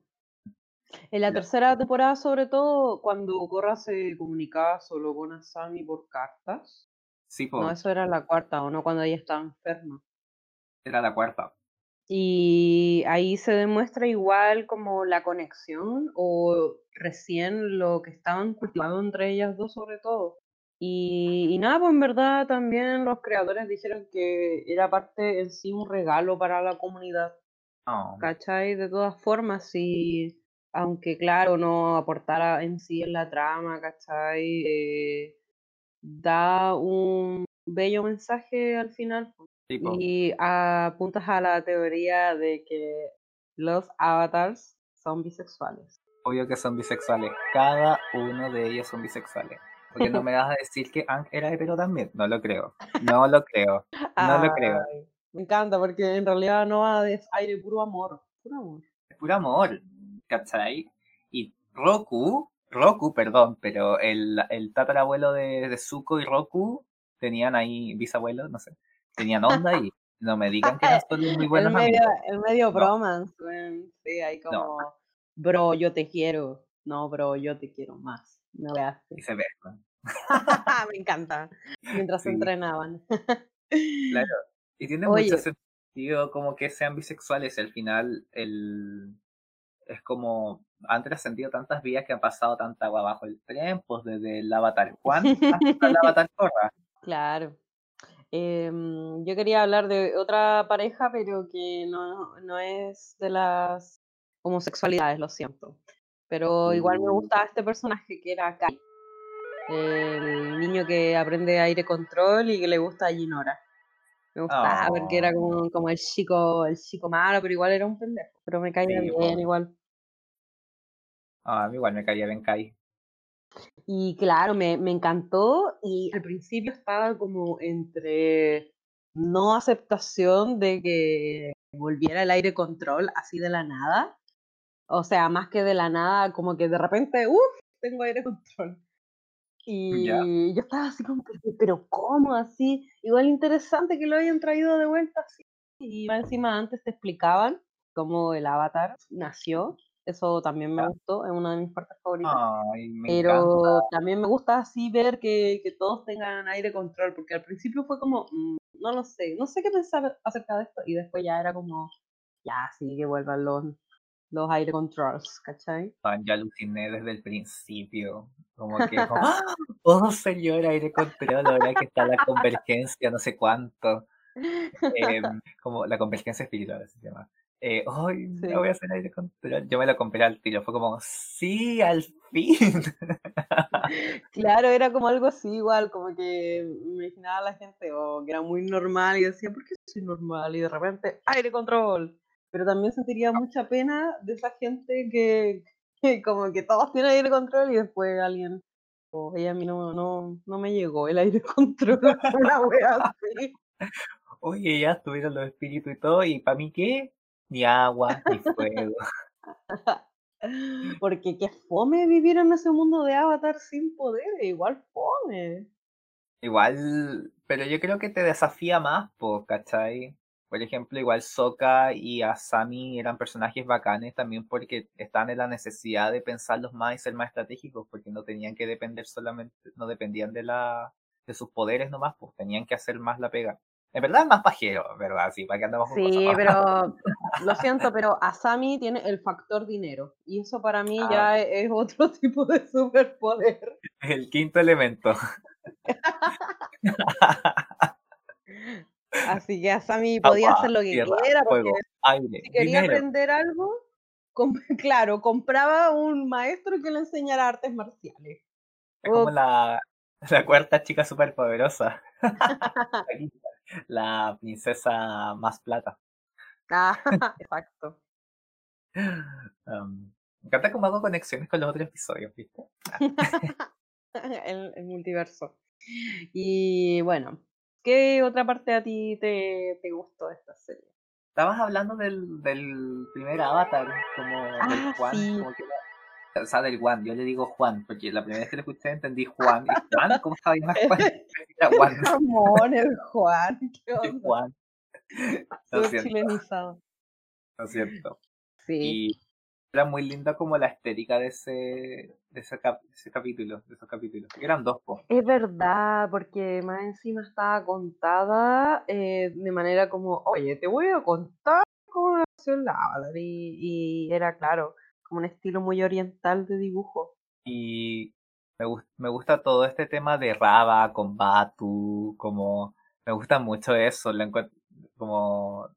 S2: En la tercera temporada, sobre todo, cuando Korra se comunicaba solo con Asami por cartas.
S3: Sí,
S2: No,
S3: po,
S2: eso era la cuarta, ¿o no? Cuando ella estaba enferma.
S3: era la cuarta.
S2: Y ahí se demuestra igual como la conexión o recién lo que estaban cultivando entre ellas dos sobre todo. Y, y nada, pues en verdad también los creadores dijeron que era parte en sí un regalo para la comunidad,
S3: No,
S2: ¿cachai? De todas formas, y aunque claro, no aportara en sí en la trama, ¿cachai? Eh, da un bello mensaje al final. pues.
S3: sí, po.
S2: Y apuntas a la teoría de que los avatars son bisexuales.
S3: Obvio que son bisexuales. Cada uno de ellos son bisexuales. Porque no me vas a decir que Ang era hetero también. No lo creo. No lo creo. No lo creo.
S2: Me encanta porque en realidad no va de aire puro amor. Puro amor.
S3: Es puro amor. ¿Cachai? Y Roku, Roku, perdón, pero el, el tatarabuelo de, de Zuko y Roku tenían ahí, bisabuelo, no sé, tenían onda y no me digan que eran solo muy buenos
S2: el medio,
S3: amigos.
S2: el medio
S3: No.
S2: bromance. Sí, ahí
S3: No.
S2: como, bro, yo te quiero. No, bro, yo te quiero más. No veas.
S3: Y se besan.
S2: me encanta. Mientras
S3: Sí.
S2: entrenaban.
S3: Claro. Y tiene
S2: Oye.
S3: mucho sentido como que sean bisexuales. Al final, el es como han trascendido tantas vías que han pasado tanta agua bajo el tren, pues desde el avatar Juan hasta el avatar Korra.
S2: Claro. Em, yo quería hablar de otra pareja, pero que no, no es de las homosexualidades, lo siento. Pero igual me
S3: Uh.
S2: gustaba este personaje que era Kai, el niño que aprende aire control y que le gusta a Ginora. Me gustaba porque era
S3: Oh.
S2: como, como el chico, el chico malo, pero igual era un pendejo. Pero me caía
S3: Sí,
S2: bien
S3: po.
S2: igual.
S3: Ah, igual me caía bien Kai.
S2: Y claro, me, me encantó y al principio estaba como entre no aceptación de que volviera el aire control así de la nada. O sea, más que de la nada, como que de repente, uff, tengo aire control. Y yo estaba así como, "Pero- pero ¿cómo así? Igual interesante que lo hayan traído de vuelta así. Y más encima antes te explicaban cómo el avatar nació. Eso también me gustó, es una de mis partes favoritas.
S3: Ay, me
S2: Pero
S3: encanta.
S2: también me gusta así ver que, que todos tengan aire control, porque al principio fue como, "Mm, no lo sé, no sé qué pensar acerca de esto, y después ya era como, ya, sí, que vuelvan los, los aire controls, ¿cachai?
S3: Ya aluciné desde el principio. Como que, como, ¡Ah! oh señor, aire control, ahora que está la convergencia, no sé cuánto. Em, como la convergencia espiritual se llama. Eh, ¡Ay,
S2: Sí.
S3: ya voy a hacer aire control! Yo me lo compré al tiro, fue como, ¡Sí, al fin!
S2: Claro, era como algo así igual, como que me imaginaba a la gente, o que era muy normal, y decía, ¿por qué soy normal? Y de repente, aire control. Pero también sentiría mucha pena de esa gente que, que como que todos tienen aire control y después alguien, oye, a mí no, no, no me llegó el aire control, una wea así.
S3: Oye, ya estuvieron los espíritus y todo, ¿y para mí qué? Ni agua, ni fuego.
S2: Porque qué fome vivir en ese mundo de avatar sin poder, igual fome.
S3: Igual, pero yo creo que te desafía más, po, ¿cachai? Por ejemplo, igual Sokka y Asami eran personajes bacanes también porque estaban en la necesidad de pensarlos más y ser más estratégicos, porque no tenían que depender solamente, no dependían de la, de sus poderes nomás, pues tenían que hacer más la pega. En verdad es más pajero, ¿verdad? Sí, para que andamos con
S2: Sí,
S3: cosas.
S2: pero lo siento, pero Asami tiene el factor dinero y eso para mí
S3: Ah.
S2: ya es otro tipo de superpoder.
S3: El quinto elemento.
S2: Así que Asami podía
S3: Agua,
S2: hacer lo que
S3: tierra,
S2: quiera porque
S3: fuego, aire,
S2: si quería
S3: dinero.
S2: aprender algo, com- claro, compraba un maestro que le enseñara artes marciales.
S3: Es como la, la cuarta chica superpoderosa. la princesa más plata.
S2: Ah, exacto.
S3: Um, me encanta cómo hago conexiones con los otros episodios, ¿viste?
S2: el, el multiverso. Y bueno, ¿qué otra parte a ti te, te gustó de esta serie?
S3: Estabas hablando del, del primer avatar, como
S2: Ah,
S3: del Juan,
S2: sí.
S3: como que era- o sea, del Juan, yo le digo Juan, porque la primera vez que lo escuché entendí Juan. ¿Y Juan? ¿Cómo estaba más Juan? Era Juan,
S2: Ramón, el Juan, qué onda.
S3: Juan. Lo
S2: chilenizado.
S3: lo siento.
S2: Sí.
S3: Y Era muy linda como la estética de ese, de ese, cap- ese capítulo, de esos capítulos. Eran dos, po.
S2: Es verdad, porque más encima estaba contada eh, de manera como, oye, te voy a contar cómo nació el Avatar. Y, y era, claro, como un estilo muy oriental de dibujo.
S3: Y me, gus- me gusta todo este tema de Raba con Batu, como me gusta mucho eso, lo encuent- como,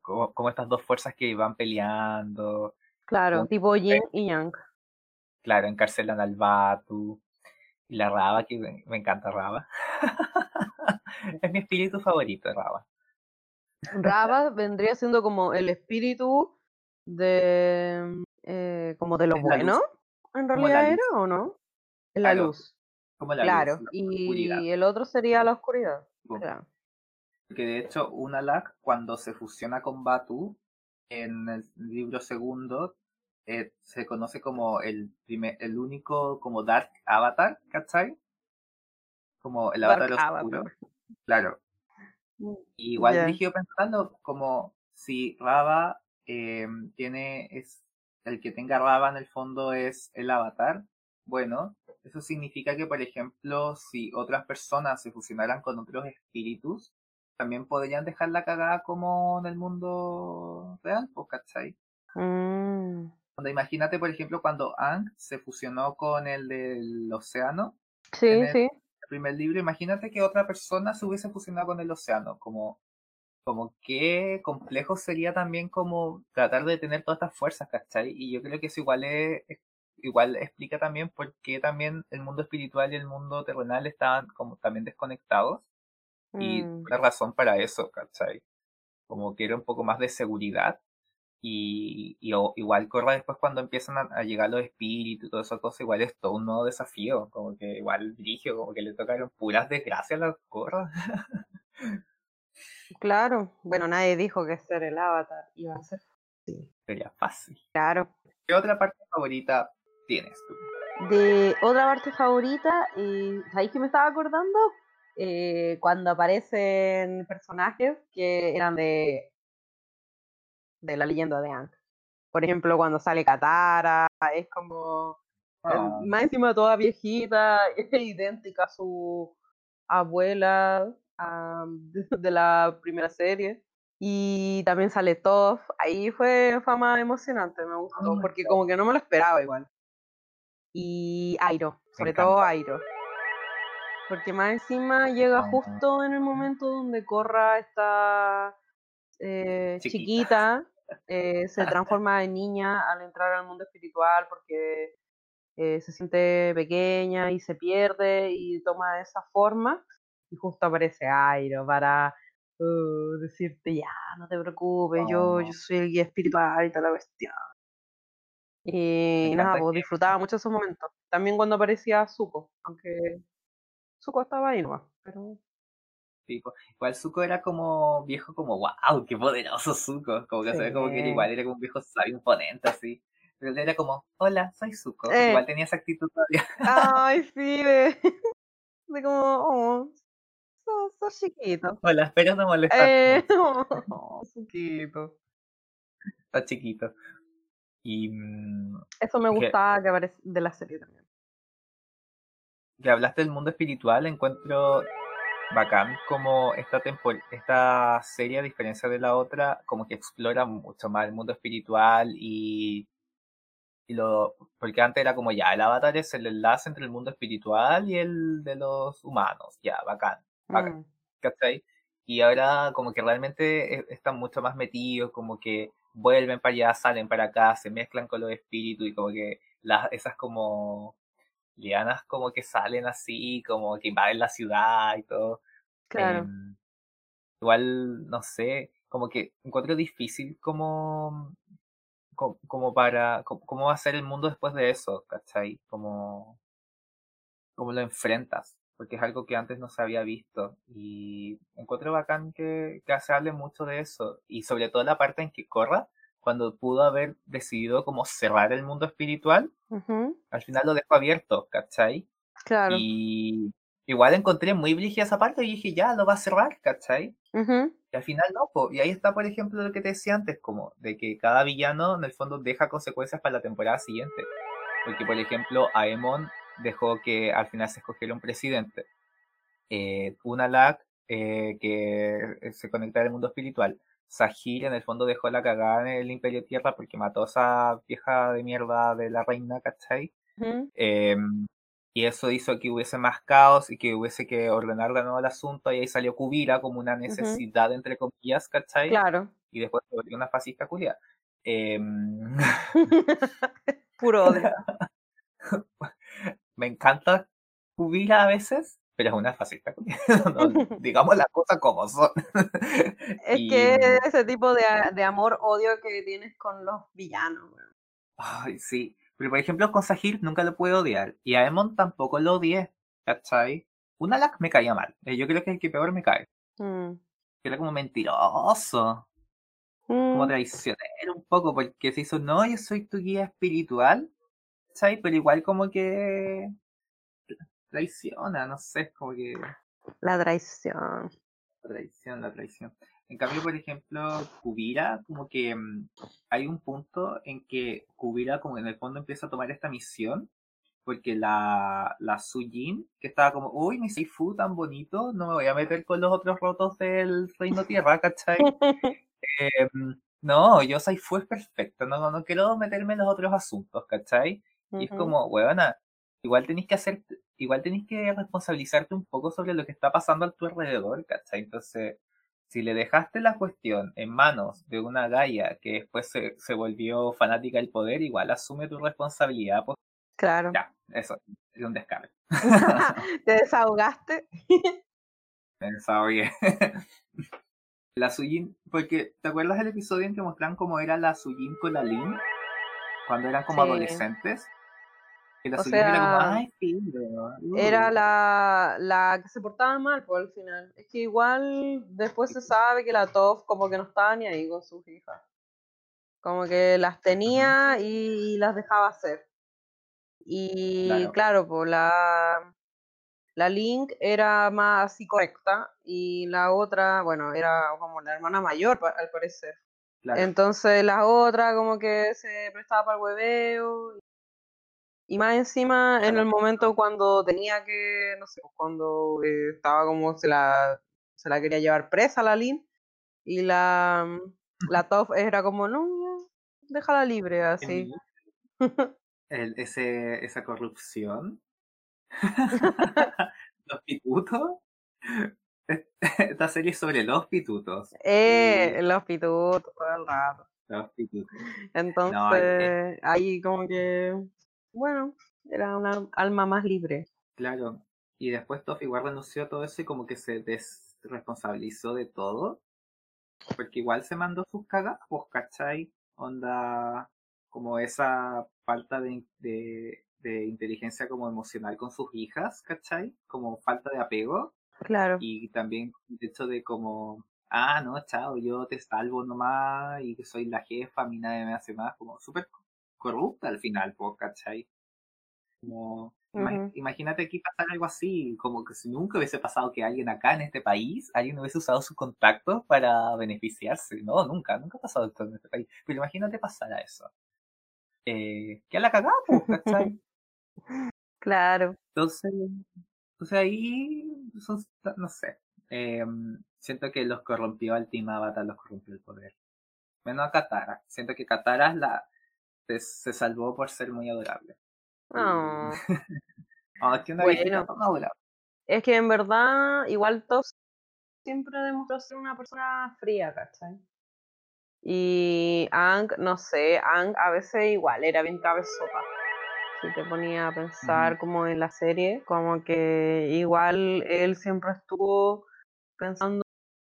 S3: como, como estas dos fuerzas que iban peleando,
S2: Claro,
S3: Como-
S2: tipo yin y yang.
S3: Claro, encarcelan al Batu, y la Raba, que me, me encanta Raba. es mi espíritu favorito, Raba.
S2: Rava vendría siendo como el espíritu de, eh, como de lo bueno, en realidad era, ¿o no? Es la
S3: Claro,
S2: luz,
S3: Como la
S2: claro.
S3: luz, la oscuridad.
S2: Y el otro sería la oscuridad.
S3: po.
S2: claro.
S3: Que de hecho, Unalak, cuando se fusiona con Batu, en el libro segundo, eh, se conoce como el primer, el único como Dark Avatar, ¿cachai? Como el
S2: Dark
S3: avatar oscuro.
S2: Avatar.
S3: Claro.
S2: Mm,
S3: Igual
S2: ya.
S3: dirigido pensando como si Rava eh, tiene, es, el que tenga Rava en el fondo es el avatar, bueno, eso significa que, por ejemplo, si otras personas se fusionaran con otros espíritus, también podrían dejar la cagada como en el mundo real, pues, ¿cachai?
S2: Mm,
S3: Cuando imagínate, por ejemplo, cuando Ang se fusionó con el del océano,
S2: Sí,
S3: en el-
S2: sí.
S3: el primer libro, imagínate que otra persona se hubiese fusionado con el océano, como, como qué complejo sería también como tratar de tener todas estas fuerzas, ¿cachai? Y yo creo que eso igual es, igual explica también por qué también el mundo espiritual y el mundo terrenal estaban como también desconectados y
S2: Mm,
S3: una razón para eso, ¿cachai? Como que era un poco más de seguridad y, y o- igual Corra después cuando empiezan a, a llegar los espíritus y toda esa cosa, igual es todo un nuevo desafío, como que igual dirigio, como que le tocaron puras desgracias a las Corra.
S2: Claro. Bueno, nadie dijo que ser el avatar iba a ser fácil.
S3: Sería fácil.
S2: Claro.
S3: ¿Qué otra parte favorita tienes tú?
S2: De otra parte favorita, y ¿sabéis que me estaba acordando? Eh, cuando aparecen personajes que eran de, de la leyenda de Aang. Por ejemplo, cuando sale Katara, es como eh,
S3: Ah,
S2: más encima toda viejita, es idéntica a su abuela am, de, de la primera serie. Y también sale Toph, ahí fue fama emocionante, me gustó,
S3: Ah,
S2: porque como que no me lo esperaba igual. Y Airo, sobre todo Airo. Porque más encima llega
S3: Ah.
S2: justo en el momento donde Korra está eh,
S3: Chiquita.
S2: eh, se transforma en niña al entrar al mundo espiritual porque eh, se siente pequeña y se pierde y toma esa forma. Y justo aparece Airo para uh, decirte, ya, no te preocupes, yo,
S3: Oh.
S2: yo soy el guía espiritual y toda la cuestión. Y nada, pues disfrutaba mucho esos momentos. También cuando aparecía Zuko, aunque Zuko estaba ahí nomás, pero
S3: tipo, igual Zuko era como viejo, como wow, qué poderoso Zuko. Como que se ve como que era
S2: Sí.
S3: igual, era como un viejo sabio imponente así. Pero él era como, hola, soy Zuko.
S2: Eh.
S3: Igual tenía esa actitud todavía.
S2: Ay, sí, de, de como, oh, sos, sos chiquito.
S3: Hola, espero no molestar.
S2: Eh, oh, chiquito.
S3: Está chiquito. Y mm,
S2: Eso me
S3: Es que-
S2: gustaba que aparece de la serie también.
S3: que hablaste del mundo espiritual, encuentro bacán como esta tempor esta serie, a diferencia de la otra, como que explora mucho más el mundo espiritual y, y lo porque antes era como ya, el avatar es el enlace entre el mundo espiritual y el de los humanos, ya, bacán, bacán.
S2: Mm,
S3: ¿cachai? Y ahora como que realmente e- están mucho más metidos, como que vuelven para allá, salen para acá, se mezclan con los espíritus y como que las, esas como lianas como que salen así, como que invaden la ciudad y todo.
S2: claro.
S3: Em, igual, no sé, como que encuentro difícil como, co- como, para, co- cómo va a ser el mundo después de eso, ¿cachai? Como, cómo lo enfrentas, porque es algo que antes no se había visto y encuentro bacán que, que se hable mucho de eso y sobre todo la parte en que Corra, cuando pudo haber decidido como cerrar el mundo espiritual, al final lo dejó abierto, ¿cachai?
S2: Claro.
S3: Y, igual encontré muy brígida esa parte y dije, ya, lo va a cerrar, ¿cachai?
S2: Ujú,
S3: Y al final no, po. y ahí está, por ejemplo, lo que te decía antes, como de que cada villano en el fondo deja consecuencias para la temporada siguiente. Porque, por ejemplo, Aemon dejó que al final se escogiera un presidente. Eh, Unalak, eh, que se conecta al mundo espiritual. Sahir en el fondo dejó la cagada en el Imperio Tierra porque mató a esa vieja de mierda de la reina, ¿cachai? Em, y eso hizo que hubiese más caos y que hubiese que ordenar de nuevo el asunto. Y ahí salió Kubira como una necesidad, entre comillas, ¿cachai?
S2: Claro.
S3: Y después se volvió una fascista culia. Em,
S2: Puro odio.
S3: me encanta Kubira a veces, pero es una fascista culia. No, digamos las cosas como son.
S2: Es
S3: Y-
S2: que ese tipo de, de amor-odio que tienes con los villanos.
S3: Ay, sí. Pero por ejemplo, con Sahir nunca lo puedo odiar. Y a Emon tampoco lo odié. ¿Cachai? Unalak me caía mal. Eh, Yo creo que es el que peor me cae.
S2: Mm,
S3: Era como mentiroso. Como
S2: mm,
S3: traicionero un poco. Porque se hizo, no, yo soy tu guía espiritual. ¿Cachai? Pero igual como que traiciona, no sé, como que
S2: La traición.
S3: la traición, la traición. En cambio, por ejemplo, Kubira, como que mm, hay un punto en que Kubira, como en el fondo, empieza a tomar esta misión, porque la, la Sujin, que estaba como, uy, mi Seifu tan bonito, no me voy a meter con los otros rotos del Reino Tierra, ¿cachai? Em, no, yo Seifu es perfecto, no, no quiero meterme en los otros asuntos, ¿cachai? Y es como, weona, igual tenéis que hacer, igual tenéis que responsabilizarte un poco sobre lo que está pasando a tu alrededor, ¿cachai? Entonces, si le dejaste la cuestión en manos de una Gaia que después se, se volvió fanática del poder, igual asume tu responsabilidad, pues
S2: Claro.
S3: ya, eso, es un descargo.
S2: Te desahogaste.
S3: Me desahogué. La Sujin, porque ¿te acuerdas del episodio en que mostraron cómo era la Sujin con la Lin? Cuando eran como
S2: Sí.
S3: adolescentes. Que la
S2: O
S3: Sujin era como,
S2: sea,
S3: ay, filo, uh".
S2: Era la, la que se portaba mal, por al final. Es que igual después se sabe que la Toph como que no estaba ni ahí con sus hijas. Como que las tenía y las dejaba hacer. Y
S3: Claro.
S2: claro, pues la, la Link era más así correcta y la otra, bueno, era como la hermana mayor al parecer.
S3: Claro.
S2: Entonces la otra como que se prestaba para el hueveo. Y más encima en el momento cuando tenía que, no sé, pues, cuando eh, estaba como se la, se la quería llevar presa la Lin. Y la, la Toph era como, no, déjala libre, así.
S3: El- ese, esa corrupción. los pitutos. Esta serie es sobre los pitutos.
S2: Eh, los pitutos todo el rato.
S3: Los pitutos.
S2: Entonces, ahí como que, bueno, era una alma más libre.
S3: Claro. Y después Toff igual renunció a todo eso y como que se desresponsabilizó de todo. Porque igual se mandó sus cagas, pues, ¿cachai? Onda, como esa falta de, de, de inteligencia como emocional con sus hijas, ¿cachai? Como falta de apego.
S2: Claro.
S3: Y también el hecho de como, ah, no, chao, yo te salvo nomás y que soy la jefa, a mí nadie me hace más, como súper corrupta al final, pues, ¿cachai? Como, imagínate aquí pasar algo así, como que si nunca hubiese pasado que alguien acá en este país, alguien hubiese usado sus contactos para beneficiarse, no, nunca, nunca ha pasado esto en este país, pero imagínate pasar a eso. Eh, que a la cagada, pues, ¿cachai?
S2: Claro.
S3: Entonces, entonces ahí, son, no sé, eh, siento que los corrompió al Team Avatar, los corrompió el poder. Menos a Katara. Siento que Katara la, se, salvó por ser muy adorable.
S2: Ah.
S3: Ah, es que una
S2: Bueno.
S3: tan adorable.
S2: Es que en verdad, igual Toph siempre demostró ser una persona fría, ¿cachai? Y Ang, no sé, Ang a veces igual era bien cabezota. Si te ponía a pensar como en la serie, como que igual él siempre estuvo pensando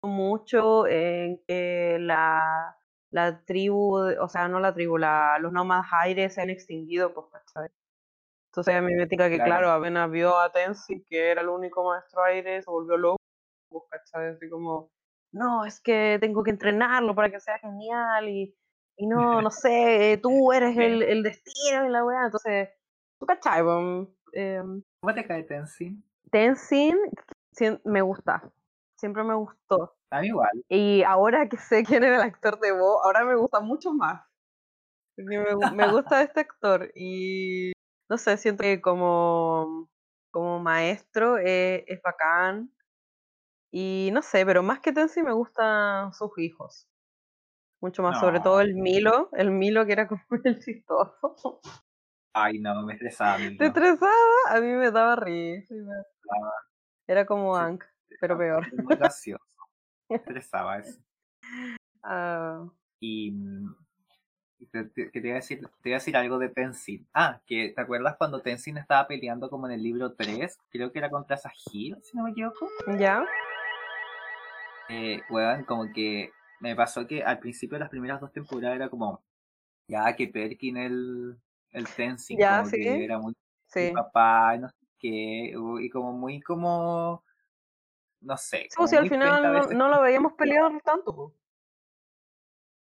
S2: mucho en que la, la tribu, o sea, no la tribu, la, los nómadas aires se han extinguido, pues, ¿cachai? Entonces a mí me tica que,
S3: Claro.
S2: claro, apenas vio a Tenzin, que era el único maestro aire, se volvió loco, pues, ¿cachai? Así como, no, es que tengo que entrenarlo para que sea genial y, y no, no sé, eh, tú eres el, el destino y la weá. Entonces, tú cachai, pues, em,
S3: ¿Cómo te cae Tenzin?
S2: Tenzin me gusta, siempre me gustó.
S3: A mí igual.
S2: Y ahora que sé quién era el actor de Bo, ahora me gusta mucho más. Me, me gusta este actor y no sé, siento que como, como maestro eh, es bacán. Y no sé, pero más que Tenzin me gustan sus hijos. Mucho más, sobre todo el Milo, el Milo que era como el chistoso.
S3: Ay, no, me estresaba. Milo.
S2: ¿Te estresaba? A mí me daba risa. me- Era como
S3: Sí.
S2: Pero peor.
S3: Muy gracioso. Me estresaba eso.
S2: Ah,
S3: Y te, te- te iba a decir, te iba a decir algo de Tenzin. Ah, que ¿te acuerdas cuando Tenzin estaba peleando como en el libro 3? Creo que era contra Sahir, si no me equivoco.
S2: ¿Ya?
S3: Eh, weón, como que me pasó que al principio de las primeras dos temporadas era como, ya que Perkin el, el Tenzin,
S2: Ya,
S3: como
S2: sí.
S3: que era muy
S2: Sí.
S3: papá, no sé qué, y como muy como, no sé,
S2: pues, si al final no, lo veíamos pelear tanto. po.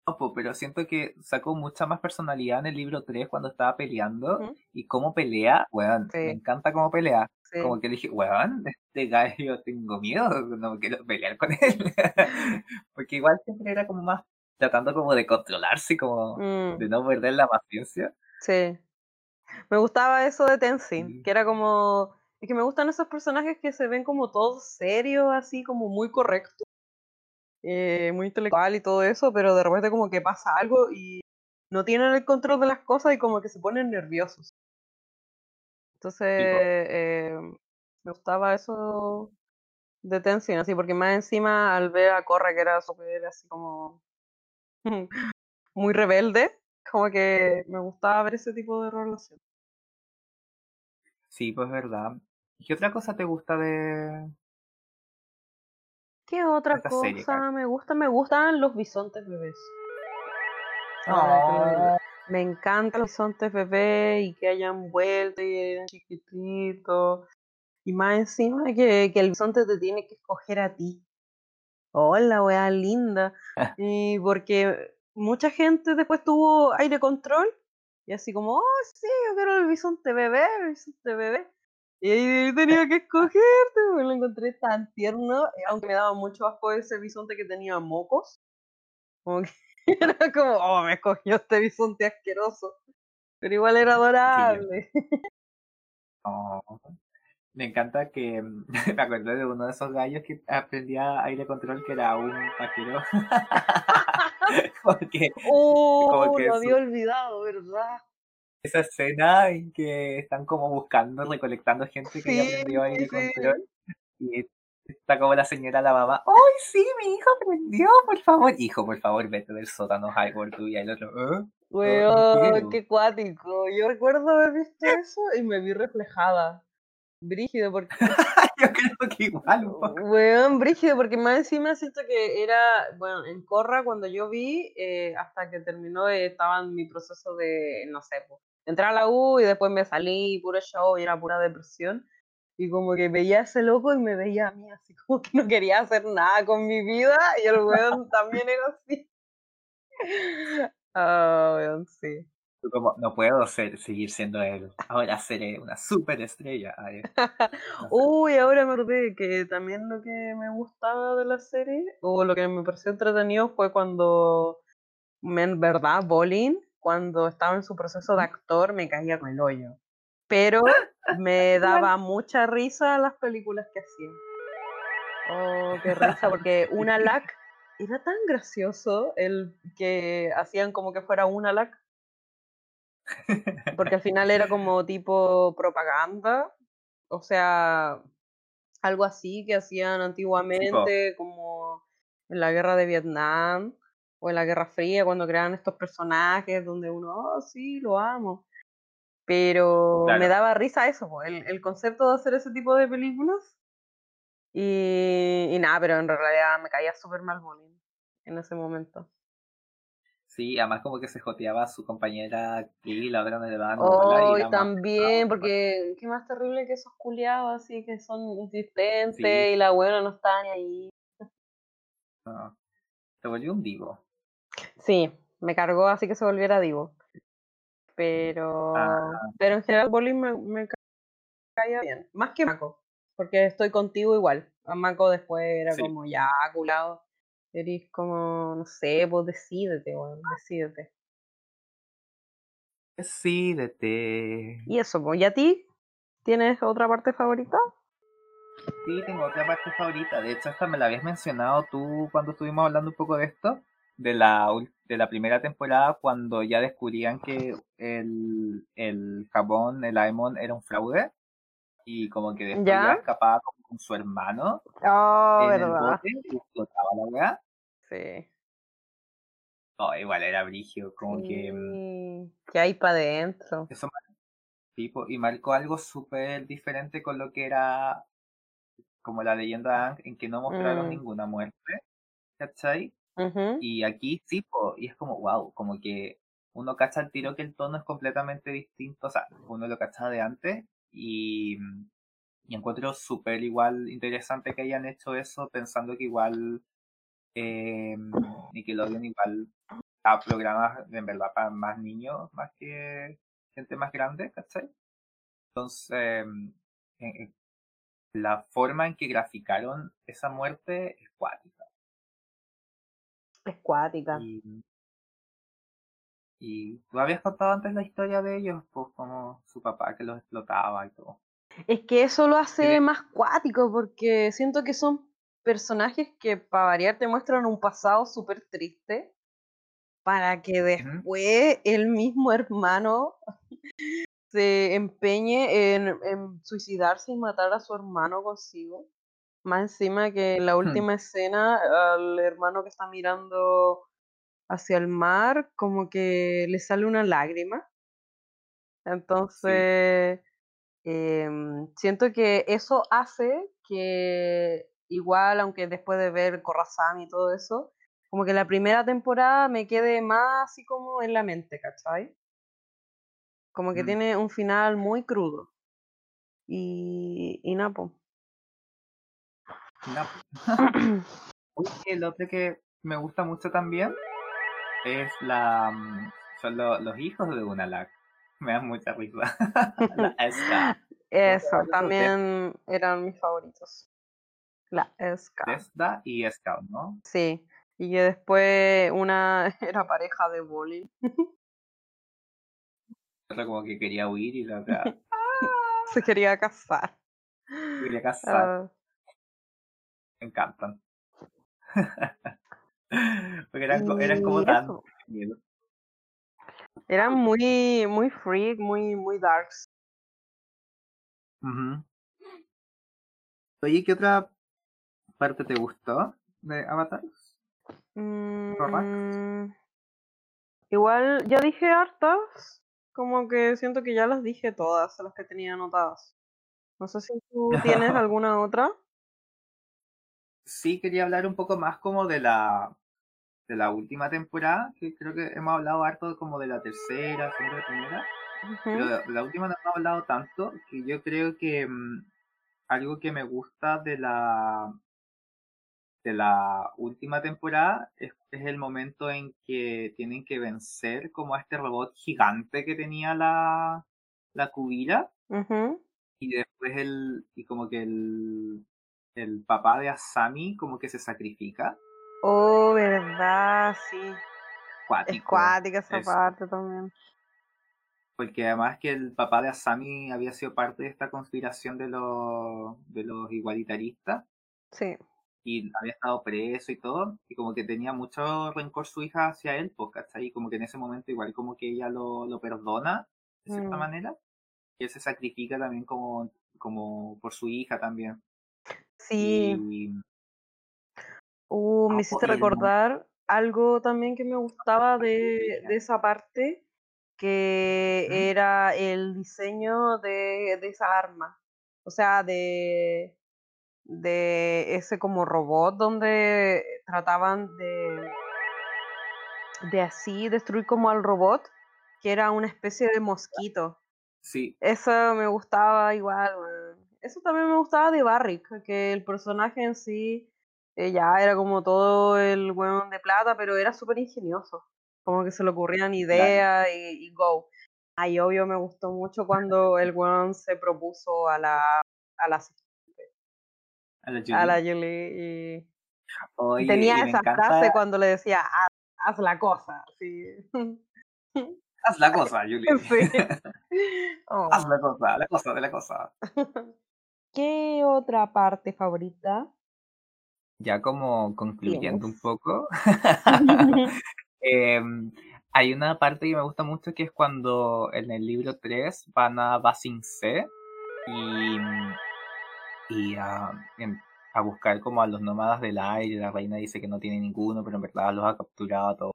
S3: No, po, pero siento que sacó mucha más personalidad en el libro 3 cuando estaba peleando y cómo pelea, weón,
S2: Sí.
S3: me encanta cómo pelea.
S2: Sí.
S3: Como que dije, weón, este gallo tengo miedo, no quiero pelear con él. Porque igual siempre era como más tratando como de controlarse, como
S2: Mm,
S3: de no perder la paciencia.
S2: sí. Me gustaba eso de Tenzin,
S3: Sí.
S2: que era como. Es que me gustan esos personajes que se ven como todos serios, así como muy correctos, eh, muy intelectual y todo eso, pero de repente como que pasa algo y no tienen el control de las cosas y como que se ponen nerviosos. Entonces, eh, me gustaba eso de Tenzin, así, porque más encima al ver a Korra, que era súper así como muy rebelde, como que me gustaba ver ese tipo de relación.
S3: Sí, pues verdad. ¿Y ¿Qué otra cosa te gusta de
S2: ¿Qué otra
S3: esta serie, Kat?
S2: cosa me gusta? Me gustan los bisontes bebés.
S3: Oh,
S2: Me encantan los bisontes bebés y que hayan vuelto y eran chiquititos. Y más encima que, que el bisonte te tiene que escoger a ti. Hola, weá linda. Y porque mucha gente después tuvo aire control y así como, oh, sí, yo quiero el bisonte bebé, el bisonte bebé. Y ahí tenía que escogerte, me lo encontré tan tierno, eh, aunque me daba mucho asco ese bisonte que tenía mocos. Como que era como, oh, me escogió este bisonte asqueroso. Pero igual era adorable.
S3: oh. Me encanta que me acuerdo de uno de esos gallos que aprendía aire control que era un pajero. Porque
S2: Oh, lo
S3: su-
S2: había olvidado, ¿verdad?
S3: Esa escena en que están como buscando, recolectando gente que haya
S2: Sí,
S3: aprendido aire
S2: sí.
S3: control y está como la señora la mamá, ¡ay sí, mi hijo aprendió, por favor! Hijo, por favor, vete del sótano, Hagrid, tú y el otro, ¿eh?
S2: Weón, qué cuático. Yo recuerdo haber visto eso y me vi reflejada. Brígido, porque,
S3: Yo creo que igual
S2: weón, brígido, porque más encima siento que era, bueno, en Corra cuando yo vi, eh, hasta que terminó, eh, estaba en mi proceso de, no sé, pues, entrar a la U y después me salí, puro show y era pura depresión. Y como que veía a ese loco y me veía a mí así como que no quería hacer nada con mi vida y el weón también era así. Ah, weón, sí.
S3: Como, no puedo ser, seguir siendo él, ahora seré una superestrella. No sé.
S2: Uy, ahora me acordé que también lo que me gustaba de la serie, o lo que me pareció entretenido fue cuando, en verdad, Bolin, cuando estaba en su proceso de actor, me caía con el hoyo. Pero me daba mucha risa las películas que hacía. Oh, qué risa, porque una lac era tan gracioso el que hacían como que fuera una lac, porque al final era como tipo propaganda, o sea, algo así que hacían antiguamente, como en la guerra de Vietnam o en la Guerra Fría, cuando creaban estos personajes donde uno, oh, sí, lo amo. Pero me daba risa eso, po, el, el concepto de hacer ese tipo de películas. Y, y nada, pero en realidad me caía súper mal Bolin en ese momento.
S3: Sí, además como que se joteaba a su compañera actriz, la otra no le daban
S2: Oh, y
S3: más
S2: también, porque qué más terrible que esos culiados así que son insistentes
S3: Sí.
S2: y la buena no está ni ahí.
S3: No. Se volvió un divo.
S2: Sí, me cargó así que se volviera divo. Pero,
S3: Ah.
S2: pero en general Bolin me, me ca- caía bien, más que Mako. porque estoy contigo igual. A Mako después era
S3: Sí.
S2: como ya culado. Eres como, no sé, pues decídete, weón, decídete.
S3: Decídete.
S2: Y eso, pues, ¿y a ti? ¿Tienes otra parte favorita?
S3: Sí, tengo otra parte favorita. De hecho, esta me la habías mencionado tú cuando estuvimos hablando un poco de esto. De la, de la primera temporada, cuando ya descubrían que el, el jabón, el Aemon, era un fraude. Y como que después
S2: ¿Ya?
S3: escapaba con su hermano
S2: Oh,
S3: en el
S2: verdad.
S3: bote y explotaba la weá.
S2: Sí.
S3: Oh, igual era brigio, como que mm,
S2: Sí. ¿Qué hay para adentro?
S3: eso tipo, y marcó algo súper diferente con lo que era como la leyenda en que no mostraron
S2: Mm.
S3: ninguna muerte, ¿cachai? Y aquí sí, y es como, wow, como que uno cacha el tiro que el tono es completamente distinto, o sea, uno lo cachaba de antes, y, y encuentro súper igual interesante que hayan hecho eso, pensando que igual eh, Nickelodeon igual a programas en verdad para más niños, más que gente más grande, ¿cachai? Entonces, eh, eh, la forma en que graficaron esa muerte es cuática.
S2: Es cuática.
S3: Y, y tú habías contado antes la historia de ellos, pues como su papá que los explotaba y todo.
S2: Es que eso lo hace más cuático porque siento que son personajes que para variar te muestran un pasado súper triste para que después el mismo hermano se empeñe en, en suicidarse y matar a su hermano consigo. Más encima que en la última escena al hermano que está mirando hacia el mar como que le sale una lágrima. Entonces, em, siento que eso hace que igual, aunque después de ver Corrazán y todo eso, como que la primera temporada me quede más así como en la mente, ¿cachai? Como que
S3: Mm.
S2: tiene un final muy crudo. Y, y nada, po.
S3: No. El otro que me gusta mucho también es la mm, son lo- los hijos de Unalak. Me dan mucha risa. la Esca,
S2: Eso, también eran mis favoritos. La Esca.
S3: Desda y Scout, ¿no?
S2: Sí. Y que después una era pareja de bowling.
S3: Otra como que quería huir y la otra
S2: Se quería casar.
S3: quería casar.
S2: Ah,
S3: Me encantan. Porque eran, eran como tan.
S2: Eran muy, muy freak, muy, muy darks.
S3: Ujú. Oye, ¿qué otra parte te gustó de Avatar?
S2: Mm, igual, ya dije hartas. Como que siento que ya las dije todas, las que tenía anotadas. No sé si tú tienes alguna otra.
S3: Sí, quería hablar un poco más como de la de la última temporada, que creo que hemos hablado harto como de la tercera, segunda, primera, pero la última no hemos hablado tanto, que yo creo que mm, algo que me gusta de la de la última temporada es, es el momento en que tienen que vencer como a este robot gigante que tenía la, la Kubira
S2: Ujú.
S3: y después el y como que el el papá de Asami como que se sacrifica
S2: Oh, verdad, sí. Es cuática esa
S3: es-
S2: parte también.
S3: porque además que el papá de Asami había sido parte de esta conspiración de los de los igualitaristas
S2: Sí.
S3: y había estado preso y todo, y como que tenía mucho rencor su hija hacia él, pues, ¿cachai? Y como que en ese momento igual como que ella lo, lo perdona, de cierta
S2: Mm.
S3: manera, y él se sacrifica también como, como por su hija también.
S2: Sí.
S3: Y
S2: Uh, me
S3: Ah,
S2: hiciste recordar algo también que me gustaba de, de esa parte, que
S3: ¿Mm?
S2: era el diseño de, de esa arma. O sea, de, de ese como robot donde trataban de, de así destruir como al robot, que era una especie de mosquito.
S3: sí,
S2: Eso me gustaba igual. Eso también me gustaba de Barrick, que el personaje en sí eh, ya era como todo el weón de plata, pero era súper ingenioso. Como que se le ocurrían ideas y, y go. Ay, obvio me gustó mucho cuando el weón se propuso a la, a la.
S3: A la
S2: a la
S3: Julie.
S2: Julie y
S3: Oye,
S2: tenía
S3: y
S2: esa
S3: encanta.
S2: frase cuando le decía, haz, haz la cosa. Sí.
S3: Haz la cosa, Julie.
S2: Sí. Oh.
S3: Haz la cosa, la cosa de la cosa.
S2: ¿Qué otra parte favorita?
S3: Ya como concluyendo un poco, em, hay una parte que me gusta mucho que es cuando en el libro 3 van a Basing C y, y a, en- a buscar como a los nómadas del aire. La reina dice que no tiene ninguno, pero en verdad los ha capturado a todos,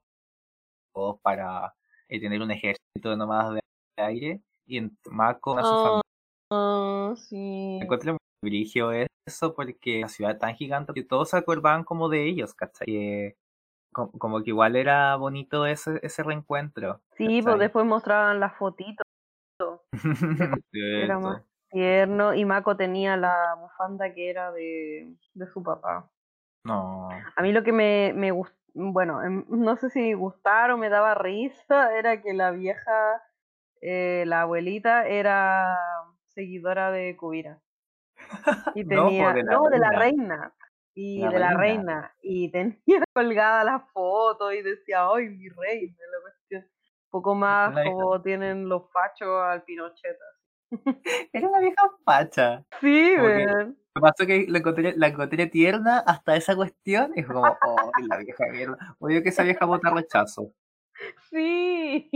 S3: todos para eh, tener un ejército de nómadas del aire. Y en Mako a su familia.
S2: Ah, sí.
S3: Encuentro muy brigio eso porque la ciudad es tan gigante que todos se acordaban como de ellos, ¿cachai? Que co- como que igual era bonito ese, ese reencuentro.
S2: Sí, pues después mostraban las fotitos. Era más tierno. Y Mako tenía la bufanda que era de, de su papá.
S3: No.
S2: A mí lo que me, me gustó, bueno, em, no sé si gustara o me daba risa, era que la vieja, eh, la abuelita, era seguidora de Kubira. Y
S3: No, po,
S2: tenía,
S3: de la
S2: no, de la
S3: reina.
S2: Y
S3: La
S2: de la
S3: reina.
S2: Y tenía colgada la foto y decía, ¡ay, mi reina! La cuestión. Un poco más como tienen los fachos al Pinochet.
S3: Era una vieja facha.
S2: Sí,
S3: que-
S2: weón.
S3: Me pasó que la encontré, la encontré tierna hasta esa cuestión fue como, oh, la vieja mierda. Oye que esa vieja vota rechazo.
S2: Sí.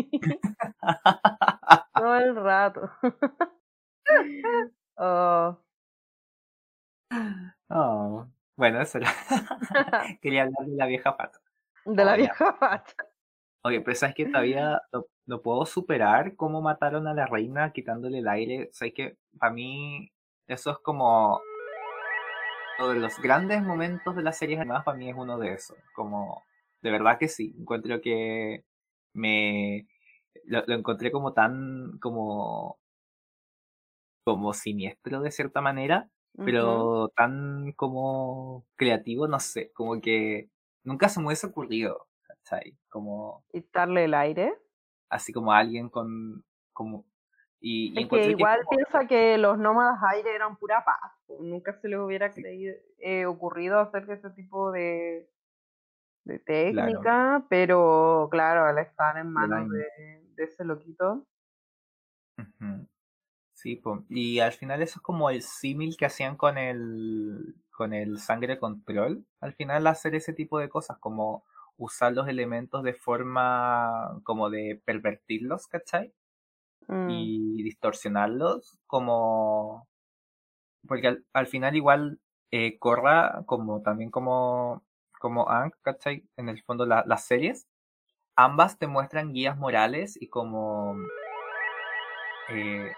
S2: Todo el rato. Oh.
S3: Oh. Bueno, eso era. Quería hablar de la vieja facha.
S2: De la vieja facha.
S3: Oye, pero sabes que todavía no, no puedo superar cómo mataron a la reina quitándole el aire. Sabes que para mí eso es como uno de los grandes momentos de las series animadas. Para mí es uno de esos. Como de verdad que sí. Encuentro que me lo, lo encontré como tan como como siniestro de cierta manera, pero tan como creativo, no sé, como que nunca se me hubiese ocurrido, ¿cachai? Como
S2: Quitarle el aire.
S3: así como alguien con como y, y
S2: Es que igual
S3: como-
S2: piensa que los nómadas aire eran pura paz. Nunca se les hubiera creído, eh, ocurrido hacer ese tipo de, de técnica, pero claro, al estar en manos de, de ese loquito.
S3: Ujú. Sí, po. y al final eso es como el símil que hacían con el con el sangre control. Al final hacer ese tipo de cosas, como usar los elementos de forma como de pervertirlos, ¿cachai?
S2: Mm,
S3: y distorsionarlos como porque al, al final igual eh, Korra como también como como Aang, ¿cachai? En el fondo la- las series ambas te muestran guías morales y como eh,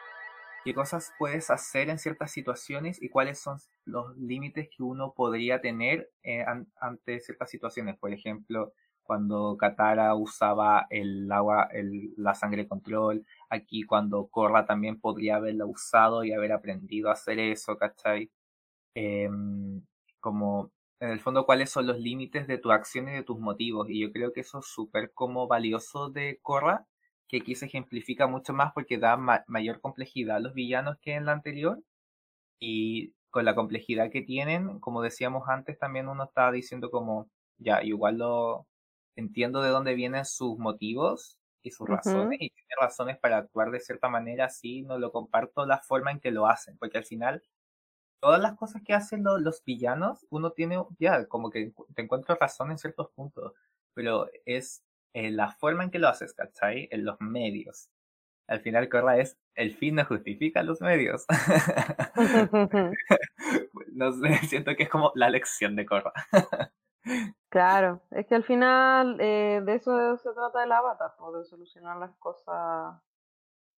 S3: qué cosas puedes hacer en ciertas situaciones y cuáles son los límites que uno podría tener eh, an- ante ciertas situaciones. Por ejemplo, cuando Katara usaba el agua, el, la sangre control, aquí cuando Korra también podría haberla usado y haber aprendido a hacer eso, ¿cachai? Em, como en el fondo cuáles son los límites de tu acción y de tus motivos. Y yo creo que eso es súper como valioso de Korra, que aquí se ejemplifica mucho más porque da ma- mayor complejidad a los villanos que en la anterior. Y con la complejidad que tienen, como decíamos antes, también uno está diciendo como, ya, igual lo entiendo de dónde vienen sus motivos y sus razones, y tiene razones para actuar de cierta manera, sí, no lo comparto la forma en que lo hacen, porque al final todas las cosas que hacen lo- los villanos, uno tiene, ya, como que te encuentro razón en ciertos puntos, pero es la forma en que lo haces, ¿cachai? En los medios. Al final, Corra es, el fin no justifica los medios. no sé, siento que es como la lección de Corra.
S2: Claro, es que al final eh, de eso se trata el avatar, pues, de solucionar las cosas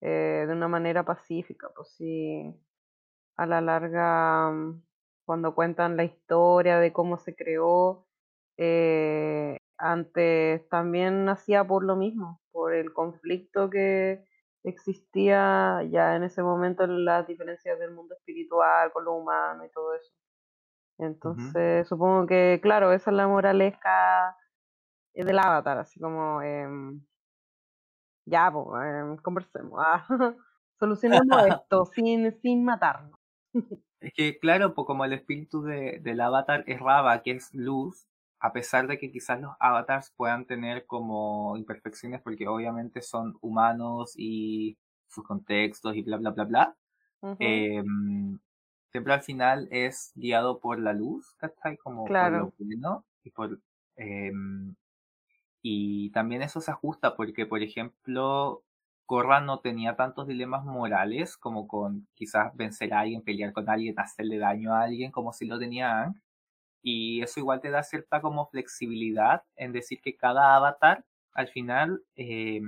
S2: eh, de una manera pacífica, pues sí, a la larga, mm, cuando cuentan la historia de cómo se creó, eh, antes también nacía por lo mismo, por el conflicto que existía ya en ese momento en las diferencias del mundo espiritual con lo humano y todo eso. Entonces, supongo que, claro, esa es la moraleja del avatar, así como, em, ya, pues, em, conversemos, ah, solucionemos esto sin, sin matarnos.
S3: Es que, claro, pues como el espíritu de, del avatar es Rava, que es luz, a pesar de que quizás los avatars puedan tener como imperfecciones, porque obviamente son humanos y sus contextos y bla, bla, bla, bla, em, siempre al final es guiado por la luz, ¿cachai? Como por
S2: Claro.
S3: lo bueno y por... em, y también eso se ajusta porque, por ejemplo, Korra no tenía tantos dilemas morales como con quizás vencer a alguien, pelear con alguien, hacerle daño a alguien, como si lo tenía Aang. Y eso igual te da cierta como flexibilidad en decir que cada avatar, al final, eh,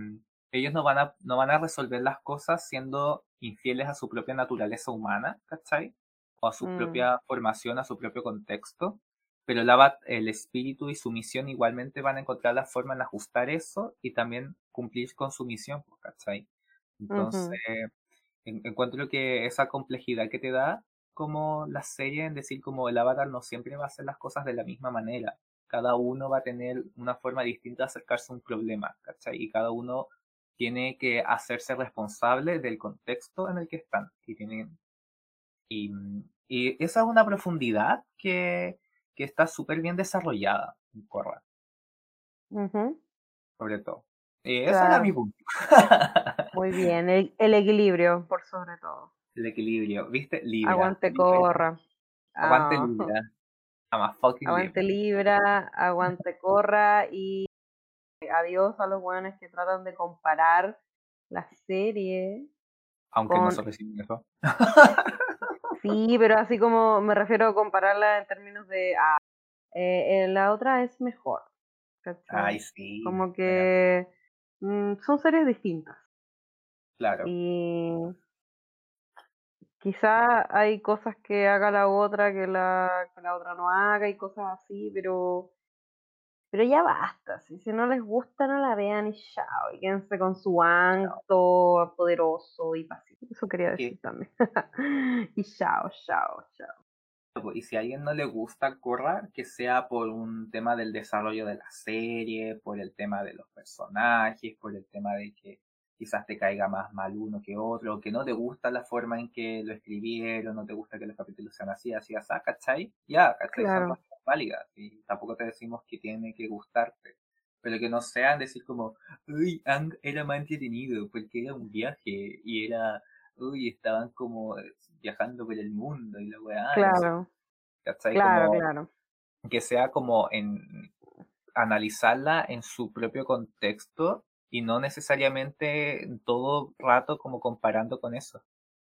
S3: ellos no van, a, no van a resolver las cosas siendo infieles a su propia naturaleza humana, ¿cachai? O a su
S2: Mm.
S3: propia formación, a su propio contexto. Pero el, avat- el espíritu y su misión igualmente van a encontrar la forma en ajustar eso y también cumplir con su misión, pues, ¿cachai? Entonces, en- encuentro que esa complejidad que te da como la serie en decir como el avatar no siempre va a hacer las cosas de la misma manera. Cada uno va a tener una forma distinta de acercarse a un problema, ¿cachai? Y cada uno tiene que hacerse responsable del contexto en el que están. Y, tienen, y, y esa es una profundidad que, que está súper bien desarrollada en Korra,
S2: ujú.
S3: sobre todo. Y ese era
S2: Claro.
S3: mi punto.
S2: Muy bien, el, el equilibrio, por sobre todo.
S3: El equilibrio, ¿viste? Libra.
S2: Aguante
S3: Libra.
S2: corra.
S3: Aguante
S2: Ah,
S3: Libra. I'm a fucking
S2: Aguante
S3: Libra.
S2: Libra, aguante corra y adiós a los buenos que tratan de comparar la serie.
S3: Aunque
S2: con-
S3: no se reciben eso.
S2: Sí, pero así como me refiero a compararla en términos de ah, eh, eh, la otra es mejor. ¿cachai?
S3: Ay, sí.
S2: como que mm, son series distintas.
S3: Claro.
S2: Y quizá hay cosas que haga la otra que la, que la otra no haga y cosas así, pero pero ya basta. Si, si no les gusta, no la vean y chao. Y quédense con su anto poderoso y pacífico. Eso quería decir también. y chao, chao, chao.
S3: Y si a alguien no le gusta Korra, que sea por un tema del desarrollo de la serie, por el tema de los personajes, por el tema de que quizás te caiga más mal uno que otro, que no te gusta la forma en que lo escribieron, no te gusta que los capítulos sean así, así, así, ¿cachai? Ya, ¿cachai?
S2: Claro.
S3: Son válidas y tampoco te decimos que tiene que gustarte. Pero que no sean decir como, uy, Ang era más entretenido porque era un viaje y era, uy, estaban como viajando por el mundo y la weá.
S2: Claro,
S3: ¿cachai?
S2: claro,
S3: Como-
S2: claro.
S3: que sea como en analizarla en su propio contexto y no necesariamente en todo rato como comparando con eso.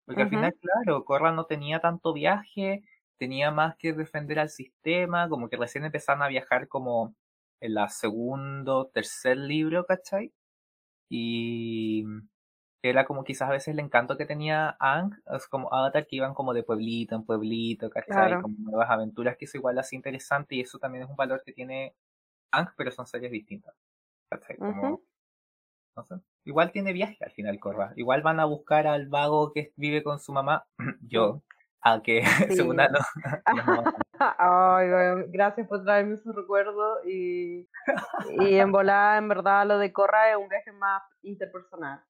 S3: Porque al final, claro, Korra no tenía tanto viaje, tenía más que defender al sistema, como que recién empezaron a viajar como en la segundo, tercer libro, ¿cachai? Y era como quizás a veces el encanto que tenía Ang, es como Avatar que iban como de pueblito en pueblito, ¿cachai?
S2: Claro.
S3: Como nuevas aventuras, que eso igual hace interesante y eso también es un valor que tiene Ang, pero son series distintas. ¿cachai? Como. No sé. Igual tiene viaje al final, Korra. Igual van a buscar al vago que vive con su mamá, yo, a que
S2: Sí.
S3: según no,
S2: Ay, weón, gracias por traerme esos recuerdos y, y en volada, en verdad, lo de Corra es un viaje más interpersonal.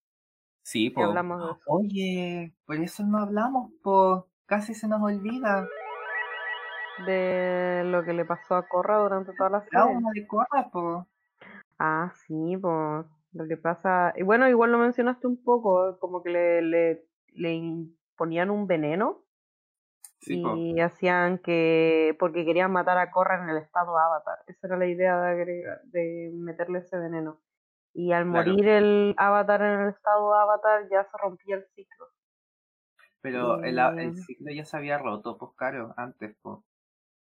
S3: Sí, po.
S2: eso.
S3: Oye, por eso no hablamos, po. Casi se nos olvida.
S2: De lo que le pasó a Corra durante toda la serie.
S3: Trauma de Korra, po.
S2: Ah, sí, pues lo que pasa. Y bueno, igual lo mencionaste un poco, como que le, le, le imponían un veneno
S3: Sí, po.
S2: y hacían que. porque querían matar a Corra en el estado Avatar. Esa era la idea de, agregar- de meterle ese veneno. Y al
S3: Claro.
S2: morir el Avatar en el estado Avatar ya se rompía el ciclo.
S3: Pero el, el ciclo ya se había roto, pues claro, antes, pues.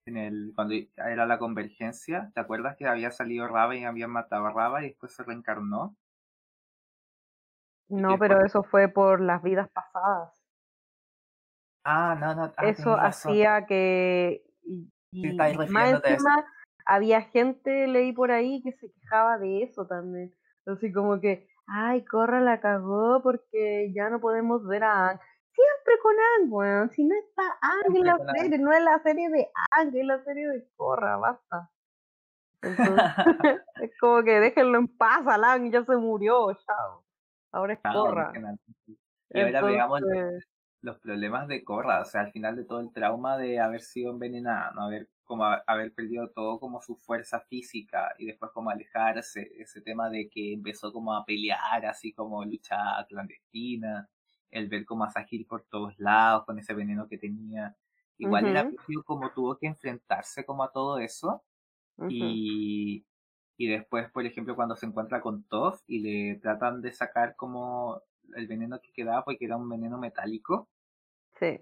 S3: En el, cuando era la convergencia, ¿te acuerdas que había salido Raba y habían matado a Raba y después se reencarnó?
S2: No, pero eso fue por las vidas pasadas.
S3: Ah, no, no, ah,
S2: eso hacía que y,
S3: Sí,
S2: y
S3: estáis
S2: más encima había gente leí por ahí que se quejaba de eso también así como que ay Corra la cagó porque ya no podemos ver a siempre con weón si no está Aang en la serie no es la serie de Aang es la serie de Corra basta. Entonces es como que déjenlo en paz al Aang ya se murió chao. Ahora es Corra.
S3: Y ahora veamos
S2: Entonces,
S3: los problemas de Korra, o sea, al final de todo el trauma de haber sido envenenada, no haber como haber perdido todo como su fuerza física y después como alejarse, ese tema de que empezó como a pelear así como lucha clandestina, el ver como a Sahir por todos lados con ese veneno que tenía, igual era como tuvo que enfrentarse como a todo eso y, y después por ejemplo cuando se encuentra con Toph y le tratan de sacar como el veneno que quedaba porque era un veneno metálico.
S2: Sí.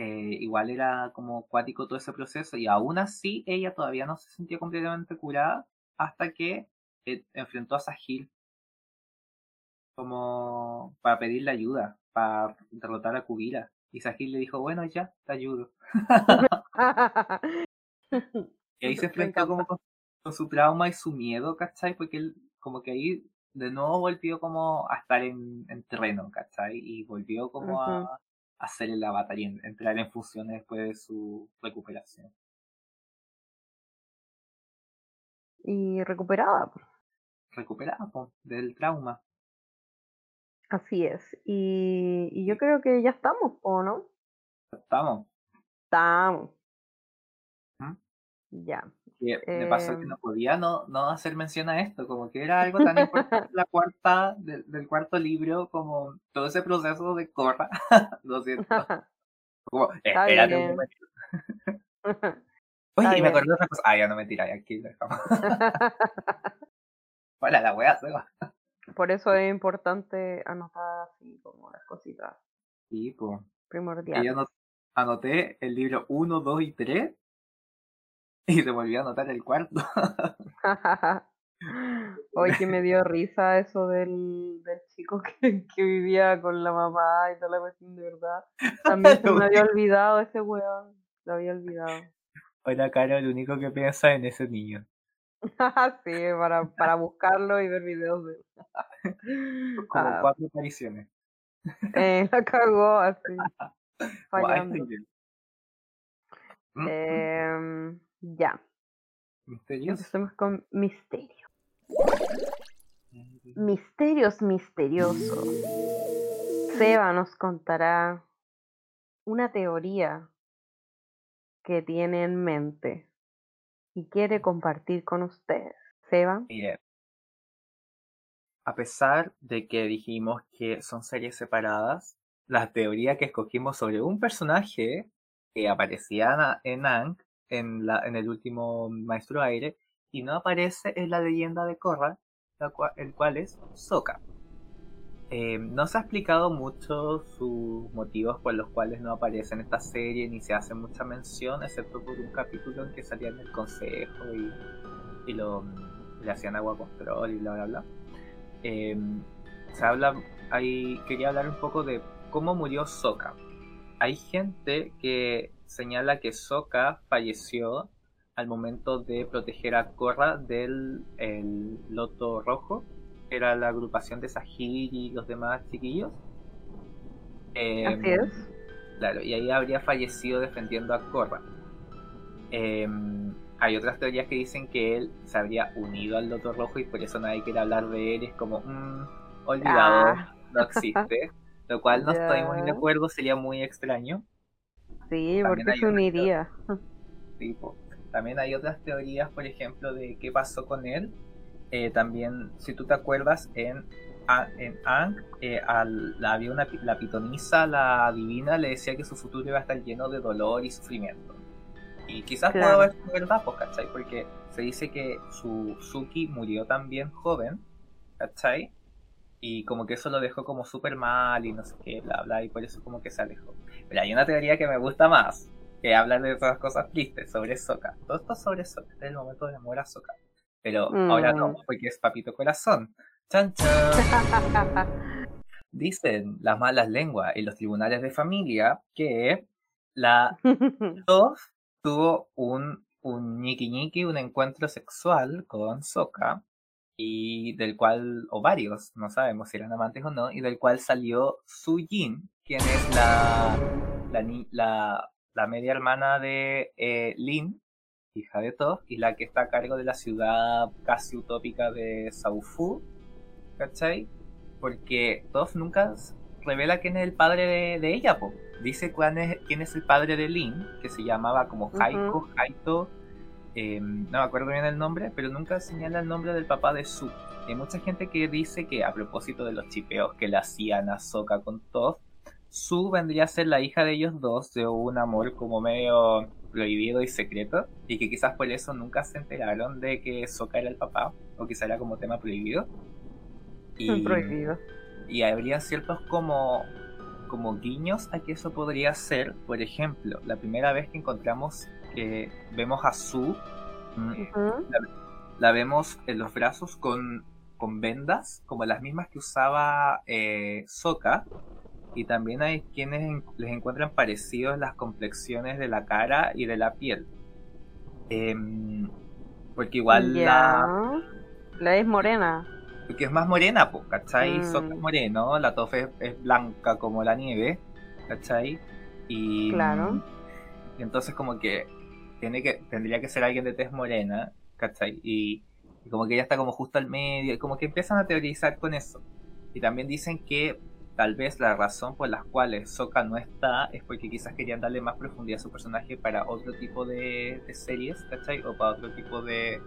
S3: Eh, igual era como acuático todo ese proceso y aún así ella todavía no se sentía completamente curada hasta que eh, enfrentó a Sahil como para pedirle ayuda, para derrotar a Kubira. Y Sahil le dijo, bueno, ya, te ayudo. y ahí se enfrentó como con, su trauma y su miedo, ¿cachai? Porque él como que ahí de nuevo volvió como a estar en, terreno, ¿cachai? Y volvió como a, hacer la batalla, entrar en funciones después de su recuperación.
S2: Y recuperada.
S3: Recuperada del trauma.
S2: Así es. Y, y, yo creo que ya estamos, ¿o no?
S3: Estamos.
S2: Estamos. Ya.
S3: me pasó que no em. podía no, no hacer mención a esto, como que era algo tan importante la cuarta del cuarto libro, como todo ese proceso de corra, lo siento. Como, espérate un momento. Oye, y me acordé de otra cosa. Ah, ya no me tiráis aquí, dejamos. Hola, la wea se va.
S2: Por eso es importante anotar así como las cositas.
S3: Sí, pues.
S2: Primordial.
S3: Yo anoté el libro 1, 2 y 3 y se volvió a anotar el cuarto.
S2: Hoy que me dio risa eso del, del chico que, que, vivía con la mamá y toda la cuestión de verdad. También se me había olvidado ese weón. Lo había olvidado.
S3: Hola, Caro, el único que piensa en ese niño.
S2: sí, para, para buscarlo y ver videos de
S3: Como ah. cuatro apariciones.
S2: Eh, la cagó así. Fallando. eh, ya.
S3: ¿Misterios?
S2: Empecemos con misterio. Misterios misteriosos. Seba nos contará una teoría que tiene en mente y quiere compartir con ustedes. Seba.
S3: A pesar de que dijimos que son series separadas, la teoría que escogimos sobre un personaje que aparecía en la, en el último Maestro Aire y no aparece en la leyenda de Korra, el cual es Sokka. Eh, no se ha explicado mucho sus motivos por los cuales no aparece en esta serie ni se hace mucha mención, excepto por un capítulo en que salía en el consejo y, lo, le hacían agua control y bla bla bla. Eh, se habla, ahí quería hablar un poco de cómo murió Sokka. Hay gente que señala que Sokka falleció al momento de proteger a Korra del el Loto Rojo, era la agrupación de Sahir y los demás chiquillos.
S2: Em, Así es.
S3: Claro, y ahí habría fallecido defendiendo a Korra. Em, hay otras teorías que dicen que él se habría unido al Loto Rojo y por eso nadie quiere hablar de él. Es como, mmm, olvidado, ah. no existe. Lo cual no estoy muy de acuerdo, sería muy extraño.
S2: Sí, porque se uniría.
S3: Sí, también hay otras teorías, por ejemplo, de qué pasó con él. Eh, también, si tú te acuerdas, en, en Ang eh, la, había una, la pitonisa, la divina, le decía que su futuro iba a estar lleno de dolor y sufrimiento. Y quizás pueda puedo ver verdad, pues, ¿cachai? Porque se dice que su Suki murió también joven, ¿cachai? Y como que eso lo dejó como súper mal y no sé qué, bla, bla, y por eso como que se alejó. Pero hay una teoría que me gusta más, que habla de todas cosas tristes, sobre Soka. Todo esto sobre Soka, es el momento de amor a Soka. Pero ahora no, mm. porque es papito corazón. ¡Chan, chan! Dicen las malas lenguas y los tribunales de familia que la dos tuvo un, un ñiqui ñiqui, un encuentro sexual con Soka y del cual, o varios, no sabemos si eran amantes o no, y del cual salió Su Jin, quien es la, la, la, media hermana de eh, Lin, hija de Toph, y la que está a cargo de la ciudad casi utópica de Saufu, ¿cachai? Porque Toph nunca revela quién es el padre de, de ella, po. Dice cuál es, quién es el padre de Lin, que se llamaba como Haiko,
S2: Ujú.
S3: Haito, eh, no me acuerdo bien el nombre, pero nunca señala el nombre del papá de Su. Hay mucha gente que dice que a propósito de los chipeos que le hacían a Sokka con Toph, Su vendría a ser la hija de ellos dos de un amor como medio prohibido y secreto, y que quizás por eso nunca se enteraron de que Sokka era el papá, o quizá era como tema prohibido. Y,
S2: Prohibido.
S3: y habría ciertos como, como guiños a que eso podría ser. Por ejemplo, la primera vez que encontramos que vemos a Su, mm, la vemos en los brazos con, con vendas, como las mismas que usaba eh, Sokka. Y también hay quienes en- les encuentran parecidos las complexiones de la cara y de la piel. Em, porque igual la.
S2: La es morena.
S3: Porque es más morena, pues, ¿cachai?
S2: Mm.
S3: Es moreno, la Toph es, es blanca como la nieve, ¿cachai? Y,
S2: Claro.
S3: y entonces como que, tiene que tendría que ser alguien de tez morena, ¿cachai? Y, y como que ella está como justo al medio, y como que empiezan a teorizar con eso. Y también dicen que tal vez la razón por las cuales Sokka no está es porque quizás querían darle más profundidad a su personaje para otro tipo de, de series, ¿cachai? O para otro tipo de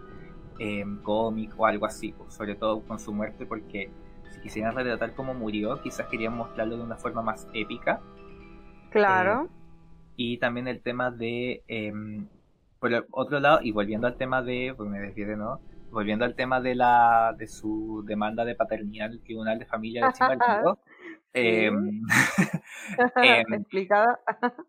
S3: eh, cómic o algo así, pues, sobre todo con su muerte, porque si quisieran retratar cómo murió, quizás querían mostrarlo de una forma más épica.
S2: Claro.
S3: Y también el tema de, em, por el otro lado, y volviendo al tema de, pues me desvié de nuevo, volviendo al tema de la de su demanda de paternidad al Tribunal de Familia de Chimbalino, em, em,
S2: Explicada.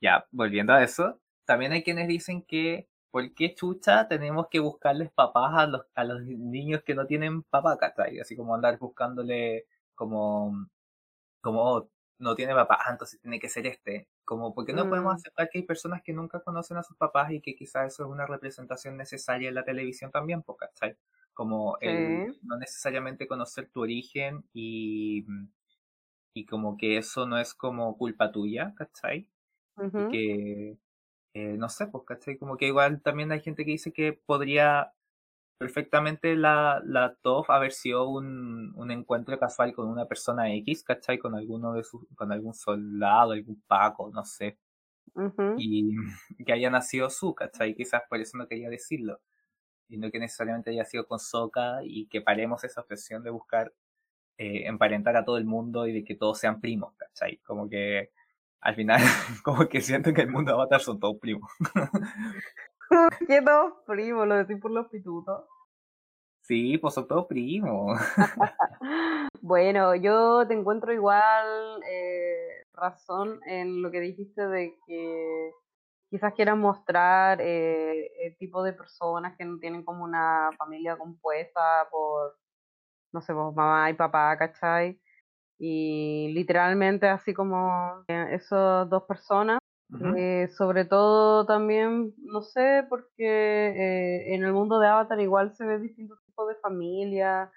S3: ya, volviendo a eso, también hay quienes dicen que ¿por qué chucha tenemos que buscarles papás a los, a los niños que no tienen papá, ¿cachai? Así como andar buscándole como, como "Oh, no tiene papá, ah, entonces tiene que ser este. Como, porque no podemos
S2: Mm.
S3: aceptar que hay personas que nunca conocen a sus papás y que quizás eso es una representación necesaria en la televisión también, ¿cachai? Como el
S2: Sí.
S3: no necesariamente conocer tu origen y, y como que eso no es como culpa tuya, ¿cachai? Y que eh, no sé, pues, ¿cachai? Como que igual también hay gente que dice que podría perfectamente la, la Toph haber sido un, un encuentro casual con una persona X, ¿cachai? Con alguno de sus, con algún soldado, algún Paco, no sé, y que haya nacido su, ¿cachai? Quizás por eso no quería decirlo, y no que necesariamente haya sido con Soka y que paremos esa obsesión de buscar eh, emparentar a todo el mundo y de que todos sean primos, ¿cachai? Como que al final, como que siento que el mundo de Avatar son todos primos.
S2: ¿Qué dos primos? Lo decís por los pitutos.
S3: Sí, pues son todos primos.
S2: Bueno, yo te encuentro igual eh, razón en lo que dijiste de que quizás quieran mostrar eh, el tipo de personas que no tienen como una familia compuesta por, no sé, por mamá y papá, ¿cachai? Y literalmente así como eh, esas dos personas. Eh, sobre todo también, no sé, porque eh, en el mundo de Avatar igual se ve distintos tipos de familias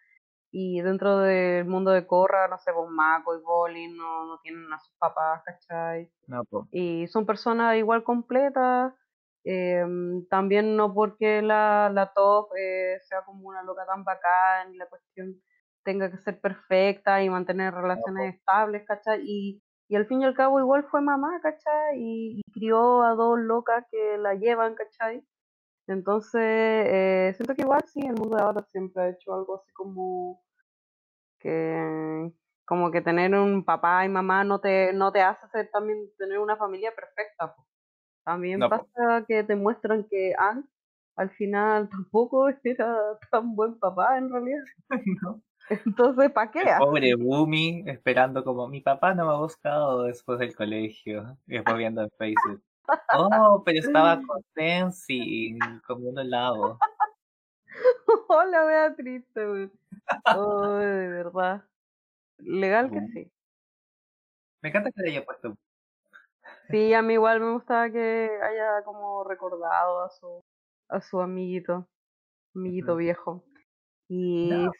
S2: y dentro del mundo de Korra, no sé, pues Mako y Bolin no, no tienen a sus papás, ¿cachai?
S3: No, pues.
S2: Y son personas igual completas, em, también no porque la, la top eh, sea como una loca tan bacán y la cuestión tenga que ser perfecta y mantener relaciones estables, ¿cachai? Y, y al fin y al cabo igual fue mamá, ¿cachai? Y, y crió a dos locas que la llevan, ¿cachai? Entonces, eh, siento que igual sí, el mundo de Avatar siempre ha hecho algo así como que como que tener un papá y mamá no te, no te hace ser también tener una familia perfecta. po. También
S3: No, po.
S2: pasa que te muestran que Anne al final tampoco era tan buen papá en realidad.
S3: No.
S2: Entonces, ¿para qué?
S3: El pobre Bumi esperando como mi papá no me ha buscado después del colegio. Y después viendo en Facebook. Oh, pero estaba con Tensi comiendo helado.
S2: Hola, vea triste, güey. Oh, de verdad. Legal que
S3: Bum.
S2: sí.
S3: Me encanta que le haya puesto.
S2: Sí, a mí igual me gustaba que haya como recordado a su, a su amiguito, amiguito viejo. Y
S3: No.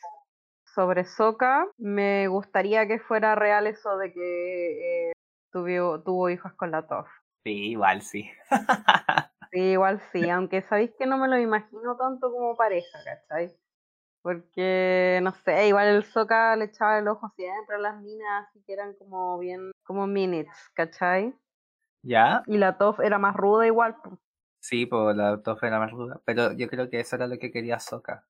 S2: sobre Soka, me gustaría que fuera real eso de que eh, tuvo, tuvo hijos con la Toph.
S3: Sí, igual sí.
S2: Sí, igual sí, aunque sabéis que no me lo imagino tanto como pareja, ¿cachai? Porque, no sé, igual el Soca le echaba el ojo siempre a las minas, así que eran como bien, como minutes, ¿cachai?
S3: ¿Ya?
S2: Y la Toff era más ruda igual. po.
S3: Sí, pues la Toff era más ruda. Pero yo creo que eso era lo que quería Soka.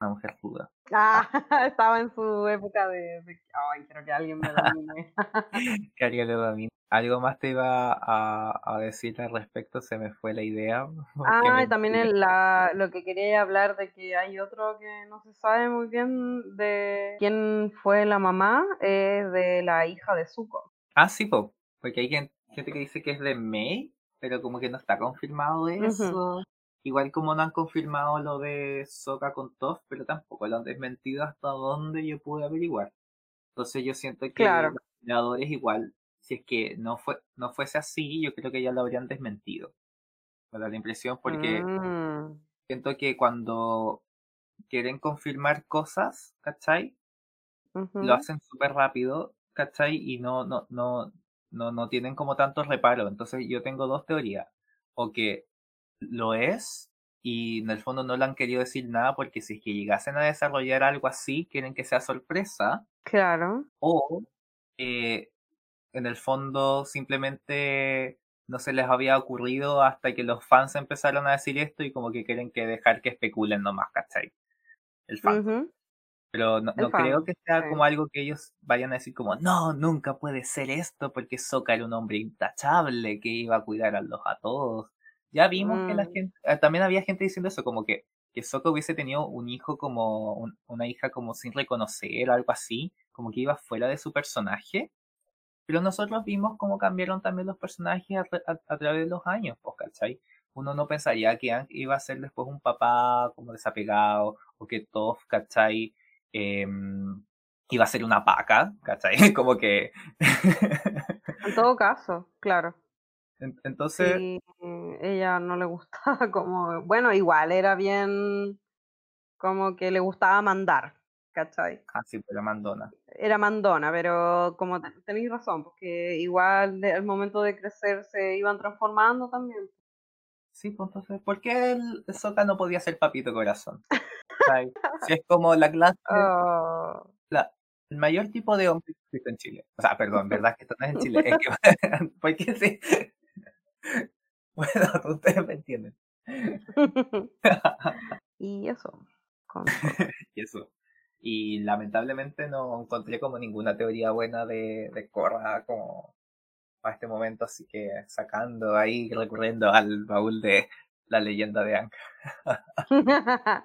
S3: Una mujer ruda.
S2: Ah, estaba en su época de, de- ay, quiero que alguien me domine.
S3: Que haría luego a mí. Algo más te iba a, a decir al respecto, se me fue la idea.
S2: Ah, y también
S3: intrigué.
S2: el- la, lo que quería hablar de que hay otro que no se sabe muy bien de quién fue la mamá, es de la hija de Zuko.
S3: Ah, sí, po, porque hay gen- gente que dice que es de May, pero como que no está confirmado eso. Igual como no han confirmado lo de Soka con Toph, pero tampoco lo han desmentido hasta donde yo pude averiguar. Entonces yo siento que
S2: Claro.
S3: los creadores igual, si es que no fue no fuese así, yo creo que ya lo habrían desmentido. Me da la impresión porque
S2: Mm,
S3: siento que cuando quieren confirmar cosas, ¿cachai? lo hacen súper rápido, ¿cachai? Y no, no, no, no, no tienen como tanto reparo. Entonces yo tengo dos teorías. O que lo es y en el fondo no le han querido decir nada porque si es que llegasen a desarrollar algo así, quieren que sea sorpresa.
S2: Claro.
S3: O eh, en el fondo simplemente no se les había ocurrido hasta que los fans empezaron a decir esto y como que quieren que dejar que especulen nomás, ¿cachai? El fan. Pero no, creo que sea como algo que ellos vayan a decir como, no, nunca puede ser esto porque Sokka era un hombre intachable que iba a cuidar a los a todos. Ya vimos que la
S2: Mm.
S3: gente, ah, también había gente diciendo eso, como que, que Sokka hubiese tenido un hijo como, un- una hija como sin reconocer, algo así, como que iba fuera de su personaje. Pero nosotros vimos cómo cambiaron también los personajes a, a- a través de los años, pues, ¿cachai? Uno no pensaría que Aang iba a ser después un papá como desapegado, o que Toph, ¿cachai? Em, iba a ser una paca, ¿cachai? Como que...
S2: En todo caso, claro.
S3: En- Entonces,
S2: Sí, ella no le gustaba como, bueno, igual era bien como que le gustaba mandar, ¿cachai?
S3: así pero mandona.
S2: Era mandona, pero como te- tenéis razón, porque igual al momento de crecer se iban transformando también.
S3: Sí, pues entonces, ¿por qué el Sokka no podía ser papito corazón? Es como la clase, la- el mayor tipo de hombre que existe en Chile. O sea, perdón, ¿verdad que esto no es en Chile? Es que, ¿por qué sí? Bueno, ustedes me entienden.
S2: y eso.
S3: Y eso. Y lamentablemente no encontré como ninguna teoría buena de, de Korra como a este momento, así que sacando ahí, recurriendo al baúl de la leyenda de Aang.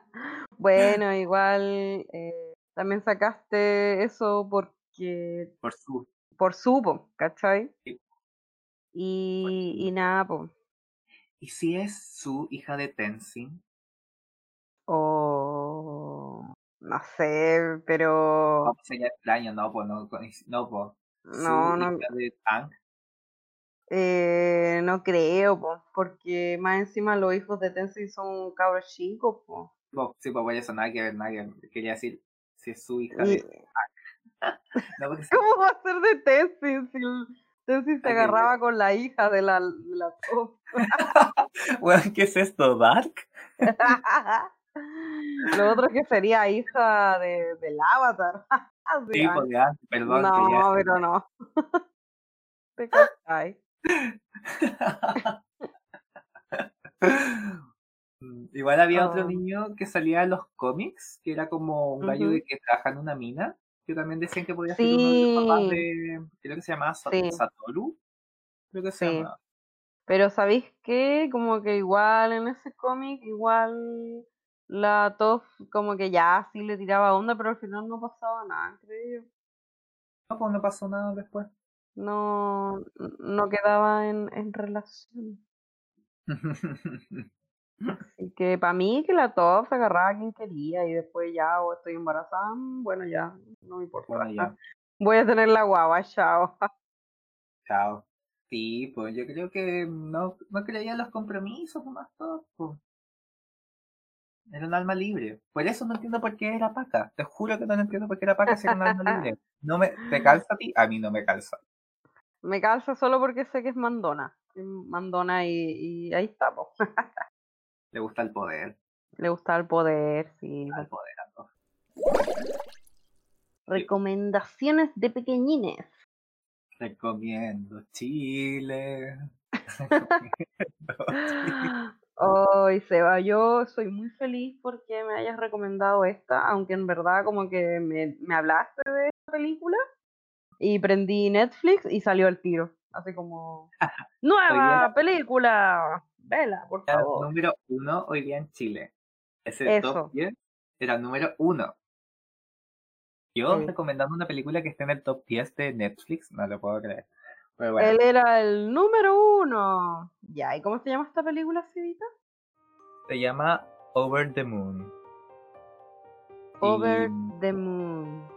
S2: bueno, igual eh, también sacaste eso porque
S3: Por su
S2: por supo, ¿cachai?
S3: Sí.
S2: Y, y nada.
S3: ¿Y si es su hija de Tenzin?
S2: O no sé, pero
S3: No, pues sería extraño, no, pues no, no, pues. Su
S2: no, no,
S3: hija de Aang.
S2: Eh, no creo, po, porque más encima los hijos de Tenzin son cabros chicos, po.
S3: Sí, pues por eso nada que ver, nada que ver. Quería decir si es su hija de No, porque
S2: ¿Cómo va a ser de Tenzin si Tenzin se agarraba con la hija de la, de la Toph?
S3: Bueno, ¿qué es esto? ¿Dark?
S2: Lo otro que sería hija de, del Avatar.
S3: Sí,
S2: Aang.
S3: pues Aang, perdón.
S2: no, pero no. Te
S3: Igual había otro
S2: Oh.
S3: niño que salía en los cómics, que era como un gallo de que trabaja en una mina, que también decían que podía ser uno de los papás de, creo que se llamaba
S2: Sí.
S3: Satoru, creo que se
S2: Sí.
S3: llamaba.
S2: Pero ¿sabéis qué? Como que igual en ese cómic, igual la Toph como que ya sí le tiraba onda, pero al final no pasaba nada, creo yo.
S3: No, pues no pasó nada después.
S2: No, no quedaba en, en relación. Así que para mí que la Toph se agarraba a quien quería y después ya o estoy embarazada, mm, bueno ya, no me importa.
S3: Bueno, ya,
S2: Voy a tener la guagua, chao.
S3: chao. Sí, pues yo creo que no, no creía en los compromisos nomás todo, pues. Era un alma libre. Por eso no entiendo por qué era paca. Te juro que no entiendo por qué era paca si era un alma libre. No me, ¿Te calza a ti? A mí no me calza.
S2: Me calza solo porque sé que es mandona. Mandona y, y ahí está, po.
S3: Le gusta el poder.
S2: Le gusta el poder, sí.
S3: al poder a todos.
S2: Recomendaciones de pequeñines.
S3: Recomiendo Chile.
S2: Ay, Seba, yo soy muy feliz porque me hayas recomendado esta, aunque en verdad como que me, me hablaste de esta película y prendí Netflix y salió el tiro. Así como, ¡nueva película! Vela, por
S3: Era el
S2: favor.
S3: número uno hoy día en Chile. Ese
S2: Eso.
S3: top 10 era el número uno. Yo
S2: Sí.
S3: recomendando una película que esté en el top 10 de Netflix, no lo puedo creer. Pero bueno,
S2: Él era el número uno. Ya, ¿y cómo se llama esta película, Civita?
S3: se llama Over the Moon.
S2: Over
S3: Y,
S2: the Moon.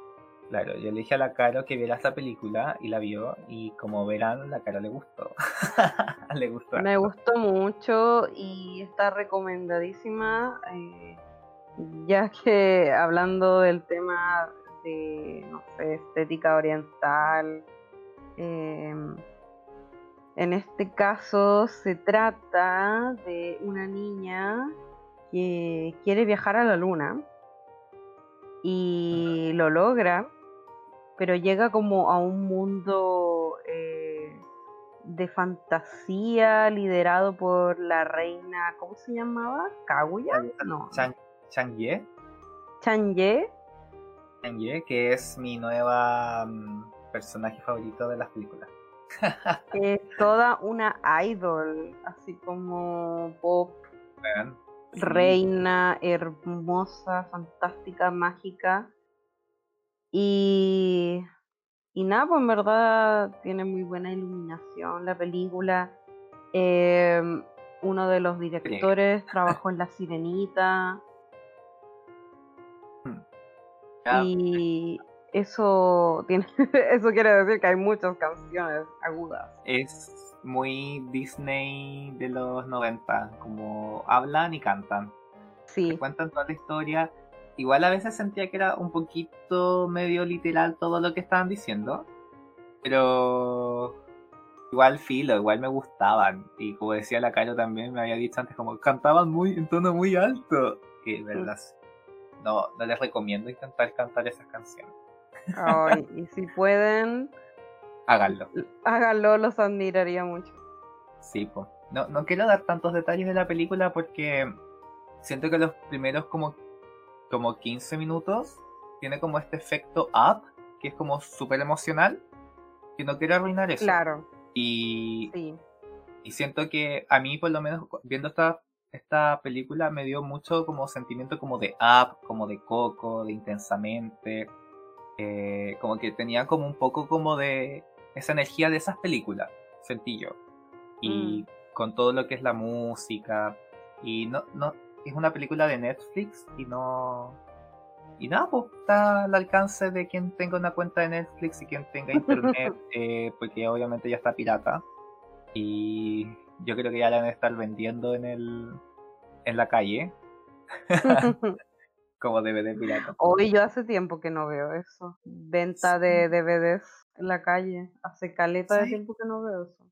S3: Claro, yo le dije a la Caro que viera esta película y la vio y como verán, la Caro le gustó. le gustó.
S2: Me gustó mucho y está recomendadísima, eh, ya que hablando del tema de, no sé, estética oriental, eh, en este caso se trata de una niña que quiere viajar a la luna y lo logra, pero llega como a un mundo eh, de fantasía liderado por la reina, ¿cómo se llamaba? ¿Kaguya? No,
S3: Chang, Chang-ye,
S2: Changye.
S3: Chang-ye, que es mi nueva mm, personaje favorito de las películas.
S2: Es toda una idol, así como pop.
S3: Sí.
S2: reina, hermosa, fantástica, mágica. Y, y nada, pues en verdad tiene muy buena iluminación la película. Em, uno de los directores trabajó en La Sirenita.
S3: Ya,
S2: Y eso tiene, eso quiere decir que hay muchas canciones agudas.
S3: Es muy Disney de los 90, como hablan y cantan.
S2: Sí,
S3: Cuentan toda la historia. Igual a veces sentía que era un poquito medio literal todo lo que estaban diciendo. Pero igual filo, igual me gustaban. Y como decía la Caro también, me había dicho antes, como cantaban muy en tono muy alto. Y verdad, no, no les recomiendo intentar cantar esas canciones.
S2: Ay, y si pueden,
S3: Háganlo.
S2: háganlo, los admiraría mucho.
S3: Sí, pues. No, no quiero dar tantos detalles de la película porque siento que los primeros como, como 15 minutos tiene como este efecto up, que es como súper emocional, que no quiero arruinar eso.
S2: Claro,
S3: Y,
S2: sí.
S3: y siento que a mí, por lo menos, viendo esta, esta película, me dio mucho como sentimiento como de up, como de coco, de intensamente. eh, como que tenía como un poco como de esa energía de esas películas, sentí yo. Y con todo lo que es la música. Y no, no, es una película de Netflix y no. Y nada, pues está al alcance de quien tenga una cuenta de Netflix y quien tenga internet, eh, porque obviamente ya está pirata. Y yo creo que ya la van a estar vendiendo en el en la calle como DVD pirata.
S2: Hoy yo hace tiempo que no veo eso. Venta de DVDs en la calle. Hace caleta de tiempo que no veo eso.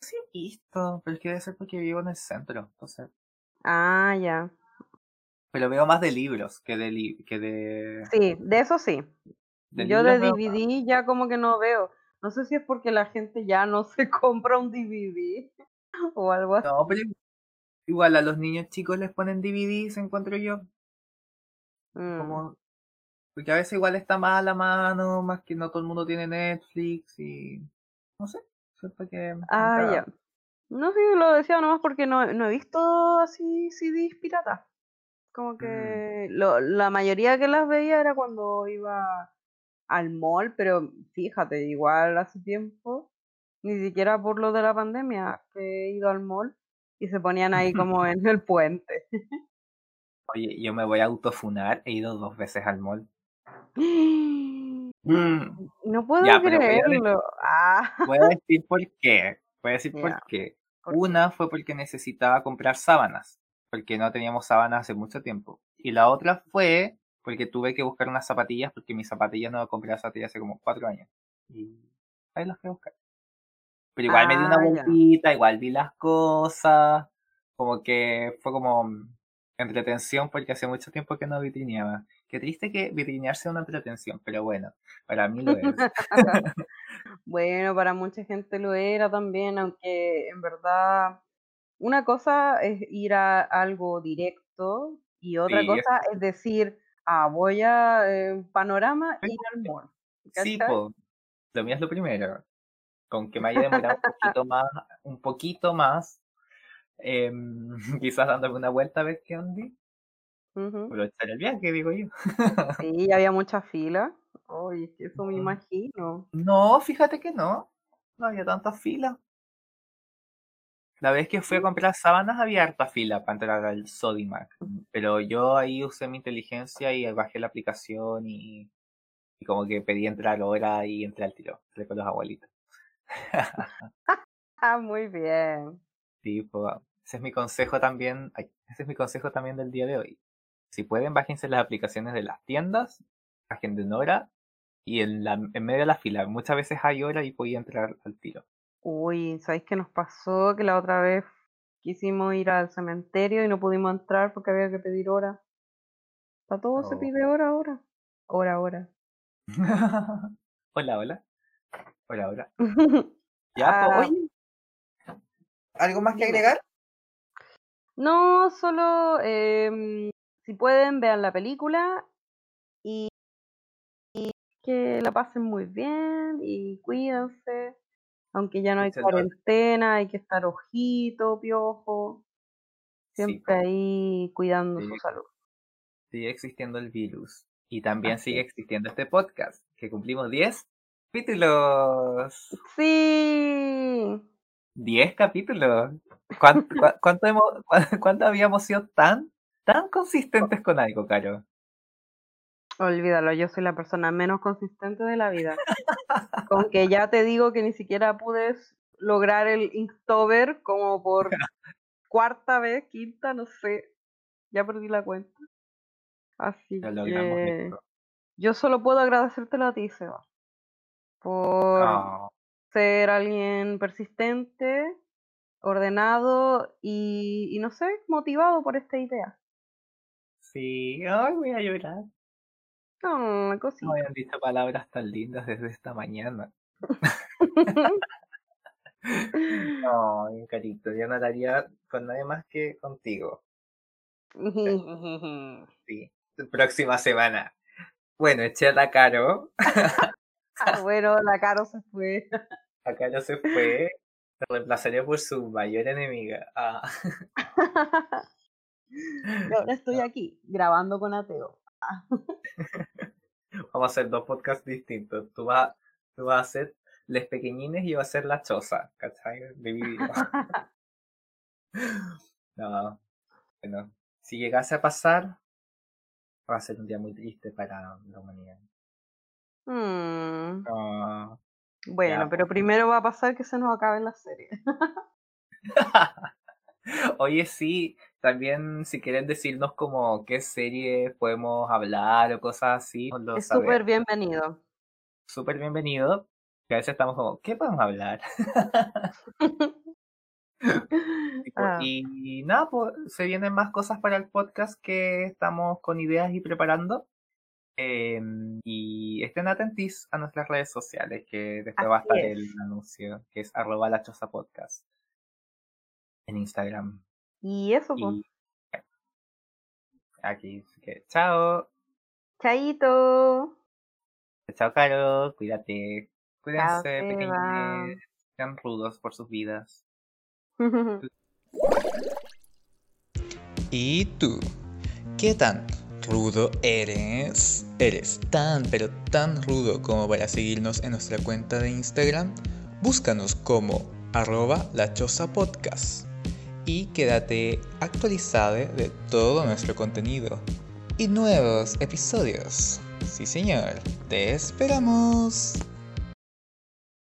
S3: Sí, visto, pero es que debe ser porque vivo en el centro, entonces.
S2: Ah, ya.
S3: Pero veo más de libros que de li- que de,
S2: Sí, de eso sí.
S3: de
S2: Yo de
S3: veo.
S2: DVD ya como que no veo. No sé si es porque la gente ya no se compra un DVD o algo así.
S3: No, pero igual a los niños chicos les ponen DVDs, encuentro yo.
S2: Mm.
S3: Como, porque a veces igual está más a la mano, más que no todo el mundo tiene Netflix y no sé, siento que
S2: Ah, ya. No sé, lo decía nomás porque no, no he visto así CDs piratas. Como que lo- la mayoría que las veía era cuando iba al mall, pero fíjate, igual hace tiempo, ni siquiera por lo de la pandemia, que he ido al mall y se ponían ahí como en el puente.
S3: Oye, yo me voy a autofunar, he ido dos veces al mall.
S2: No
S3: Mm,
S2: puedo
S3: Ya, pero voy a decir-
S2: creerlo. Ah,
S3: Voy a decir por qué. Voy a decir por qué. Una fue porque necesitaba comprar sábanas, porque no teníamos sábanas hace mucho tiempo. Y la otra fue porque tuve que buscar unas zapatillas, porque mis zapatillas no compré zapatillas hace como cuatro años. Y ahí las fui a buscar. Pero igual me di una
S2: Ah, ya.
S3: vueltita, igual vi las cosas, como que fue como entretención porque hace mucho tiempo que no vitrineaba. Qué triste que vitrinear sea una pretensión, pero bueno, para mí lo es.
S2: Bueno, para mucha gente lo era también, aunque en verdad una cosa es ir a algo directo y otra
S3: Sí,
S2: cosa es decir, ah, voy a eh, panorama
S3: es-
S2: ir al mall.
S3: Sí, po. Lo mío es lo primero. Con que me haya demorado un poquito más, un poquito más, em, quizás dándome una vuelta a ver qué onda, aprovechar el viaje, digo yo.
S2: Sí, había mucha fila. Oye, es que eso me imagino.
S3: No, fíjate que no. No había tanta fila. La vez que fui a comprar sábanas había harta fila para entrar al Sodimac. Pero yo ahí usé mi inteligencia y bajé la aplicación y, y como que pedí entrar ahora y entré al tiro. Entré con los abuelitos.
S2: Ah, muy bien.
S3: Sí, pues, ese es mi consejo también. ay, ese es mi consejo también del día de hoy. Si pueden, bájense las aplicaciones de las tiendas, agenden hora y en, la, en medio de la fila. Muchas veces hay hora y podía entrar al tiro.
S2: Uy, ¿sabéis qué nos pasó? Que la otra vez quisimos ir al cementerio y no pudimos entrar porque había que pedir hora. ¿Para todo se
S3: Oh.
S2: pide hora ahora? Hora, hora.
S3: hola, hola. Hola, hola. Ya,
S2: Ah,
S3: oye. ¿Algo más que agregar?
S2: No, solo em, si pueden, vean la película que la pasen muy bien y cuídense. Aunque ya no hay cuarentena, hay que estar ojito, piojo,
S3: Sí,
S2: siempre ahí cuidando
S3: Sí.
S2: su salud.
S3: sigue existiendo el virus. Y también
S2: Así
S3: sigue existiendo este podcast, que cumplimos 10 capítulos.
S2: Sí.
S3: 10 capítulos. ¿Cuánto, cua- cuánto, hemos, cuánto habíamos sido tan, tan consistentes con algo, Caro?
S2: Olvídalo, yo soy la persona menos consistente de la vida. Con que ya te digo que ni siquiera pude lograr el Inktober como por cuarta vez, quinta, no sé. Ya perdí la cuenta. Así
S3: logramos
S2: que yo solo puedo agradecértelo a ti, Seba, por
S3: Oh,
S2: ser alguien persistente, ordenado y, y no sé, motivado por esta idea.
S3: sí, ay, voy a llorar.
S2: No,
S3: No
S2: cosita.
S3: han dicho palabras tan lindas desde esta mañana. No, carito, yo haría con nadie más que contigo. Sí. Próxima semana. Bueno, eché a la Caro.
S2: Ah, bueno, la Caro se fue.
S3: La Caro se fue. La reemplazaré por su mayor enemiga. Ah,
S2: ahora estoy aquí, grabando con Ateo.
S3: Vamos a hacer dos podcasts distintos. Tú vas, tú vas a hacer Les Pequeñines y yo voy a hacer La Choza. ¿Cachai? Vida. No. Bueno, si llegase a pasar, va a ser un día muy triste para la humanidad.
S2: Mm,
S3: No.
S2: bueno,
S3: Ya,
S2: pero primero va a pasar que se nos acabe la serie.
S3: Oye, sí, también si quieren decirnos como qué serie podemos hablar o cosas así, lo
S2: Es súper bienvenido.
S3: Súper bienvenido. Que a veces estamos como, ¿qué podemos hablar?
S2: Ah,
S3: y nada, pues se vienen más cosas para el podcast que estamos con ideas y preparando. Em, y estén atentis a nuestras redes sociales, que después va a estar el anuncio, que es arroba la choza podcast en Instagram.
S2: Y eso, pues.
S3: Y aquí, así que chao.
S2: Chaito.
S3: Chao, Caro. Cuídate. Cuídense, pequeñines. Sean rudos por sus vidas.
S4: ¿Y tú? ¿Qué tan rudo eres? ¿Eres tan pero tan rudo como para seguirnos en nuestra cuenta de Instagram? Búscanos como arroba la choza podcast y quédate actualizado de todo nuestro contenido y nuevos episodios. Sí señor, te esperamos.